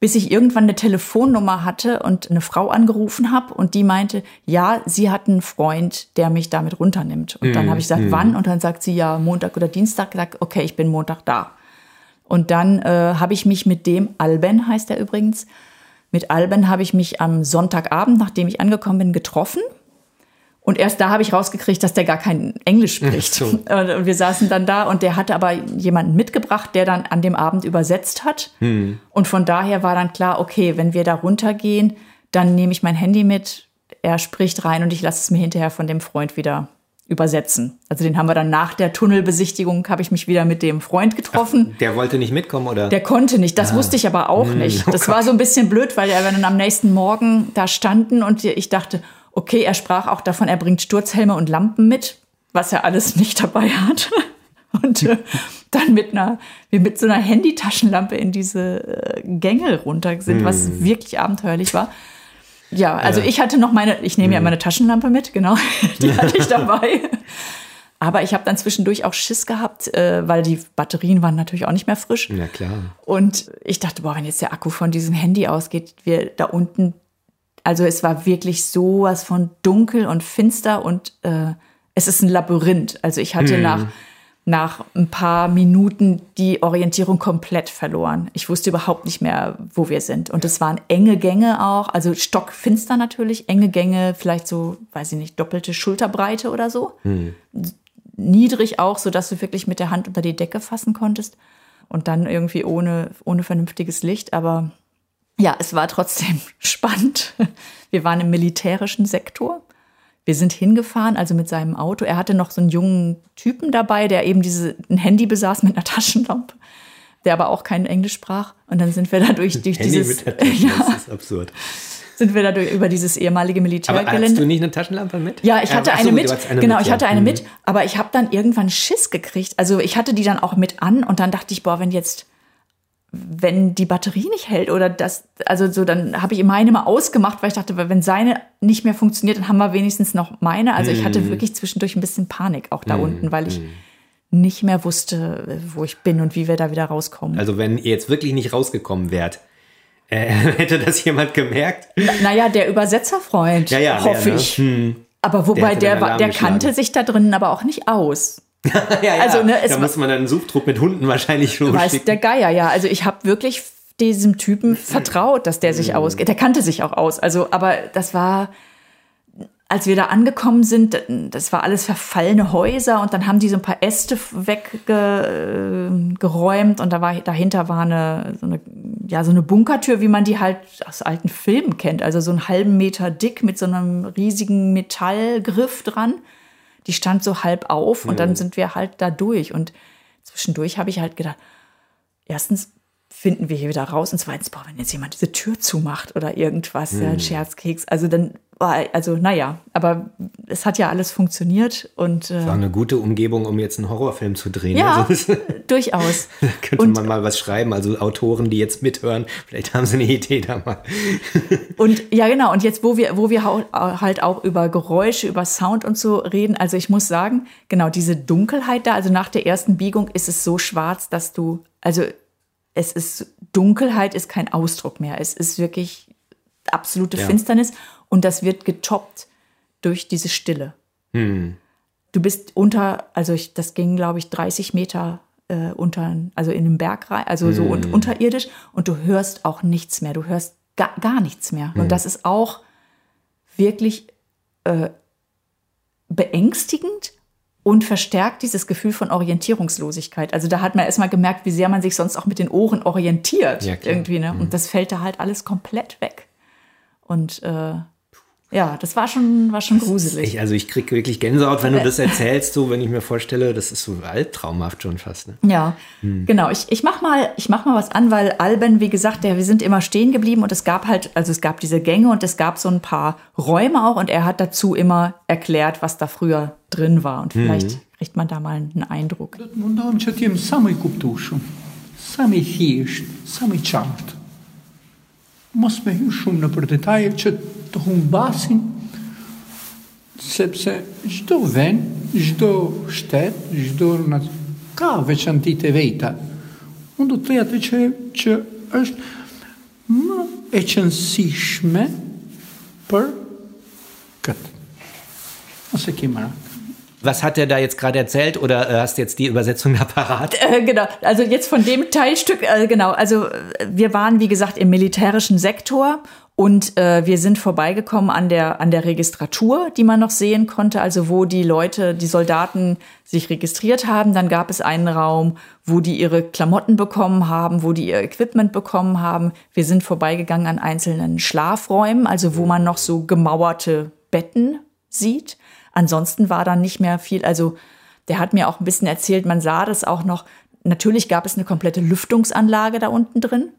bis ich irgendwann eine Telefonnummer hatte und eine Frau angerufen habe und die meinte, ja, sie hat einen Freund, der mich damit runternimmt. Und dann habe ich gesagt, wann? Und dann sagt sie, ja, Montag oder Dienstag. Gesagt, okay, ich bin Montag da. Und dann äh, habe ich mich mit dem, Alben heißt er übrigens, mit Alben habe ich mich am Sonntagabend, nachdem ich angekommen bin, getroffen. Und erst da habe ich rausgekriegt, dass der gar kein Englisch spricht. so. Und wir saßen dann da und der hatte aber jemanden mitgebracht, der dann an dem Abend übersetzt hat. Und von daher war dann klar, okay, wenn wir da runtergehen, dann nehme ich mein Handy mit, er spricht rein und ich lasse es mir hinterher von dem Freund wieder übersetzen. Also den haben wir dann nach der Tunnelbesichtigung, habe ich mich wieder mit dem Freund getroffen. Der wollte nicht mitkommen oder? Der konnte nicht, das wusste ich aber auch nicht. oh Das war so ein bisschen blöd, weil wir dann am nächsten Morgen da standen und ich dachte, okay, er sprach auch davon, er bringt Sturzhelme und Lampen mit, was er alles nicht dabei hat. Und äh, dann mit einer, wir mit so einer Handytaschenlampe in diese äh, Gänge runter sind, was wirklich abenteuerlich war. Ja, also ich hatte noch meine, ich nehme ja meine Taschenlampe mit, genau, die hatte ich dabei. Aber ich habe dann zwischendurch auch Schiss gehabt, äh, weil die Batterien waren natürlich auch nicht mehr frisch. Na klar. Und ich dachte, boah, wenn jetzt der Akku von diesem Handy ausgeht, wir da unten, also es war wirklich sowas von dunkel und finster und äh, es ist ein Labyrinth. Also ich hatte nach, nach ein paar Minuten die Orientierung komplett verloren. Ich wusste überhaupt nicht mehr, wo wir sind. Und es waren enge Gänge auch, also stockfinster natürlich, enge Gänge, vielleicht so, weiß ich nicht, doppelte Schulterbreite oder so niedrig auch, sodass du wirklich mit der Hand unter die Decke fassen konntest. Und dann irgendwie ohne, ohne vernünftiges Licht. Aber ja, es war trotzdem spannend. Wir waren im militärischen Sektor. Wir sind hingefahren, also mit seinem Auto. Er hatte noch so einen jungen Typen dabei, der eben diese, ein Handy besaß mit einer Taschenlampe, der aber auch kein Englisch sprach. Und dann sind wir da durch, durch Handy dieses, mit der Tasche, ja, das ist absurd. sind wir da durch, über dieses ehemalige Aber hattest Militärgelände. du nicht eine Taschenlampe mit? Ja, ich hatte Äh, so, eine du mit. eine genau, mit, ich hatte eine Mhm. mit, aber ich habe dann irgendwann Schiss gekriegt. Also ich hatte die dann auch mit an und dann dachte ich, boah, wenn jetzt wenn die Batterie nicht hält oder das, also so, dann habe ich meine mal ausgemacht, weil ich dachte, wenn seine nicht mehr funktioniert, dann haben wir wenigstens noch meine. Also ich Mhm. hatte wirklich zwischendurch ein bisschen Panik auch da unten, weil ich nicht mehr wusste, wo ich bin und wie wir da wieder rauskommen. Also wenn ihr jetzt wirklich nicht rausgekommen wärt, äh, hätte das jemand gemerkt? Na- naja, der Übersetzerfreund, Ja, ja, hoffe der, ne? ich. Aber wobei der, der geschlagen. kannte sich da drinnen aber auch nicht aus. ja, ja, Also, ne, es da muss man dann einen Suchtrupp mit Hunden wahrscheinlich schon Weiß schicken. der Geier, ja. Also ich habe wirklich diesem Typen vertraut, dass der sich ausgeht. Der kannte sich auch aus. Also, aber das war, als wir da angekommen sind, das war alles verfallene Häuser und dann haben die so ein paar Äste weggeräumt und da war, dahinter war eine, so eine, ja, so eine Bunkertür, wie man die halt aus alten Filmen kennt. Also so einen halben Meter dick mit so einem riesigen Metallgriff dran. Die stand so halb auf und dann sind wir halt da durch. Und zwischendurch habe ich halt gedacht, erstens finden wir hier wieder raus und zweitens, boah, wenn jetzt jemand diese Tür zumacht oder irgendwas, ja, ein Scherzkeks, also dann war, also naja, aber es hat ja alles funktioniert und äh, War eine gute Umgebung, um jetzt einen Horrorfilm zu drehen. ja, Also, durchaus. da könnte Und- man mal was schreiben. Also Autoren, die jetzt mithören, vielleicht haben sie eine Idee da mal. Und ja, genau. Und jetzt, wo wir, wo wir halt auch über Geräusche, über Sound und so reden, also ich muss sagen, genau, diese Dunkelheit da, also nach der ersten Biegung ist es so schwarz, dass du, also es ist, Dunkelheit ist kein Ausdruck mehr. Es ist wirklich absolute Ja. Finsternis und das wird getoppt durch diese Stille. Hm. Du bist unter, also ich, das ging, glaube ich, 30 Meter äh, unter, also in den Berg rein, also so Hm. und unterirdisch und du hörst auch nichts mehr. Du hörst gar, gar nichts mehr. Hm. Und das ist auch wirklich äh, beängstigend und verstärkt dieses Gefühl von Orientierungslosigkeit. Also da hat man erstmal gemerkt, wie sehr man sich sonst auch mit den Ohren orientiert Ja, irgendwie. Ne? Und das fällt da halt alles komplett weg. Und äh, ja, das war schon, war schon gruselig. Ich, also ich krieg wirklich Gänsehaut, wenn du das erzählst, so wenn ich mir vorstelle, das ist so albtraumhaft schon fast. Ne? Ja, genau. Ich, ich mach mal, ich mach mal was an, weil Alben, wie gesagt, der, wir sind immer stehen geblieben und es gab halt, also es gab diese Gänge und es gab so ein paar Räume auch und er hat dazu immer erklärt, was da früher drin war und vielleicht kriegt man da mal einen Eindruck. Mondom četím Mos me hy shumë në për detaje që të humbasin, sepse çdo vend, çdo shtet, çdo nac- ka veçantitë e veta. Unë do të thej atë që, që është më e qëndësishme për këtë. Ose ke merak. Was hat er da jetzt gerade erzählt oder äh, hast jetzt die Übersetzung da parat? Äh, genau, also jetzt von dem Teilstück, äh, genau, also äh, wir waren, wie gesagt, im militärischen Sektor und äh, wir sind vorbeigekommen an der, an der Registratur, die man noch sehen konnte, also wo die Leute, die Soldaten sich registriert haben. Dann gab es einen Raum, wo die ihre Klamotten bekommen haben, wo die ihr Equipment bekommen haben. Wir sind vorbeigegangen an einzelnen Schlafräumen, also wo man noch so gemauerte Betten sieht. Ansonsten war da nicht mehr viel, also der hat mir auch ein bisschen erzählt, man sah das auch noch. Natürlich gab es eine komplette Lüftungsanlage da unten drin.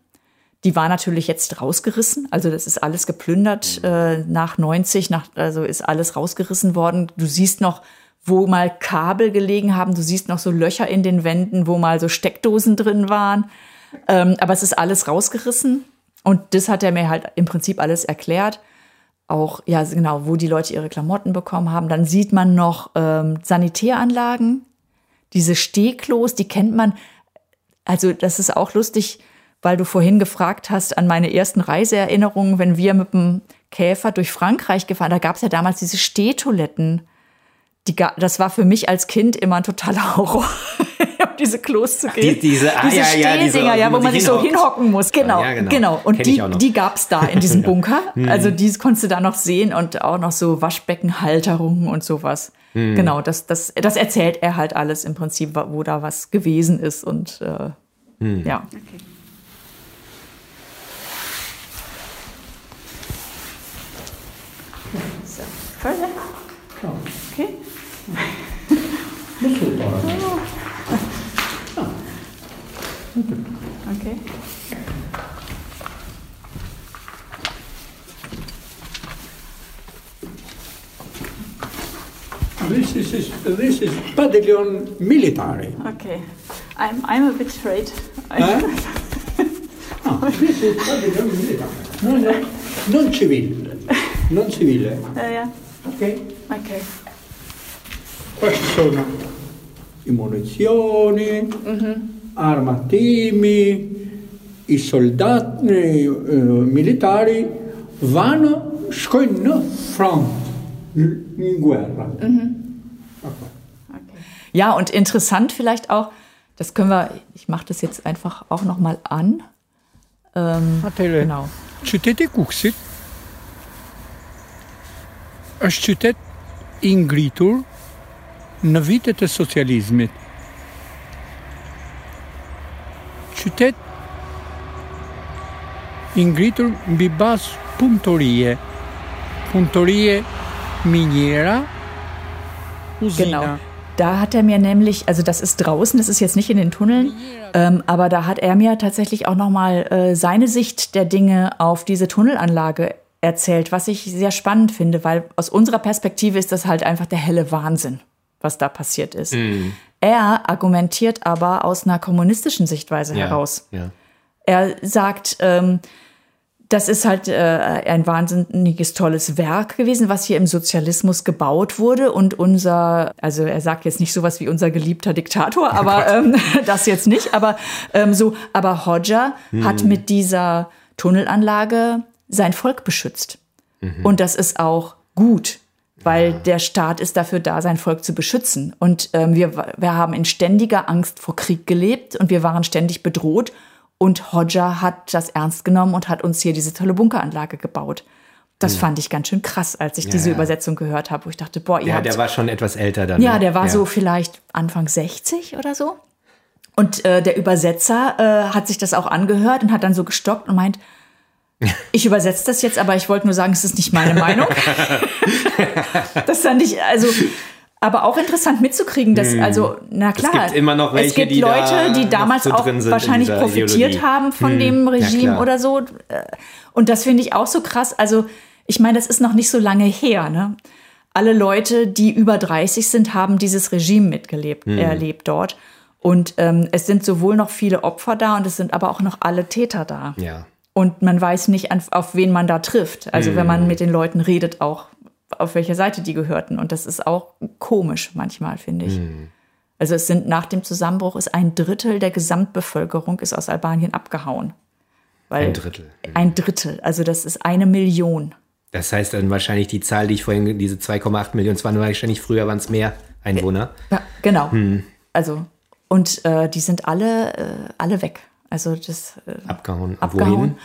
Die war natürlich jetzt rausgerissen. Also das ist alles geplündert äh, nach 90, nach, also ist alles rausgerissen worden. Du siehst noch, wo mal Kabel gelegen haben. Du siehst noch so Löcher in den Wänden, wo mal so Steckdosen drin waren. Ähm, aber es ist alles rausgerissen. Und das hat er mir halt im Prinzip alles erklärt auch, ja, genau, wo die Leute ihre Klamotten bekommen haben. Dann sieht man noch ähm, Sanitäranlagen, diese Stehklos, die kennt man. Also, das ist auch lustig, weil du vorhin gefragt hast an meine ersten Reiseerinnerungen, wenn wir mit dem Käfer durch Frankreich gefahren, da gab es ja damals diese Stehtoiletten. Die, das war für mich als Kind immer ein totaler Horror, diese Klos zu gehen. Die- diese- ah, diese ja, ja, diese, ja, wo wo man sich so hinhocken muss. Genau, Ja, genau. genau. Und Kenn die, die gab es da in diesem Bunker. Hm. Also die konntest du da noch sehen und auch noch so Waschbeckenhalterungen und sowas. Hm. Genau, das, das, das erzählt er halt alles im Prinzip, wo da was gewesen ist. Und äh, Hm. ja. So, further. Okay. Okay. This is, this is pavilion military. Okay. I'm, I'm a bit afraid. Eh? No, this is pavilion military. No, no, non civile. Non civile. Ja, ja. Ok? Okay. Queste sono i munizioni, armatimi, i soldati eh, militari vanno, shkojnë në front. in guerra. Ja, und interessant vielleicht auch, das können wir, ich mache das jetzt einfach auch nochmal an. Ähm, Atele, genau. qyteti Kuksit është qytet i ngritur në vitet e socializmit. Qytet i ngritur mbi bazë punëtorie. Punëtorie miniera, usina. Genau. Da hat er mir nämlich, also das ist draußen, das ist jetzt nicht in den Tunneln, ähm, aber da hat er mir tatsächlich auch nochmal äh, seine Sicht der Dinge auf diese Tunnelanlage erzählt, was ich sehr spannend finde, weil aus unserer Perspektive ist das halt einfach der helle Wahnsinn, was da passiert ist. Er argumentiert aber aus einer kommunistischen Sichtweise heraus. Ja. Er sagt, ähm, das ist halt äh, ein wahnsinniges tolles Werk gewesen, was hier im Sozialismus gebaut wurde. Und unser, also er sagt jetzt nicht sowas wie unser geliebter Diktator, aber ähm, das jetzt nicht. Aber ähm, so, aber Hodja hat mit dieser Tunnelanlage sein Volk beschützt. Und das ist auch gut. Weil der Staat ist dafür da, sein Volk zu beschützen. Und ähm, wir, wir haben in ständiger Angst vor Krieg gelebt und wir waren ständig bedroht. Und Hodja hat das ernst genommen und hat uns hier diese tolle Bunkeranlage gebaut. Das fand ich ganz schön krass, als ich diese ja. Übersetzung gehört habe, wo ich dachte, boah, ihr Ja, habt der war schon etwas älter dann. ja, ne? der war so vielleicht Anfang 60 oder so. Und äh, der Übersetzer äh, hat sich das auch angehört und hat dann so gestockt und meint, ich übersetze das jetzt, aber ich wollte nur sagen, es ist nicht meine Meinung. das fand ich, also, aber auch interessant mitzukriegen, dass, also, na klar. Hm. gibt immer noch welche, Es gibt die Leute, da die damals auch wahrscheinlich profitiert Ideologie. haben von dem ja, Regime oder so. Und das finde ich auch so krass. Also, ich meine, das ist noch nicht so lange her, ne? Alle Leute, die über 30 sind, haben dieses Regime mitgelebt, Hm. erlebt dort. Und ähm, es sind sowohl noch viele Opfer da und es sind aber auch noch alle Täter da. Ja. Und man weiß nicht, an, auf wen man da trifft. Also wenn Mhm. man mit den Leuten redet, auch auf welcher Seite die gehörten. Und das ist auch komisch manchmal, finde ich. Mhm. Also es sind nach dem Zusammenbruch ist ein Drittel der Gesamtbevölkerung ist aus Albanien abgehauen. Weil Ein Drittel. Ein Drittel. Also das ist eine Million. Das heißt dann wahrscheinlich die Zahl, die ich vorhin, diese 2,8 Millionen, es waren wahrscheinlich früher waren es mehr Einwohner. Ja, genau. Hm. Also und äh, die sind alle äh, alle weg. Also das äh, Abgehauen. abgehauen. Wohin?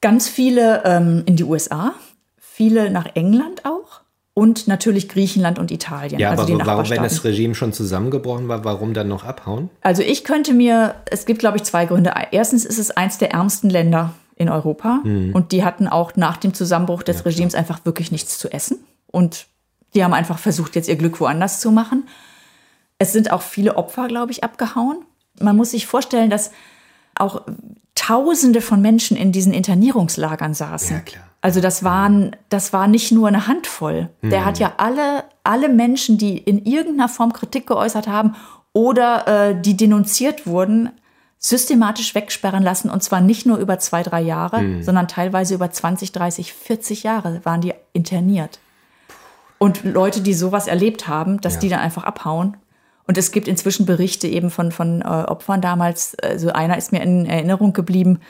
Ganz viele ähm, in die USA, viele nach England auch und natürlich Griechenland und Italien. Ja, also aber die warum, wenn das Regime schon zusammengebrochen war, warum dann noch abhauen? Also ich könnte mir, es gibt glaube ich zwei Gründe. Erstens ist es eins der ärmsten Länder in Europa und die hatten auch nach dem Zusammenbruch des Regimes einfach wirklich nichts zu essen und die haben einfach versucht, jetzt ihr Glück woanders zu machen. Es sind auch viele Opfer, glaube ich, abgehauen. Man muss sich vorstellen, dass auch Tausende von Menschen in diesen Internierungslagern saßen. Ja, klar. Also das waren, das war nicht nur eine Handvoll. Der hat ja alle, alle Menschen, die in irgendeiner Form Kritik geäußert haben oder äh, die denunziert wurden, systematisch wegsperren lassen. Und zwar nicht nur über zwei, drei Jahre, sondern teilweise über 20, 30, 40 Jahre waren die interniert. Und Leute, die sowas erlebt haben, dass die dann einfach abhauen. Und es gibt inzwischen Berichte eben von, von äh, Opfern damals. Also einer ist mir in Erinnerung geblieben.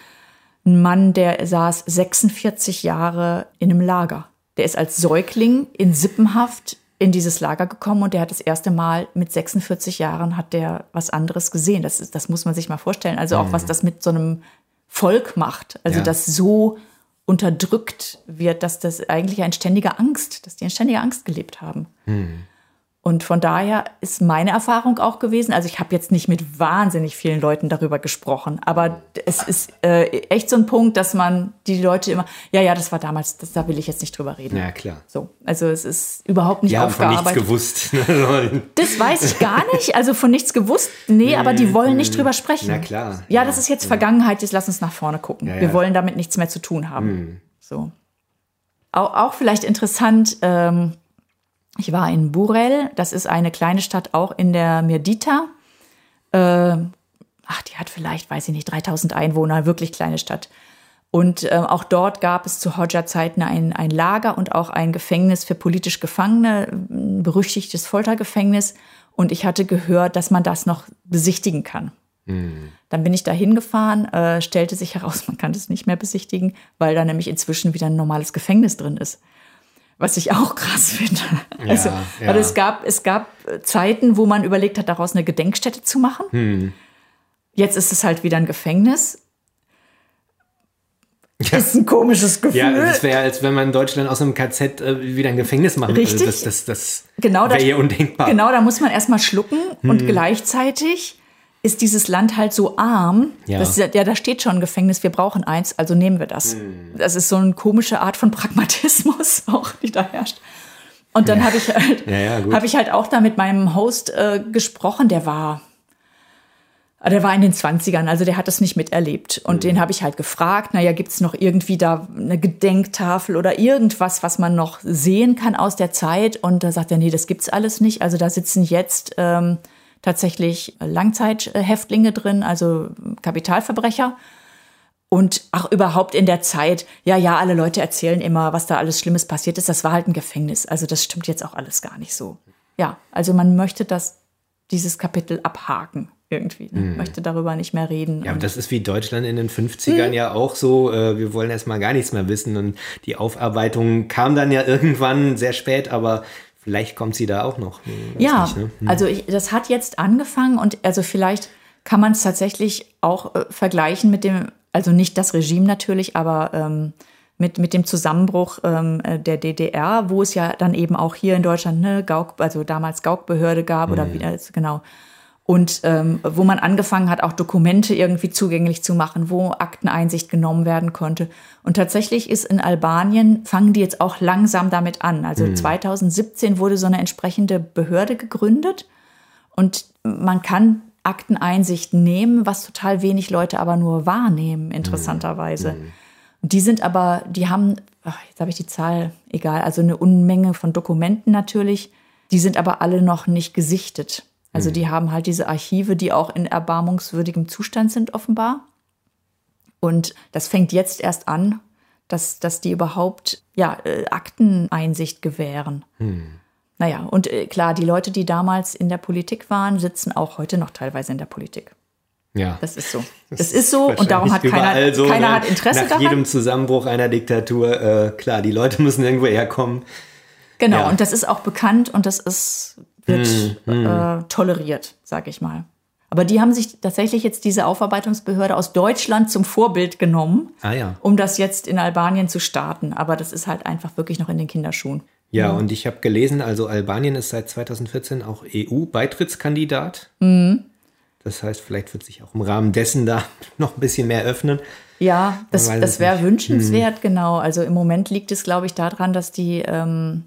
Ein Mann, der saß 46 Jahre in einem Lager. Der ist als Säugling in Sippenhaft in dieses Lager gekommen und der hat das erste Mal mit 46 Jahren hat der was anderes gesehen. Das, ist, das muss man sich mal vorstellen. Also auch was das mit so einem Volk macht. Also Ja. das so unterdrückt wird, dass das eigentlich ein ständiger Angst, dass die in ständiger Angst gelebt haben. Und von daher ist meine Erfahrung auch gewesen, also ich habe jetzt nicht mit wahnsinnig vielen Leuten darüber gesprochen, aber es ist äh, echt so ein Punkt, dass man die Leute immer, ja, ja, das war damals, das, da will ich jetzt nicht drüber reden. Ja, klar. So, also es ist überhaupt nicht Die haben von nichts aufgearbeitet. gewusst. Das weiß ich gar nicht, also von nichts gewusst. Nee, aber die wollen nicht drüber sprechen. Na klar. Ja, das ist jetzt Vergangenheit, jetzt lass uns nach vorne gucken. Ja, Wir ja. wollen damit nichts mehr zu tun haben. So. Auch, auch vielleicht interessant, ähm, ich war in Burel, das ist eine kleine Stadt auch in der Mirdita. Äh, ach, die hat vielleicht, weiß ich nicht, 3000 Einwohner, wirklich kleine Stadt. Und ähm, auch dort gab es zu Hodja-Zeiten ein, ein Lager und auch ein Gefängnis für politisch Gefangene, ein berüchtigtes Foltergefängnis. Und ich hatte gehört, dass man das noch besichtigen kann. Dann bin ich da hingefahren, äh, stellte sich heraus, man kann das nicht mehr besichtigen, weil da nämlich inzwischen wieder ein normales Gefängnis drin ist. Was ich auch krass finde. Also, ja. weil es gab, es gab Zeiten, wo man überlegt hat, daraus eine Gedenkstätte zu machen. Hm. Jetzt ist es halt wieder ein Gefängnis. Ist ein komisches Gefühl. Ja, das wäre, als wenn man in Deutschland aus einem KZ äh, wieder ein Gefängnis machen Richtig. würde. Das, das, das Genau, wäre hier undenkbar. Genau, da muss man erstmal schlucken Hm. und gleichzeitig ist dieses Land halt so arm, Ja. dass ja, ja, da steht schon ein Gefängnis, wir brauchen eins, also nehmen wir das. Das ist so eine komische Art von Pragmatismus auch, die da herrscht. Und dann habe ich halt, Ja, ja, habe ich halt auch da mit meinem Host äh, gesprochen, der war der war in den 20ern, also der hat das nicht miterlebt. Und den habe ich halt gefragt, naja, gibt es noch irgendwie da eine Gedenktafel oder irgendwas, was man noch sehen kann aus der Zeit? Und da sagt er, nee, das gibt's alles nicht. Also da sitzen jetzt ähm, tatsächlich Langzeithäftlinge drin, also Kapitalverbrecher. Und auch überhaupt in der Zeit, ja, ja, alle Leute erzählen immer, was da alles Schlimmes passiert ist. Das war halt ein Gefängnis. Also das stimmt jetzt auch alles gar nicht so. Ja, also man möchte das, dieses Kapitel abhaken irgendwie. Ne? Möchte darüber nicht mehr reden. Ja, aber das ist wie Deutschland in den 50ern ja auch so. Äh, wir wollen erstmal gar nichts mehr wissen. Und die Aufarbeitung kam dann ja irgendwann sehr spät, aber vielleicht kommt sie da auch noch. Hm, Ja, nicht, ne? also ich, das hat jetzt angefangen und also vielleicht kann man es tatsächlich auch äh, vergleichen mit dem, also nicht das Regime natürlich, aber ähm, mit, mit dem Zusammenbruch ähm, äh, der DDR, wo es ja dann eben auch hier in Deutschland eine Gauk, also damals Gauk-Behörde gab oder wie, also genau. Und ähm, wo man angefangen hat, auch Dokumente irgendwie zugänglich zu machen, wo Akteneinsicht genommen werden konnte. Und tatsächlich ist in Albanien, fangen die jetzt auch langsam damit an. Also 2017 wurde so eine entsprechende Behörde gegründet und man kann Akteneinsicht nehmen, was total wenig Leute aber nur wahrnehmen, interessanterweise. Und Die sind aber, die haben, ach, jetzt habe ich die Zahl, egal, also eine Unmenge von Dokumenten natürlich. Die sind aber alle noch nicht gesichtet. Also die haben halt diese Archive, die auch in erbarmungswürdigem Zustand sind, offenbar. Und das fängt jetzt erst an, dass, dass die überhaupt ja, äh, Akteneinsicht gewähren. Naja, und äh, klar, die Leute, die damals in der Politik waren, sitzen auch heute noch teilweise in der Politik. Ja. Das ist so. Das, ist so und darum hat keiner, so, keiner ne? hat Interesse Nach daran. jedem Zusammenbruch einer Diktatur, äh, klar, die Leute müssen irgendwo herkommen. Genau, Ja. und das ist auch bekannt und das ist, wird Hm, Äh, toleriert, sag ich mal. Aber die haben sich tatsächlich jetzt diese Aufarbeitungsbehörde aus Deutschland zum Vorbild genommen, Ah ja. um das jetzt in Albanien zu starten. Aber das ist halt einfach wirklich noch in den Kinderschuhen. Ja, und ich habe gelesen, also Albanien ist seit 2014 auch EU-Beitrittskandidat. Mhm. Das heißt, vielleicht wird sich auch im Rahmen dessen da noch ein bisschen mehr öffnen. Ja, das, das wäre nicht. Hm. wünschenswert, genau. Also im Moment liegt es, glaube ich, daran, dass die, ähm,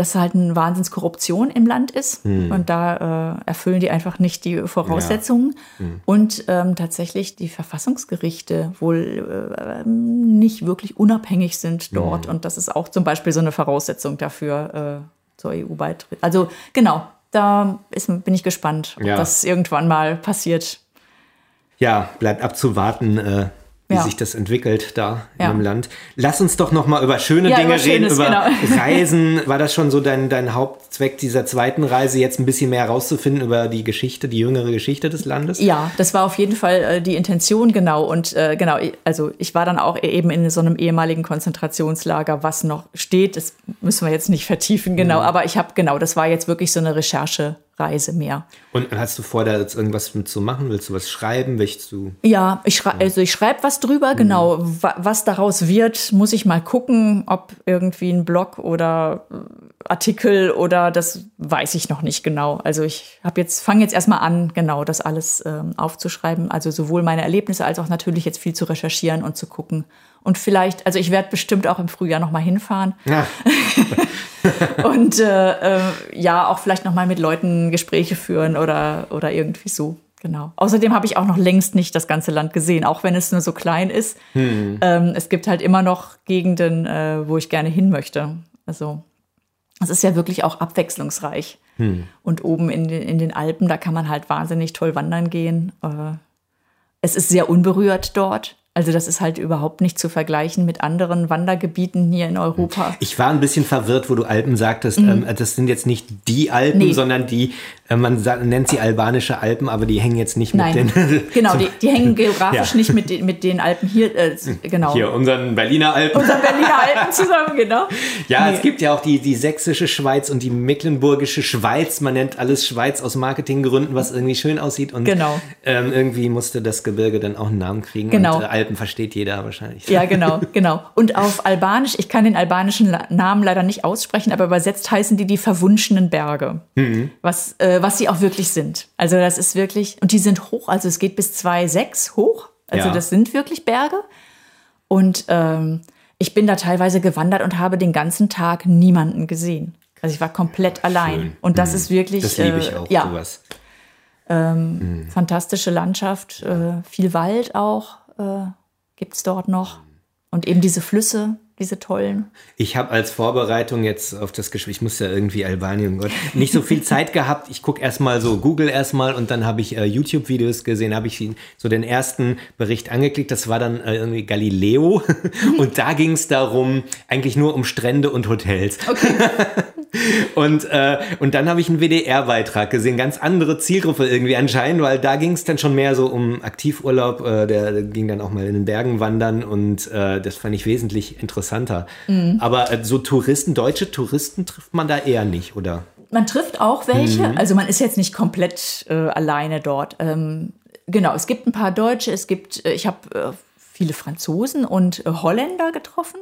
dass halt eine Wahnsinnskorruption im Land ist. Hm. Und da äh, erfüllen die einfach nicht die Voraussetzungen. Hm. Und ähm, tatsächlich die Verfassungsgerichte wohl äh, nicht wirklich unabhängig sind dort. Hm. Und das ist auch zum Beispiel so eine Voraussetzung dafür äh, zur EU-Beitritt. Also genau, da ist, bin ich gespannt, ob Ja. das irgendwann mal passiert. Ja, bleibt abzuwarten, äh, wie Ja. sich das entwickelt da Ja. dem Land. Lass uns doch noch mal über schöne Ja, Dinge über reden, Schönes, über genau. Reisen. War das schon so dein, dein Hauptzweck dieser zweiten Reise, jetzt ein bisschen mehr herauszufinden über die Geschichte, die jüngere Geschichte des Landes? Ja, das war auf jeden Fall äh, die Intention, genau. Und äh, genau, also ich war dann auch eben in so einem ehemaligen Konzentrationslager, was noch steht. Das müssen wir jetzt nicht vertiefen, genau. Aber ich habe, genau, das war jetzt wirklich so eine Recherchereise mehr. Und hast du vor, da jetzt irgendwas mit zu machen? Willst du was schreiben? Willst du Ja, ich schrei also ich schreibe was drüber, genau. Wa was daraus wird, muss ich mal gucken, ob irgendwie ein Blog oder äh, Artikel oder das weiß ich noch nicht genau. Also ich habe jetzt fange jetzt erstmal an, genau das alles ähm, aufzuschreiben, also sowohl meine Erlebnisse als auch natürlich jetzt viel zu recherchieren und zu gucken. Und vielleicht, also ich werde bestimmt auch im Frühjahr noch mal hinfahren Ja. und äh, äh, ja, auch vielleicht noch mal mit Leuten Gespräche führen oder, oder irgendwie so. Genau. Außerdem habe ich auch noch längst nicht das ganze Land gesehen, auch wenn es nur so klein ist. Ähm, es gibt halt immer noch Gegenden, äh, wo ich gerne hin möchte. Also es ist ja wirklich auch abwechslungsreich. Und oben in den, in den Alpen, da kann man halt wahnsinnig toll wandern gehen. Äh, es ist sehr unberührt dort. Also das ist halt überhaupt nicht zu vergleichen mit anderen Wandergebieten hier in Europa. Ich war ein bisschen verwirrt, wo du Alpen sagtest. Ähm, das sind jetzt nicht die Alpen, Mhm. Nee. sondern die Man sa- nennt sie albanische Alpen, aber die hängen jetzt nicht mit Nein, den. genau, die, die hängen geografisch Ja. nicht mit, den- mit den Alpen hier, äh, genau. Hier, unseren Berliner Alpen. Unseren Berliner Alpen zusammen, genau. Ja, Nee. es gibt ja auch die, die sächsische Schweiz und die mecklenburgische Schweiz. Man nennt alles Schweiz aus Marketinggründen, was irgendwie schön aussieht. Und Genau. ähm, irgendwie musste das Gebirge dann auch einen Namen kriegen. Genau. Und äh, Alpen versteht jeder wahrscheinlich. Ja, genau, genau. Und auf Albanisch, ich kann den albanischen Namen leider nicht aussprechen, aber übersetzt heißen die die verwunschenen Berge. Mhm. Was, äh, was sie auch wirklich sind. Also das ist wirklich, und die sind hoch, also es geht bis 2,6 hoch. Also Ja. das sind wirklich Berge. Und ähm, ich bin da teilweise gewandert und habe den ganzen Tag niemanden gesehen. Also ich war komplett allein. Und das ist wirklich. Das liebe ich äh, auch, ja, sowas. fantastische Landschaft, äh, viel Wald auch äh, gibt es dort noch. Und eben diese Flüsse, diese tollen. Ich habe als Vorbereitung jetzt auf das Gespräch, ich muss ja irgendwie Albanien, Gott, nicht so viel Zeit gehabt. Ich gucke erstmal so Google erstmal und dann habe ich äh, YouTube-Videos gesehen, habe ich so den ersten Bericht angeklickt. Das war dann äh, irgendwie Galileo und da ging es darum, eigentlich nur um Strände und Hotels. Und, äh, und dann habe ich einen WDR-Beitrag gesehen, ganz andere Zielgruppe irgendwie anscheinend, weil da ging es dann schon mehr so um Aktivurlaub, äh, der, der ging dann auch mal in den Bergen wandern und äh, das fand ich wesentlich interessanter. Aber äh, so Touristen, deutsche Touristen trifft man da eher nicht, oder? Man trifft auch welche, Mhm. also man ist jetzt nicht komplett äh, alleine dort. Ähm, genau, es gibt ein paar Deutsche, es gibt, äh, ich habe äh, viele Franzosen und Holländer getroffen,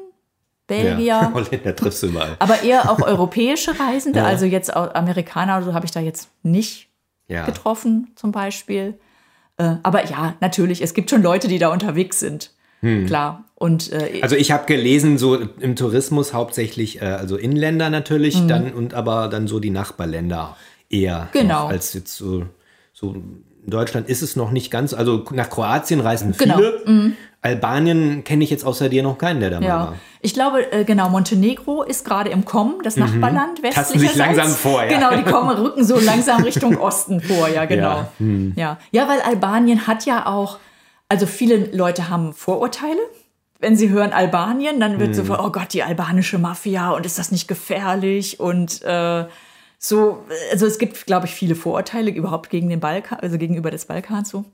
Belgier. Holländer triffst du überall. Aber eher auch europäische Reisende, also jetzt auch Amerikaner, so habe ich da jetzt nicht Ja. getroffen, zum Beispiel. Äh, aber ja, natürlich, es gibt schon Leute, die da unterwegs sind. Klar. Und äh, Also ich habe gelesen, so im Tourismus hauptsächlich, äh, also Inländer natürlich, dann und aber dann so die Nachbarländer eher Mhm. Genau. als jetzt so, so in Deutschland ist es noch nicht ganz, also nach Kroatien reisen Genau. viele. Albanien kenne ich jetzt außer dir noch keinen, der da mal ja, war. ich glaube, äh, genau, Montenegro ist gerade im Kommen, das Nachbarland Mhm. Tasten sich westlicherseits. langsam vor, ja. Genau, die kommen, rücken so langsam Richtung Osten vor, ja, genau. Ja, hm. Ja. ja, weil Albanien hat ja auch, also viele Leute haben Vorurteile. Wenn sie hören Albanien, dann wird Hm. sofort, oh Gott, die albanische Mafia und ist das nicht gefährlich und äh, so, also es gibt, glaube ich, viele Vorurteile überhaupt gegen den Balkan, also gegenüber des Balkans so.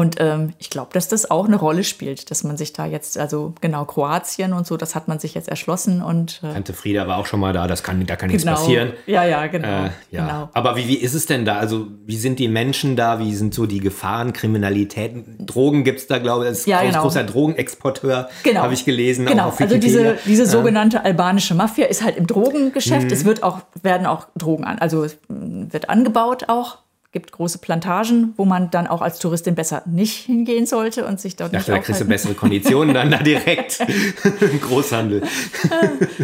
Und ähm, ich glaube, dass das auch eine Rolle spielt, dass man sich da jetzt, also genau, Kroatien und so, das hat man sich jetzt erschlossen und äh, Tante Frieda war auch schon mal da, das kann, da kann nichts genau. passieren. Ja, ja, genau. Äh, ja. genau. Aber wie, wie ist es denn da? Also, wie sind die Menschen da? Wie sind so die Gefahren, Kriminalität? Drogen gibt es da, glaube ich, als Ja, genau. großer Drogenexporteur, Genau. habe ich gelesen. auch Genau, also diese, diese sogenannte albanische Mafia ist halt im Drogengeschäft. Es wird auch, werden auch Drogen an, also mm, wird angebaut auch. Gibt große Plantagen, wo man dann auch als Touristin besser nicht hingehen sollte und sich dort Ich dachte, da nicht kriegst du bessere Konditionen dann da direkt. Großhandel.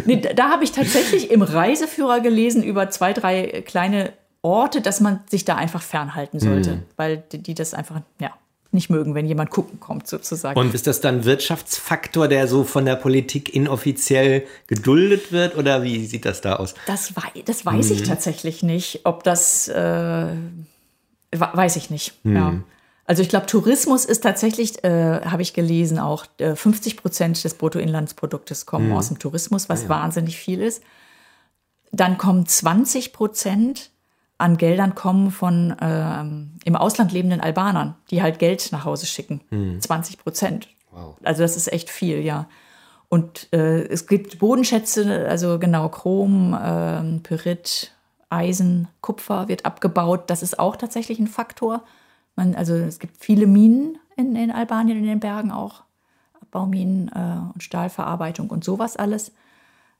Nee, da da habe ich tatsächlich im Reiseführer gelesen über zwei, drei kleine Orte, dass man sich da einfach fernhalten sollte, Mhm. weil die, die das einfach ja, nicht mögen, wenn jemand gucken kommt sozusagen. Und ist das dann Wirtschaftsfaktor, der so von der Politik inoffiziell geduldet wird? Oder wie sieht das da aus? Das, wei das weiß Mhm. ich tatsächlich nicht, ob das, äh, weiß ich nicht. Mhm. Ja. Also ich glaube, Tourismus ist tatsächlich, äh, habe ich gelesen, auch äh, 50 Prozent des Bruttoinlandsproduktes kommen Mhm. aus dem Tourismus, was wahnsinnig viel ist. Dann kommen 20 Prozent an Geldern kommen von ähm, im Ausland lebenden Albanern, die halt Geld nach Hause schicken. 20 Prozent. Wow. Also das ist echt viel, ja. Und äh, es gibt Bodenschätze, also genau Chrom, ähm, Pyrit, Eisen, Kupfer wird abgebaut. Das ist auch tatsächlich ein Faktor. Man, also es gibt viele Minen in, in Albanien, in den Bergen auch. Abbauminen äh, und Stahlverarbeitung und sowas alles.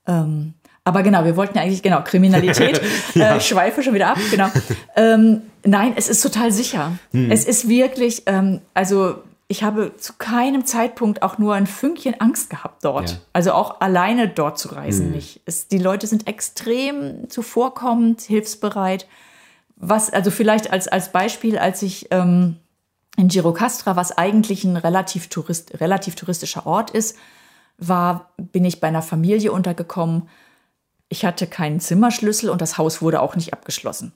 Ähm, aber genau, wir wollten ja eigentlich, genau, Kriminalität. äh, ich schweife schon wieder ab, genau. ähm, nein, es ist total sicher. Es ist wirklich, ähm, also ich habe zu keinem Zeitpunkt auch nur ein Fünkchen Angst gehabt dort. Ja. Also auch alleine dort zu reisen nicht. Es, die Leute sind extrem zuvorkommend, hilfsbereit. Was, also vielleicht als, als Beispiel, als ich ähm, in Girocastra, was eigentlich ein relativ, Tourist, relativ touristischer Ort ist, war, bin ich bei einer Familie untergekommen. Ich hatte keinen Zimmerschlüssel und das Haus wurde auch nicht abgeschlossen.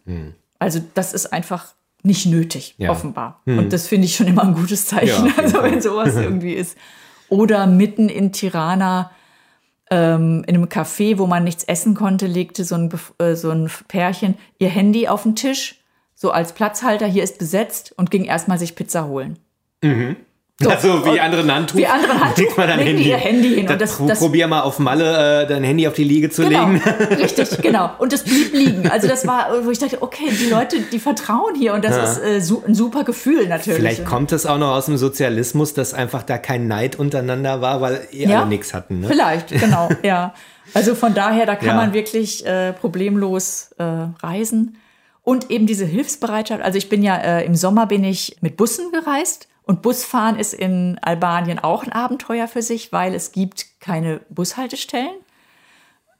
Also das ist einfach nicht nötig, Ja. offenbar. Und das finde ich schon immer ein gutes Zeichen, Ja, also wenn sowas irgendwie ist. Oder mitten in Tirana ähm, in einem Café, wo man nichts essen konnte, legte so ein, Bef- äh, so ein Pärchen ihr Handy auf den Tisch so als Platzhalter, hier ist besetzt und ging erstmal sich Pizza holen. So, also wie andere Handtuch. Wie andere Handtuch, legt man dein legen Handy. ihr Handy hin. Das, Und das- das- probier mal auf Malle äh, dein Handy auf die Liege zu Genau, legen. richtig, genau. Und das blieb liegen. Also das war, wo ich dachte, okay, die Leute, die vertrauen hier und das Ja. ist äh, su ein super Gefühl natürlich. Vielleicht kommt es auch noch aus dem Sozialismus, dass einfach da kein Neid untereinander war, weil eh Ja. alle nichts hatten. Ne? Vielleicht, genau, ja. Also von daher, da kann Ja. man wirklich äh, problemlos äh, reisen. Und eben diese Hilfsbereitschaft. Also ich bin ja äh, im Sommer bin ich mit Bussen gereist. Und Busfahren ist in Albanien auch ein Abenteuer für sich, weil es gibt keine Bushaltestellen,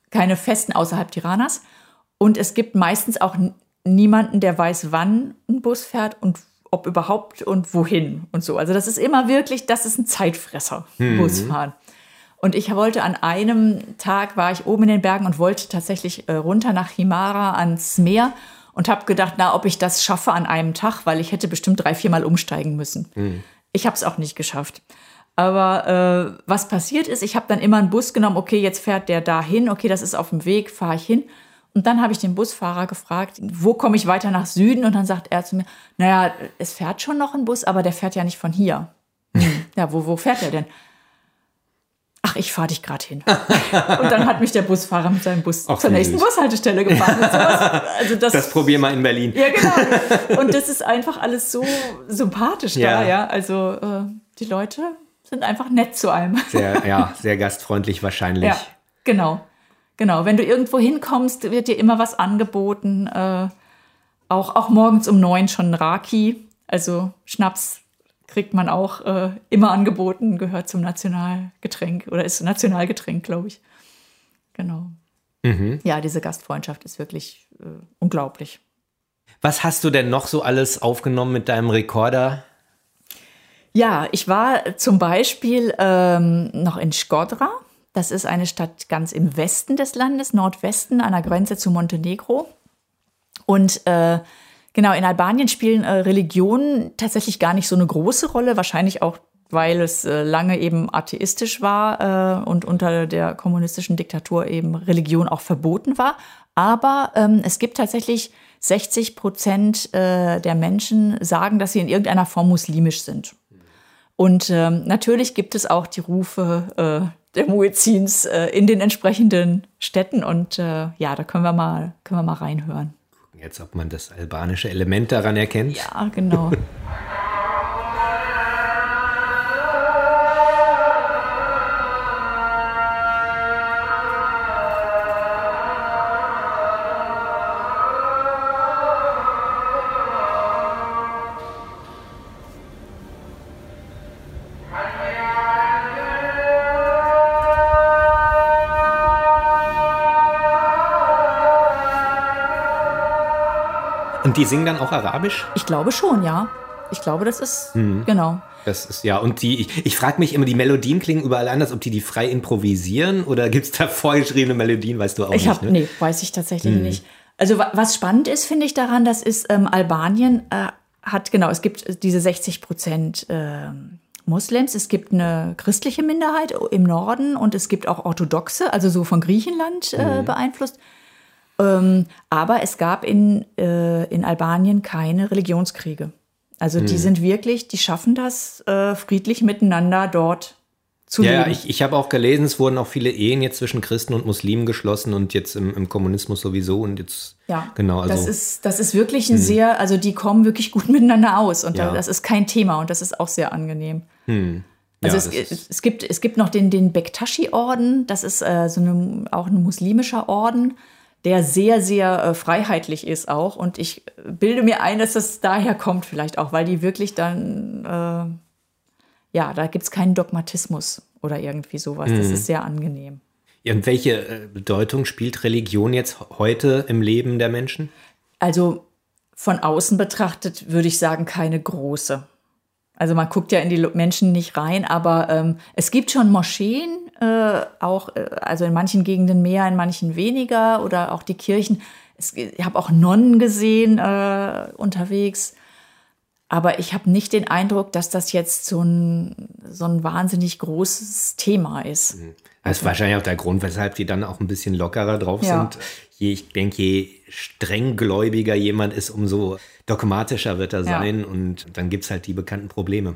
keine festen außerhalb Tiranas. Und es gibt meistens auch niemanden, der weiß, wann ein Bus fährt und ob überhaupt und wohin und so. Also das ist immer wirklich, das ist ein Zeitfresser, Busfahren. Und ich wollte an einem Tag, war ich oben in den Bergen und wollte tatsächlich äh, runter nach Himara ans Meer und habe gedacht, na, ob ich das schaffe an einem Tag, weil ich hätte bestimmt drei, viermal umsteigen müssen. Ich habe es auch nicht geschafft. Aber äh, was passiert ist, ich habe dann immer einen Bus genommen, okay, jetzt fährt der dahin, okay, das ist auf dem Weg, fahre ich hin. Und dann habe ich den Busfahrer gefragt, wo komme ich weiter nach Süden? Und dann sagt er zu mir, naja, es fährt schon noch ein Bus, aber der fährt ja nicht von hier. Hm, ja, wo, wo fährt er denn? Ach, ich fahre dich gerade hin. Und dann hat mich der Busfahrer mit seinem Bus Ach, zur nächsten süß. Bushaltestelle gefahren. Also das, Das probier mal in Berlin. ja, genau. Und das ist einfach alles so sympathisch Ja. da, ja. Also äh, die Leute sind einfach nett zu einem. Sehr, ja, sehr gastfreundlich wahrscheinlich. Ja, genau. Genau. Wenn du irgendwo hinkommst, wird dir immer was angeboten. Äh, auch, auch morgens um neun schon Raki. Also Schnaps kriegt man auch äh, immer angeboten, gehört zum Nationalgetränk oder ist Nationalgetränk, glaube ich. Genau. Ja, diese Gastfreundschaft ist wirklich äh, unglaublich. Was hast du denn noch so alles aufgenommen mit deinem Rekorder? Ja, ich war zum Beispiel ähm, noch in Skodra. Das ist eine Stadt ganz im Westen des Landes, Nordwesten, an der Grenze zu Montenegro. Und äh, genau, in Albanien spielen äh, Religionen tatsächlich gar nicht so eine große Rolle, wahrscheinlich auch, weil es äh, lange eben atheistisch war äh, und unter der kommunistischen Diktatur eben Religion auch verboten war. Aber ähm, es gibt tatsächlich 60 Prozent äh, der Menschen sagen, dass sie in irgendeiner Form muslimisch sind. Und ähm, natürlich gibt es auch die Rufe äh, der Muezzins äh, in den entsprechenden Städten. Und ja, da können wir mal, können wir mal reinhören. Jetzt, ob man das albanische Element daran erkennt. Ja, genau. Und die singen dann auch Arabisch? Ich glaube schon, ja. Ich glaube, das ist, genau. Das ist ja, und die, ich, ich frage mich immer, die Melodien klingen überall anders, ob die die frei improvisieren oder gibt es da vorgeschriebene Melodien, weißt du auch Ich nicht. habe, ne? nee, weiß ich tatsächlich nicht. Also wa- was spannend ist, finde ich daran, das ist ähm, Albanien äh, hat genau, es gibt diese 60 Prozent ähm, Moslems, es gibt eine christliche Minderheit im Norden und es gibt auch orthodoxe, also so von Griechenland äh, beeinflusst. Ähm, aber es gab in, äh, in Albanien keine Religionskriege. Also die sind wirklich, die schaffen das äh, friedlich miteinander dort zu Ja, ja, leben. ich, ich habe auch gelesen, es wurden auch viele Ehen jetzt zwischen Christen und Muslimen geschlossen und jetzt im, im Kommunismus sowieso und jetzt Ja, genau, also das ist das ist wirklich ein sehr, also die kommen wirklich gut miteinander aus und Ja. da, das ist kein Thema und das ist auch sehr angenehm. Also ja, es, es gibt es gibt noch den den Bektashi-Orden, das ist äh, so eine, auch ein muslimischer Orden, der sehr sehr äh, freiheitlich ist auch und ich bilde mir ein, dass das daher kommt vielleicht auch, weil die wirklich dann äh, ja, da gibt es keinen Dogmatismus oder irgendwie sowas. Das Mhm. ist sehr angenehm. Ja, und welche äh, Bedeutung spielt Religion jetzt heute im Leben der Menschen? Also von außen betrachtet würde ich sagen, keine große. Also man guckt ja in die Menschen nicht rein, aber ähm, es gibt schon Moscheen, äh, auch äh, also in manchen Gegenden mehr, in manchen weniger oder auch die Kirchen. Es, ich habe auch Nonnen gesehen äh, unterwegs, aber ich habe nicht den Eindruck, dass das jetzt so ein, so ein wahnsinnig großes Thema ist. Das ist wahrscheinlich auch der Grund, weshalb die dann auch ein bisschen lockerer drauf Ja. sind. Je, ich denke, je strenggläubiger jemand ist, umso dogmatischer wird er Ja. sein und dann gibt es halt die bekannten Probleme.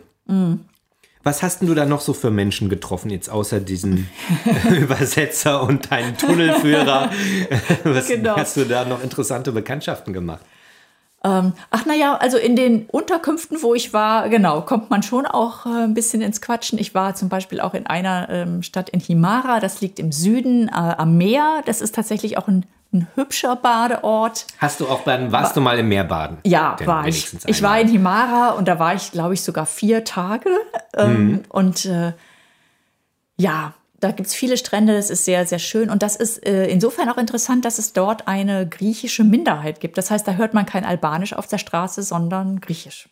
Was hast denn du da noch so für Menschen getroffen, jetzt außer diesen Übersetzer und deinen Tunnelführer? Was Genau. hast du da noch interessante Bekanntschaften gemacht? Ähm, ach naja, also in den Unterkünften, wo ich war, genau, kommt man schon auch äh, ein bisschen ins Quatschen. Ich war zum Beispiel auch in einer ähm, Stadt in Himara, das liegt im Süden äh, am Meer. Das ist tatsächlich auch ein, ein hübscher Badeort. Hast du auch beim, warst du mal im Meer baden? Ja, Denn war ich. Ich war in Himara und da war ich, glaube ich, sogar vier Tage. Ähm, Und äh, ja, da gibt es viele Strände, das ist sehr, sehr schön. Und das ist äh, insofern auch interessant, dass es dort eine griechische Minderheit gibt. Das heißt, da hört man kein Albanisch auf der Straße, sondern Griechisch.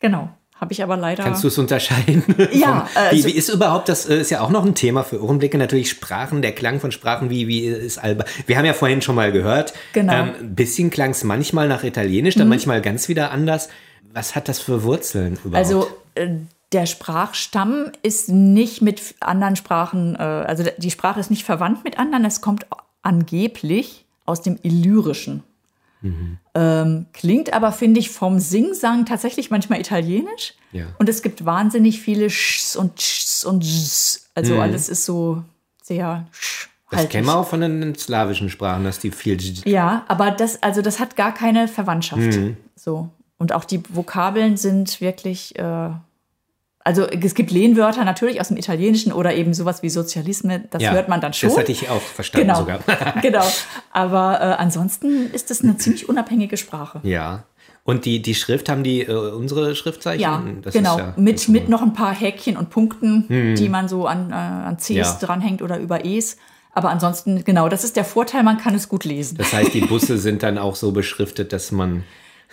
Genau. Habe ich aber leider. Kannst du es unterscheiden? Ja, Vom- wie, also- wie ist überhaupt das? äh, Ist ja auch noch ein Thema für Ohrenblicke natürlich Sprachen, der Klang von Sprachen. Wie wie ist Alba? Wir haben ja vorhin schon mal gehört. Genau. Mhm. Ähm, ein bisschen klang es manchmal nach Italienisch, dann manchmal ganz wieder anders. Was hat das für Wurzeln überhaupt? Also äh, der Sprachstamm ist nicht mit anderen Sprachen, äh, also die Sprache ist nicht verwandt mit anderen, es kommt angeblich aus dem Illyrischen. Ähm, klingt aber, finde ich, vom Singsang tatsächlich manchmal italienisch. Ja. Und es gibt wahnsinnig viele Schs und Schs und Ss. Also alles ist so sehr sch. das kennen wir auch von den slawischen Sprachen, dass die viel. Ja, aber das, also das hat gar keine Verwandtschaft. So. Und auch die Vokabeln sind wirklich, äh, also es gibt Lehnwörter natürlich aus dem Italienischen oder eben sowas wie Sozialisme, das Ja, hört man dann schon. Das hatte ich auch verstanden genau, sogar. genau. Aber äh, ansonsten ist es eine ziemlich unabhängige Sprache. ja. Und die, die Schrift, haben die äh, unsere Schriftzeichen? Ja, Das genau. ist ja mit, mit noch ein paar Häkchen und Punkten, die man so an, äh, an Cs Ja. dranhängt oder über Es. Aber ansonsten, genau, das ist der Vorteil, man kann es gut lesen. Das heißt, die Busse sind dann auch so beschriftet, dass man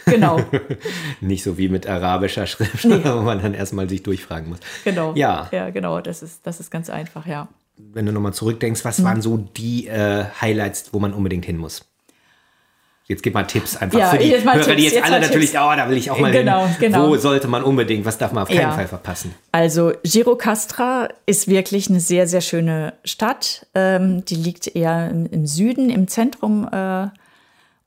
Genau, nicht so wie mit arabischer Schrift, wo man dann erstmal sich durchfragen muss. genau. Ja. Ja, genau, das ist, das ist ganz einfach, ja. Wenn du nochmal zurückdenkst, was waren so die äh, Highlights, wo man unbedingt hin muss? Jetzt gib mal Tipps einfach Ja, für die Hörer, die Tipps, jetzt, jetzt alle natürlich, oh, da will ich auch mal Genau, hin. genau. Wo sollte man unbedingt, was darf man auf keinen Ja. Fall verpassen? Also Girocastra ist wirklich eine sehr, sehr schöne Stadt. Ähm, die liegt eher im, im Süden, im Zentrum. Äh,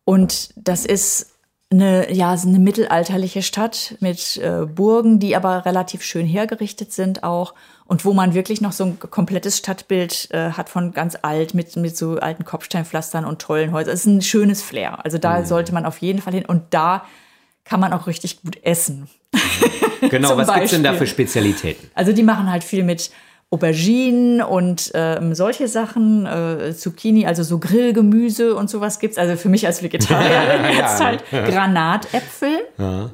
und das ist eine, ja, eine mittelalterliche Stadt mit äh, Burgen, die aber relativ schön hergerichtet sind auch. Und wo man wirklich noch so ein komplettes Stadtbild äh, hat von ganz alt mit, mit so alten Kopfsteinpflastern und tollen Häusern. Es ist ein schönes Flair. Also da sollte man auf jeden Fall hin. Und da kann man auch richtig gut essen. Genau, was gibt's denn da für Spezialitäten? Also die machen halt viel mit Auberginen und ähm, solche Sachen, äh, Zucchini, also so Grillgemüse und sowas gibt's. Also für mich als Vegetarierin jetzt halt Granatäpfel.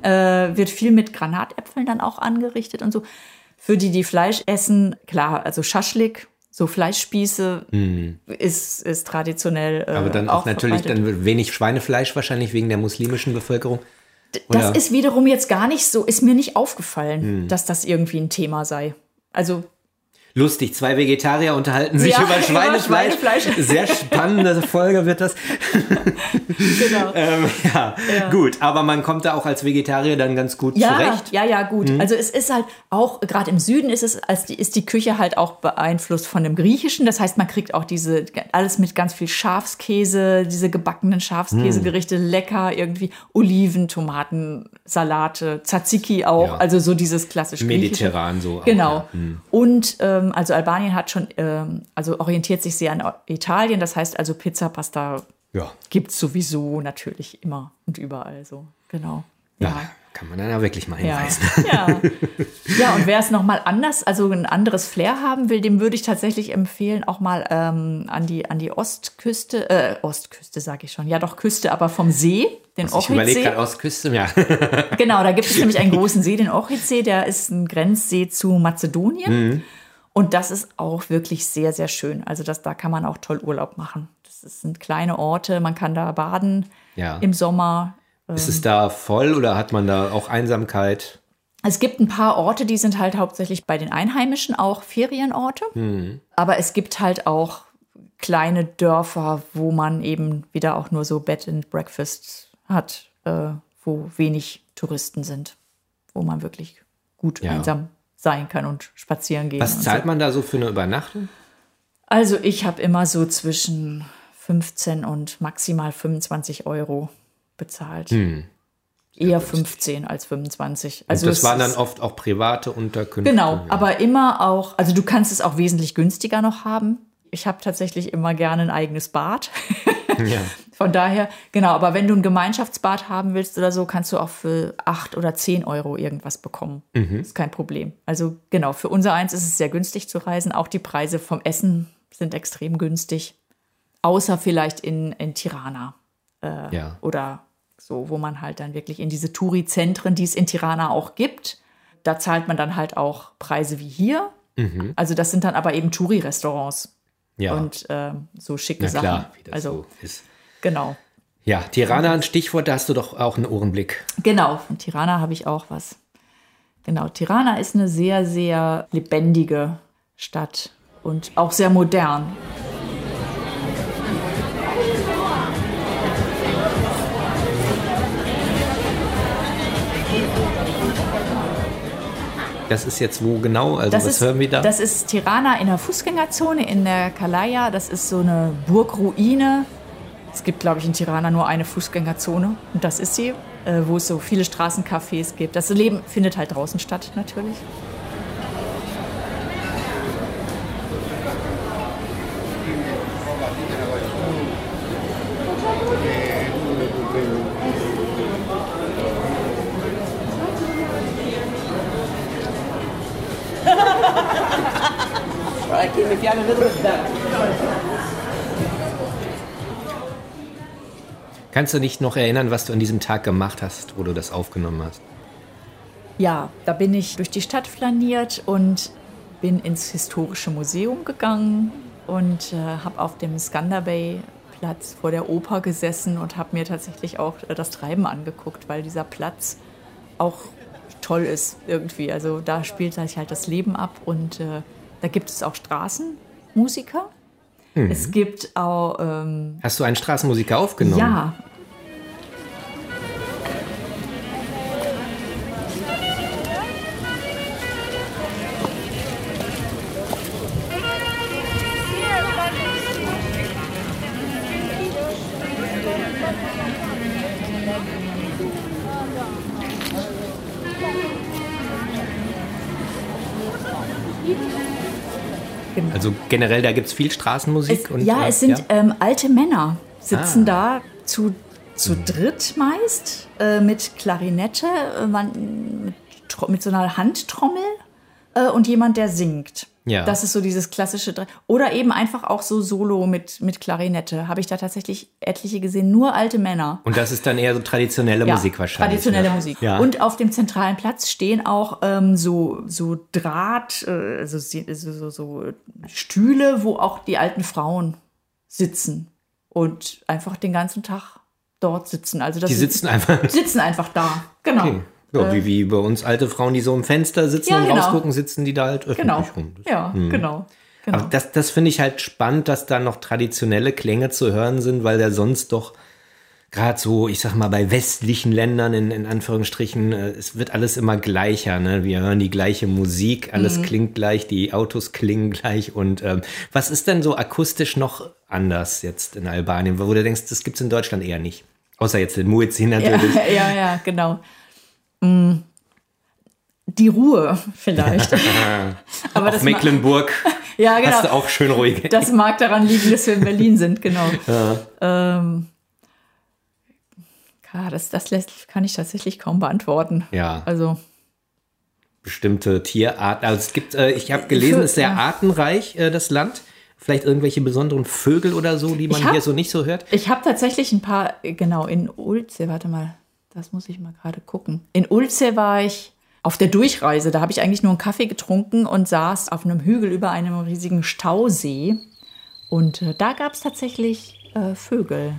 Äh, wird viel mit Granatäpfeln dann auch angerichtet und so. Für die, die Fleisch essen, klar, also Schaschlik, so Fleischspieße ist, ist traditionell. Äh. Aber dann auch, natürlich verbreitet. dann wenig Schweinefleisch wahrscheinlich wegen der muslimischen Bevölkerung. Das Oder- ist wiederum jetzt gar nicht so, ist mir nicht aufgefallen, Hm. dass das irgendwie ein Thema sei. Also Lustig, zwei Vegetarier unterhalten sich Ja, über über Schweinefleisch. Schweinefleisch. Sehr spannende Folge wird das. genau. Ähm, ja, gut. Aber man kommt da auch als Vegetarier dann ganz gut Ja, zurecht. ja, ja, gut. Also es ist halt auch, gerade im Süden ist es, als die, ist die Küche halt auch beeinflusst von dem Griechischen. Das heißt, man kriegt auch diese, alles mit ganz viel Schafskäse, diese gebackenen Schafskäsegerichte, lecker, irgendwie Oliven, Tomaten, Salate, Tzatziki auch. Ja. Also so dieses klassische. Mediterran so. auch, Genau. ja. Hm. Und ähm, also Albanien hat schon, ähm, also orientiert sich sehr an Italien. Das heißt also Pizza, Pasta Ja. gibt's sowieso natürlich immer und überall so. Genau. ja. Kann man dann ja wirklich mal Ja, hinweisen. ja. ja, und wer es nochmal anders, also ein anderes Flair haben will, dem würde ich tatsächlich empfehlen, auch mal ähm, an, die, an die Ostküste, äh, Ostküste sage ich schon, ja doch Küste, aber vom See, den Ich überlege gerade Ostküste, ja. Genau, da gibt es nämlich einen großen See, den Ochridsee, der ist ein Grenzsee zu Mazedonien. Mhm. Und das ist auch wirklich sehr, sehr schön. Also das, da kann man auch toll Urlaub machen. Das sind kleine Orte, man kann da baden Ja. im Sommer. Ist es da voll oder hat man da auch Einsamkeit? Es gibt ein paar Orte, die sind halt hauptsächlich bei den Einheimischen auch Ferienorte. Aber es gibt halt auch kleine Dörfer, wo man eben wieder auch nur so Bed and Breakfast hat, äh, wo wenig Touristen sind, wo man wirklich gut Ja. einsam sein kann und spazieren gehen. Was zahlt so. man da so für eine Übernachtung? Also ich habe immer so zwischen 15 und maximal 25 Euro bezahlt. Eher 15 als 25. Also und das waren dann oft auch private Unterkünfte. Genau, ja. aber immer auch, also du kannst es auch wesentlich günstiger noch haben. Ich habe tatsächlich immer gerne ein eigenes Bad. Ja. Von daher, genau, aber wenn du ein Gemeinschaftsbad haben willst oder so, kannst du auch für 8 oder 10 Euro irgendwas bekommen. Ist kein Problem. Also genau, für unser eins ist es sehr günstig zu reisen. Auch die Preise vom Essen sind extrem günstig. Außer vielleicht in, in Tirana ja. oder so, wo man halt dann wirklich in diese Touri-Zentren, die es in Tirana auch gibt, da zahlt man dann halt auch Preise wie hier. Also das sind dann aber eben Touri-Restaurants ja. und ähm, so schicke Na Sachen. klar, wie das also so ist. genau. Ja, Tirana, ein Stichwort, da hast du doch auch einen Ohrenblick. Genau, von Tirana habe ich auch was. Genau, Tirana ist eine sehr, sehr lebendige Stadt und auch sehr modern. Das ist jetzt wo genau? Also Das was ist, hören wir da? das ist Tirana in der Fußgängerzone in der Kalaya. Das ist so eine Burgruine. Es gibt, glaube ich, in Tirana nur eine Fußgängerzone. Und das ist sie, äh, wo es so viele Straßencafés gibt. Das Leben findet halt draußen statt, natürlich. Kannst du dich noch erinnern, was du an diesem Tag gemacht hast, wo du das aufgenommen hast? Ja, da bin ich durch die Stadt flaniert und bin ins historische Museum gegangen und äh, habe auf dem Skanderbay Platz vor der Oper gesessen und habe mir tatsächlich auch äh, das Treiben angeguckt, weil dieser Platz auch toll ist irgendwie. Also da spielt sich halt das Leben ab und äh, da gibt es auch Straßenmusiker. Es gibt auch ähm, Hast du einen Straßenmusiker aufgenommen? ja, generell, da gibt es viel Straßenmusik? Es, und, ja, äh, es sind ja? Ähm, alte Männer, sitzen Ah. da zu, zu dritt meist äh, mit Klarinette, äh, man, mit, mit so einer Handtrommel äh, und jemand, der singt. Ja. Das ist so dieses klassische. Dre- Oder eben einfach auch so Solo mit, mit Klarinette. Habe ich da tatsächlich etliche gesehen. Nur alte Männer. Und das ist dann eher so traditionelle Musik wahrscheinlich. Traditionelle ne? Musik. Ja. Und auf dem zentralen Platz stehen auch ähm, so, so Draht, äh, also so, so, so Stühle, wo auch die alten Frauen sitzen und einfach den ganzen Tag dort sitzen. Also das die sitzen einfach. sitzen einfach da. Genau. Okay. Ja, wie, wie bei uns alte Frauen, die so im Fenster sitzen Ja, und genau. rausgucken, sitzen die da halt öffentlich Genau. rum. Das- Ja, genau. genau. Aber das, das finde ich halt spannend, dass da noch traditionelle Klänge zu hören sind, weil der sonst doch gerade so, ich sag mal, bei westlichen Ländern in, in Anführungsstrichen, äh, es wird alles immer gleicher. Ne? Wir hören die gleiche Musik, alles Mhm. klingt gleich, die Autos klingen gleich. Und ähm, was ist denn so akustisch noch anders jetzt in Albanien, wo du denkst, das gibt's in Deutschland eher nicht? Außer jetzt in Muezzin natürlich. Ja, ja, ja, genau. Mm. Die Ruhe vielleicht. Aber Auf das Mecklenburg ja, genau. hast du auch schön ruhig. Das mag daran liegen, dass wir in Berlin sind, genau. Ähm, ja, das, das lässt, kann ich tatsächlich kaum beantworten. Ja. Also, bestimmte Tierarten. Also es gibt, äh, ich habe gelesen, es ist sehr ja. artenreich, äh, das Land. Vielleicht irgendwelche besonderen Vögel oder so, die man hab- hier so nicht so hört. ich habe tatsächlich ein paar, äh, genau, in Ulze, warte mal, das muss ich mal gerade gucken. In Ulze war ich auf der Durchreise, da habe ich eigentlich nur einen Kaffee getrunken und saß auf einem Hügel über einem riesigen Stausee. Und äh, da gab es tatsächlich äh, Vögel.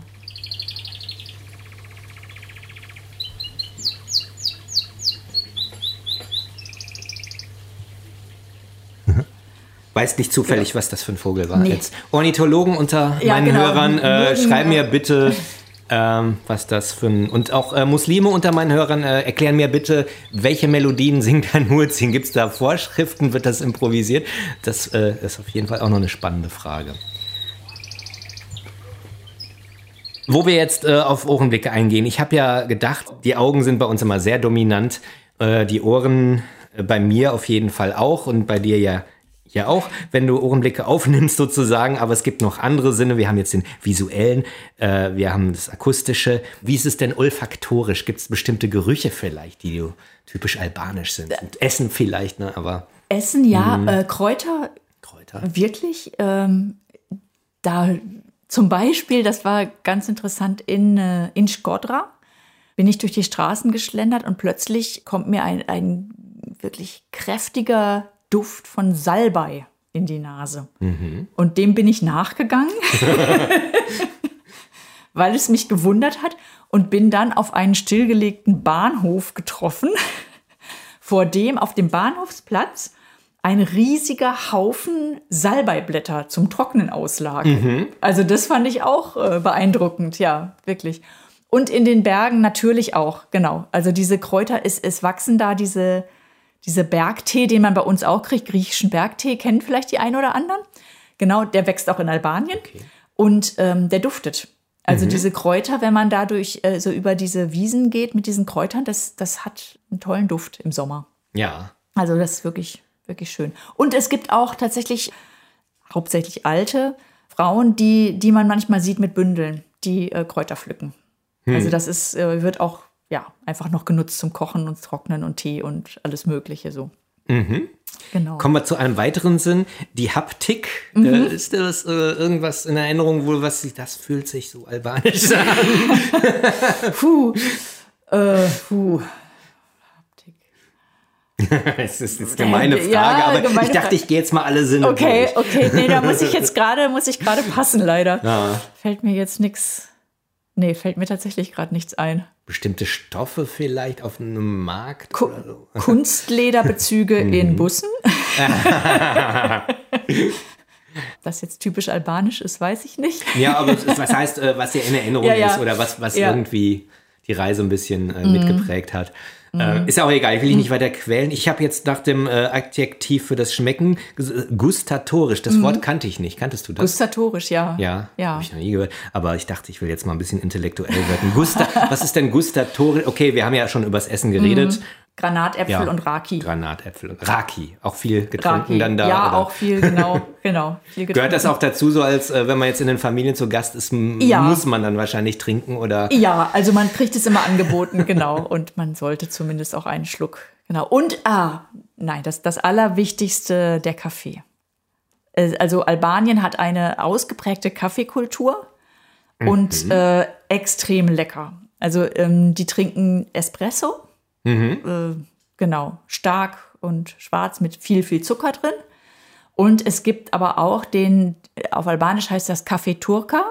Weiß nicht zufällig, was das für ein Vogel war. Nee. Jetzt Ornithologen unter Ja, meinen genau. Hörern, äh, schreiben mir bitte, ähm, was das für ein. Und auch äh, Muslime unter meinen Hörern, äh, erklären mir bitte, welche Melodien singt ein Muezzin? Gibt es da Vorschriften? Wird das improvisiert? Das äh, ist auf jeden Fall auch noch eine spannende Frage. Wo wir jetzt äh, auf Ohrenblicke eingehen. Ich habe ja gedacht, die Augen sind bei uns immer sehr dominant. Äh, die Ohren äh, bei mir auf jeden Fall auch und bei dir ja ja auch, wenn du Ohrenblicke aufnimmst sozusagen, aber es gibt noch andere Sinne. Wir haben jetzt den visuellen, äh, wir haben das akustische. Wie ist es denn olfaktorisch? Gibt es bestimmte Gerüche vielleicht, die du typisch albanisch sind? Und Essen vielleicht, ne? Aber Essen, ja, äh, Kräuter, Kräuter. wirklich. Ähm, da zum Beispiel, das war ganz interessant, in, äh, in Skodra bin ich durch die Straßen geschlendert und plötzlich kommt mir ein, ein wirklich kräftiger Duft von Salbei in die Nase. Und dem bin ich nachgegangen, weil es mich gewundert hat und bin dann auf einen stillgelegten Bahnhof getroffen, vor dem auf dem Bahnhofsplatz ein riesiger Haufen Salbeiblätter zum Trocknen auslagen. Also das fand ich auch äh, beeindruckend, ja, wirklich. Und in den Bergen natürlich auch, genau. Also diese Kräuter, es, es wachsen da diese, diese Bergtee, den man bei uns auch kriegt, griechischen Bergtee, kennen vielleicht die einen oder anderen. Genau, der wächst auch in Albanien und ähm, der duftet. Also diese Kräuter, wenn man dadurch äh, so über diese Wiesen geht mit diesen Kräutern, das, das hat einen tollen Duft im Sommer. Ja. Also das ist wirklich, wirklich schön. Und es gibt auch tatsächlich hauptsächlich alte Frauen, die, die man manchmal sieht mit Bündeln, die äh, Kräuter pflücken. Also das ist, äh, wird auch ja, einfach noch genutzt zum Kochen und Trocknen und Tee und alles Mögliche so. Genau. Kommen wir zu einem weiteren Sinn, die Haptik. Mhm. Äh, ist das äh, irgendwas in Erinnerung, wohl was sich, das fühlt sich so albanisch an? Puh. Äh, puh. Es ist jetzt eine gemeine Frage, Ja, aber gemeine ich dachte, Frage. ich gehe jetzt mal alle Sinne Okay, durch. okay, nee, da muss ich jetzt gerade, muss ich gerade passen, leider. Ja. Fällt mir jetzt nichts. Nee, fällt mir tatsächlich gerade nichts ein. Bestimmte Stoffe vielleicht auf einem Markt Ku so. Kunstlederbezüge Mhm. in Bussen. das jetzt typisch albanisch ist, weiß ich nicht. Ja, aber ist- was heißt, äh, was dir in Erinnerung Ja, ja. ist oder was, was Ja. irgendwie die Reise ein bisschen äh, mitgeprägt hat. Äh, ist ja auch egal, ich will dich nicht weiter quälen. Ich habe jetzt nach dem äh, Adjektiv für das Schmecken ges- gustatorisch. Das Wort kannte ich nicht. Kanntest du das? Gustatorisch, ja. Ja, Ja. habe ich noch nie gehört. Aber ich dachte, ich will jetzt mal ein bisschen intellektuell werden. Gusta, was ist denn gustatorisch? Okay, wir haben ja schon übers Essen geredet. Granatäpfel Ja. und Raki. Granatäpfel. Raki, auch viel getrunken Raki. dann da. ja, oder? auch viel, genau, genau. Viel Gehört das auch dazu, so als äh, wenn man jetzt in den Familien zu Gast ist, Ja. muss man dann wahrscheinlich trinken oder? Ja, also man kriegt es immer angeboten, genau. Und man sollte zumindest auch einen Schluck. Genau. Und, ah, nein, das, das Allerwichtigste, der Kaffee. Äh, Also Albanien hat eine ausgeprägte Kaffeekultur und äh, extrem lecker. Also ähm, die trinken Espresso, äh, genau, stark und schwarz mit viel, viel Zucker drin. Und es gibt aber auch den, auf Albanisch heißt das Kaffee Turka,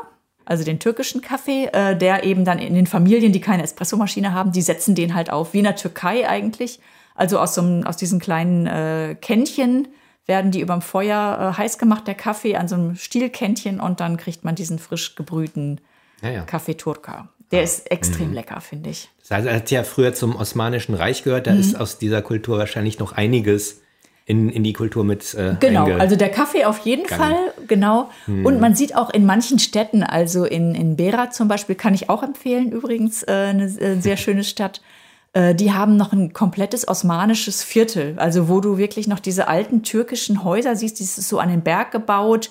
also den türkischen Kaffee, äh, der eben dann in den Familien, die keine Espressomaschine haben, die setzen den halt auf, wie in der Türkei eigentlich. Also aus, so einem, aus diesen kleinen äh, Kännchen werden die überm Feuer äh, heiß gemacht, der Kaffee, an so einem Stielkännchen und dann kriegt man diesen frisch gebrühten Ja, ja. Kaffee Turka. Der ist extrem lecker, finde ich. Das heißt, er hat ja früher zum Osmanischen Reich gehört. Mhm. Da ist aus dieser Kultur wahrscheinlich noch einiges in, in die Kultur mit äh, Genau, also der Kaffee auf jeden Gegangen. Fall, genau. Und man sieht auch in manchen Städten, also in, in Berat zum Beispiel, kann ich auch empfehlen, übrigens, äh, eine äh, sehr schöne Stadt. Äh, die haben noch ein komplettes osmanisches Viertel, also wo du wirklich noch diese alten türkischen Häuser siehst, die ist so an den Berg gebaut.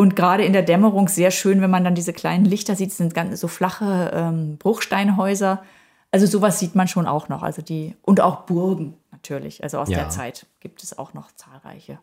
Und gerade in der Dämmerung sehr schön, wenn man dann diese kleinen Lichter sieht, es sind ganz so flache ähm, Bruchsteinhäuser. Also sowas sieht man schon auch noch. Also die, und auch Burgen natürlich. Also aus Ja. der Zeit gibt es auch noch zahlreiche.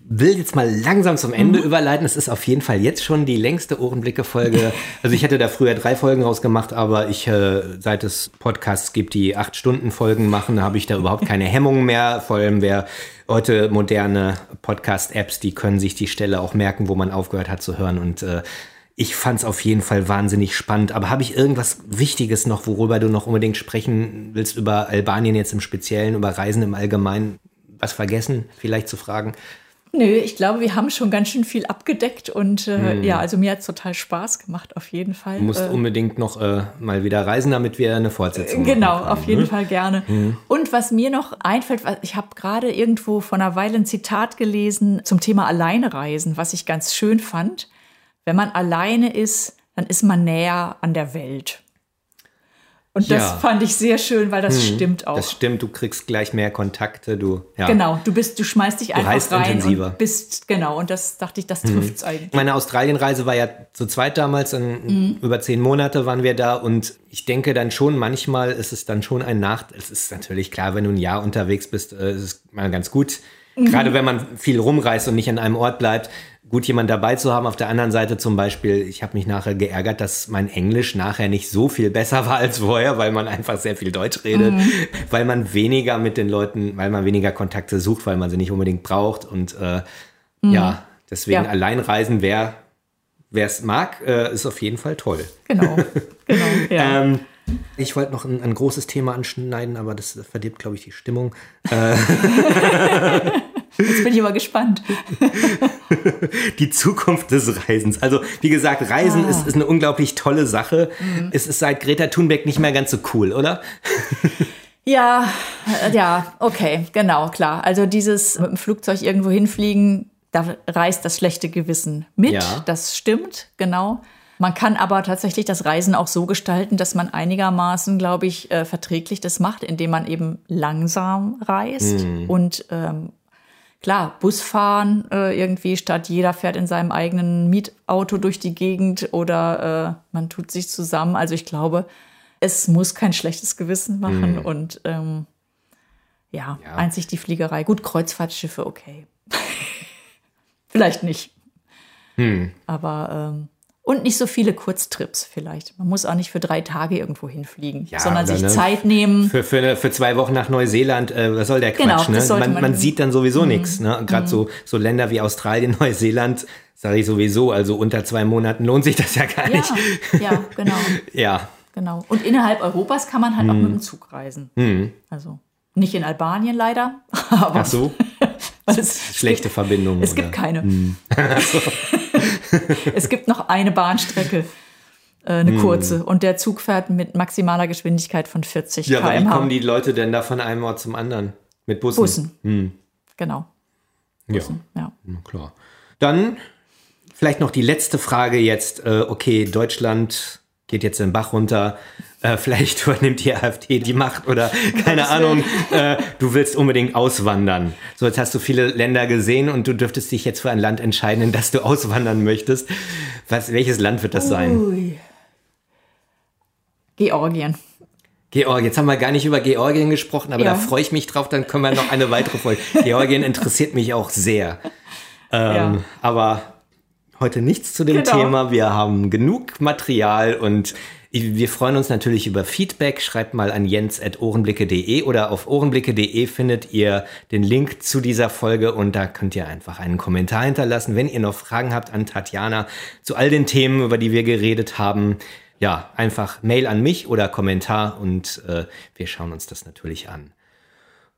Will jetzt mal langsam zum Mhm. Ende überleiten. Es ist auf jeden Fall jetzt schon die längste Ohrenblicke-Folge. Also ich hätte da früher drei Folgen rausgemacht, aber ich, äh, seit es Podcasts gibt, die acht Stunden Folgen machen, habe ich da überhaupt keine Hemmungen mehr. Vor allem wer heute moderne Podcast-Apps, die können sich die Stelle auch merken, wo man aufgehört hat zu hören und äh, ich fand es auf jeden Fall wahnsinnig spannend. Aber habe ich irgendwas Wichtiges noch, worüber du noch unbedingt sprechen willst, über Albanien jetzt im Speziellen, über Reisen im Allgemeinen? Was vergessen, vielleicht zu fragen? Nö, ich glaube, wir haben schon ganz schön viel abgedeckt und äh, Hm. ja, also mir hat es total Spaß gemacht, auf jeden Fall. Du musst äh, unbedingt noch äh, mal wieder reisen, damit wir eine Fortsetzung Genau, machen auf jeden ne? Fall gerne. Und was mir noch einfällt, ich habe gerade irgendwo vor einer Weile ein Zitat gelesen zum Thema Alleinereisen, was ich ganz schön fand. Wenn man alleine ist, dann ist man näher an der Welt. Und das Ja. Hm. fand ich sehr schön, weil das stimmt auch. Das stimmt, du kriegst gleich mehr Kontakte, du. Ja. Genau, du bist, du schmeißt dich einfach reist rein intensiver. Hm. und bist, genau, und das dachte ich, das trifft's eigentlich. Meine Australienreise war ja zu zweit damals, in, Mhm. über zehn Monate waren wir da und ich denke dann schon, manchmal ist es dann schon ein Nachteil. Es ist natürlich klar, wenn du ein Jahr unterwegs bist, äh, ist es mal ganz gut. Mhm. Gerade wenn man viel rumreist und nicht an einem Ort bleibt, gut jemand dabei zu haben. Auf der anderen Seite zum Beispiel, ich habe mich nachher geärgert, dass mein Englisch nachher nicht so viel besser war als vorher, weil man einfach sehr viel Deutsch redet, Mhm. weil man weniger mit den Leuten, weil man weniger Kontakte sucht, weil man sie nicht unbedingt braucht und äh, ja, deswegen Mhm. Ja. Alleinreisen, wer wer es mag, äh, ist auf jeden Fall toll. Genau, genau, ja. Ähm, ich wollte noch ein, ein großes Thema anschneiden, aber das verdirbt, glaube ich, die Stimmung. Jetzt bin ich aber gespannt. Die Zukunft des Reisens. Also, wie gesagt, Reisen Ah. ist, ist eine unglaublich tolle Sache. Mhm. Es ist seit Greta Thunberg nicht mehr ganz so cool, oder? Ja, äh, ja, okay, genau, klar. Also dieses mit dem Flugzeug irgendwo hinfliegen, da reißt das schlechte Gewissen mit. Ja. Das stimmt, genau. Man kann aber tatsächlich das Reisen auch so gestalten, dass man einigermaßen, glaube ich, äh, verträglich das macht, indem man eben langsam reist und ähm, klar, Busfahren äh, irgendwie statt jeder fährt in seinem eigenen Mietauto durch die Gegend oder äh, man tut sich zusammen. Also ich glaube, es muss kein schlechtes Gewissen machen und ähm, ja, Ja. einzig die Fliegerei. Gut, Kreuzfahrtschiffe, okay. vielleicht nicht. Aber ähm, und nicht so viele Kurztrips vielleicht. Man muss auch nicht für drei Tage irgendwo hinfliegen, Ja, sondern sich ne? Zeit nehmen. Für, für, für zwei Wochen nach Neuseeland, äh, was soll der Quatsch? Genau, ne? das sollte man, man- man sieht dann sowieso nichts. Ne? Gerade so, so Länder wie Australien, Neuseeland, sage ich sowieso, also unter zwei Monaten lohnt sich das ja gar Ja, nicht. ja, genau. Ja, Genau. Und innerhalb Europas kann man halt auch mit dem Zug reisen. Also nicht in Albanien leider, aber ach so, schlechte Verbindungen. es gibt oder? keine. es gibt noch eine Bahnstrecke, äh, eine kurze, und der Zug fährt mit maximaler Geschwindigkeit von 40 Ja, aber wie km/h. kommen die Leute denn da von einem Ort zum anderen? Mit Bussen? Bussen. Genau. Ja, Ja. na klar. Dann vielleicht noch die letzte Frage jetzt. Äh, okay, Deutschland geht jetzt den Bach runter. Äh, vielleicht übernimmt die AfD die Macht oder keine Ahnung. Äh, du willst unbedingt auswandern. So, jetzt hast du viele Länder gesehen und du dürftest dich jetzt für ein Land entscheiden, in das du auswandern möchtest. Was, welches Land wird das sein? Ui. Georgien. Georgien. Jetzt haben wir gar nicht über Georgien gesprochen, aber Ja. da freue ich mich drauf. Dann können wir noch eine weitere Folge. Georgien interessiert mich auch sehr. Ähm, Ja. Aber heute nichts zu dem Genau. Thema. Wir haben genug Material und wir freuen uns natürlich über Feedback. Schreibt mal an jens.ohrenblicke.de oder auf ohrenblicke.de findet ihr den Link zu dieser Folge und da könnt ihr einfach einen Kommentar hinterlassen, wenn ihr noch Fragen habt an Tatjana zu all den Themen, über die wir geredet haben. Ja, einfach Mail an mich oder Kommentar und äh, wir schauen uns das natürlich an.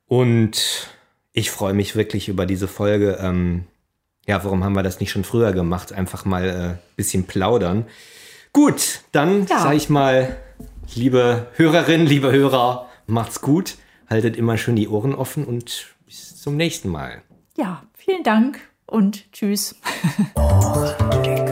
Und ich freue mich wirklich über diese Folge. Ähm, ja, warum haben wir das nicht schon früher gemacht? Einfach mal ein äh, bisschen plaudern. Gut, dann Ja. sage ich mal, liebe Hörerinnen, liebe Hörer, macht's gut. Haltet immer schön die Ohren offen und bis zum nächsten Mal. Ja, vielen Dank und tschüss.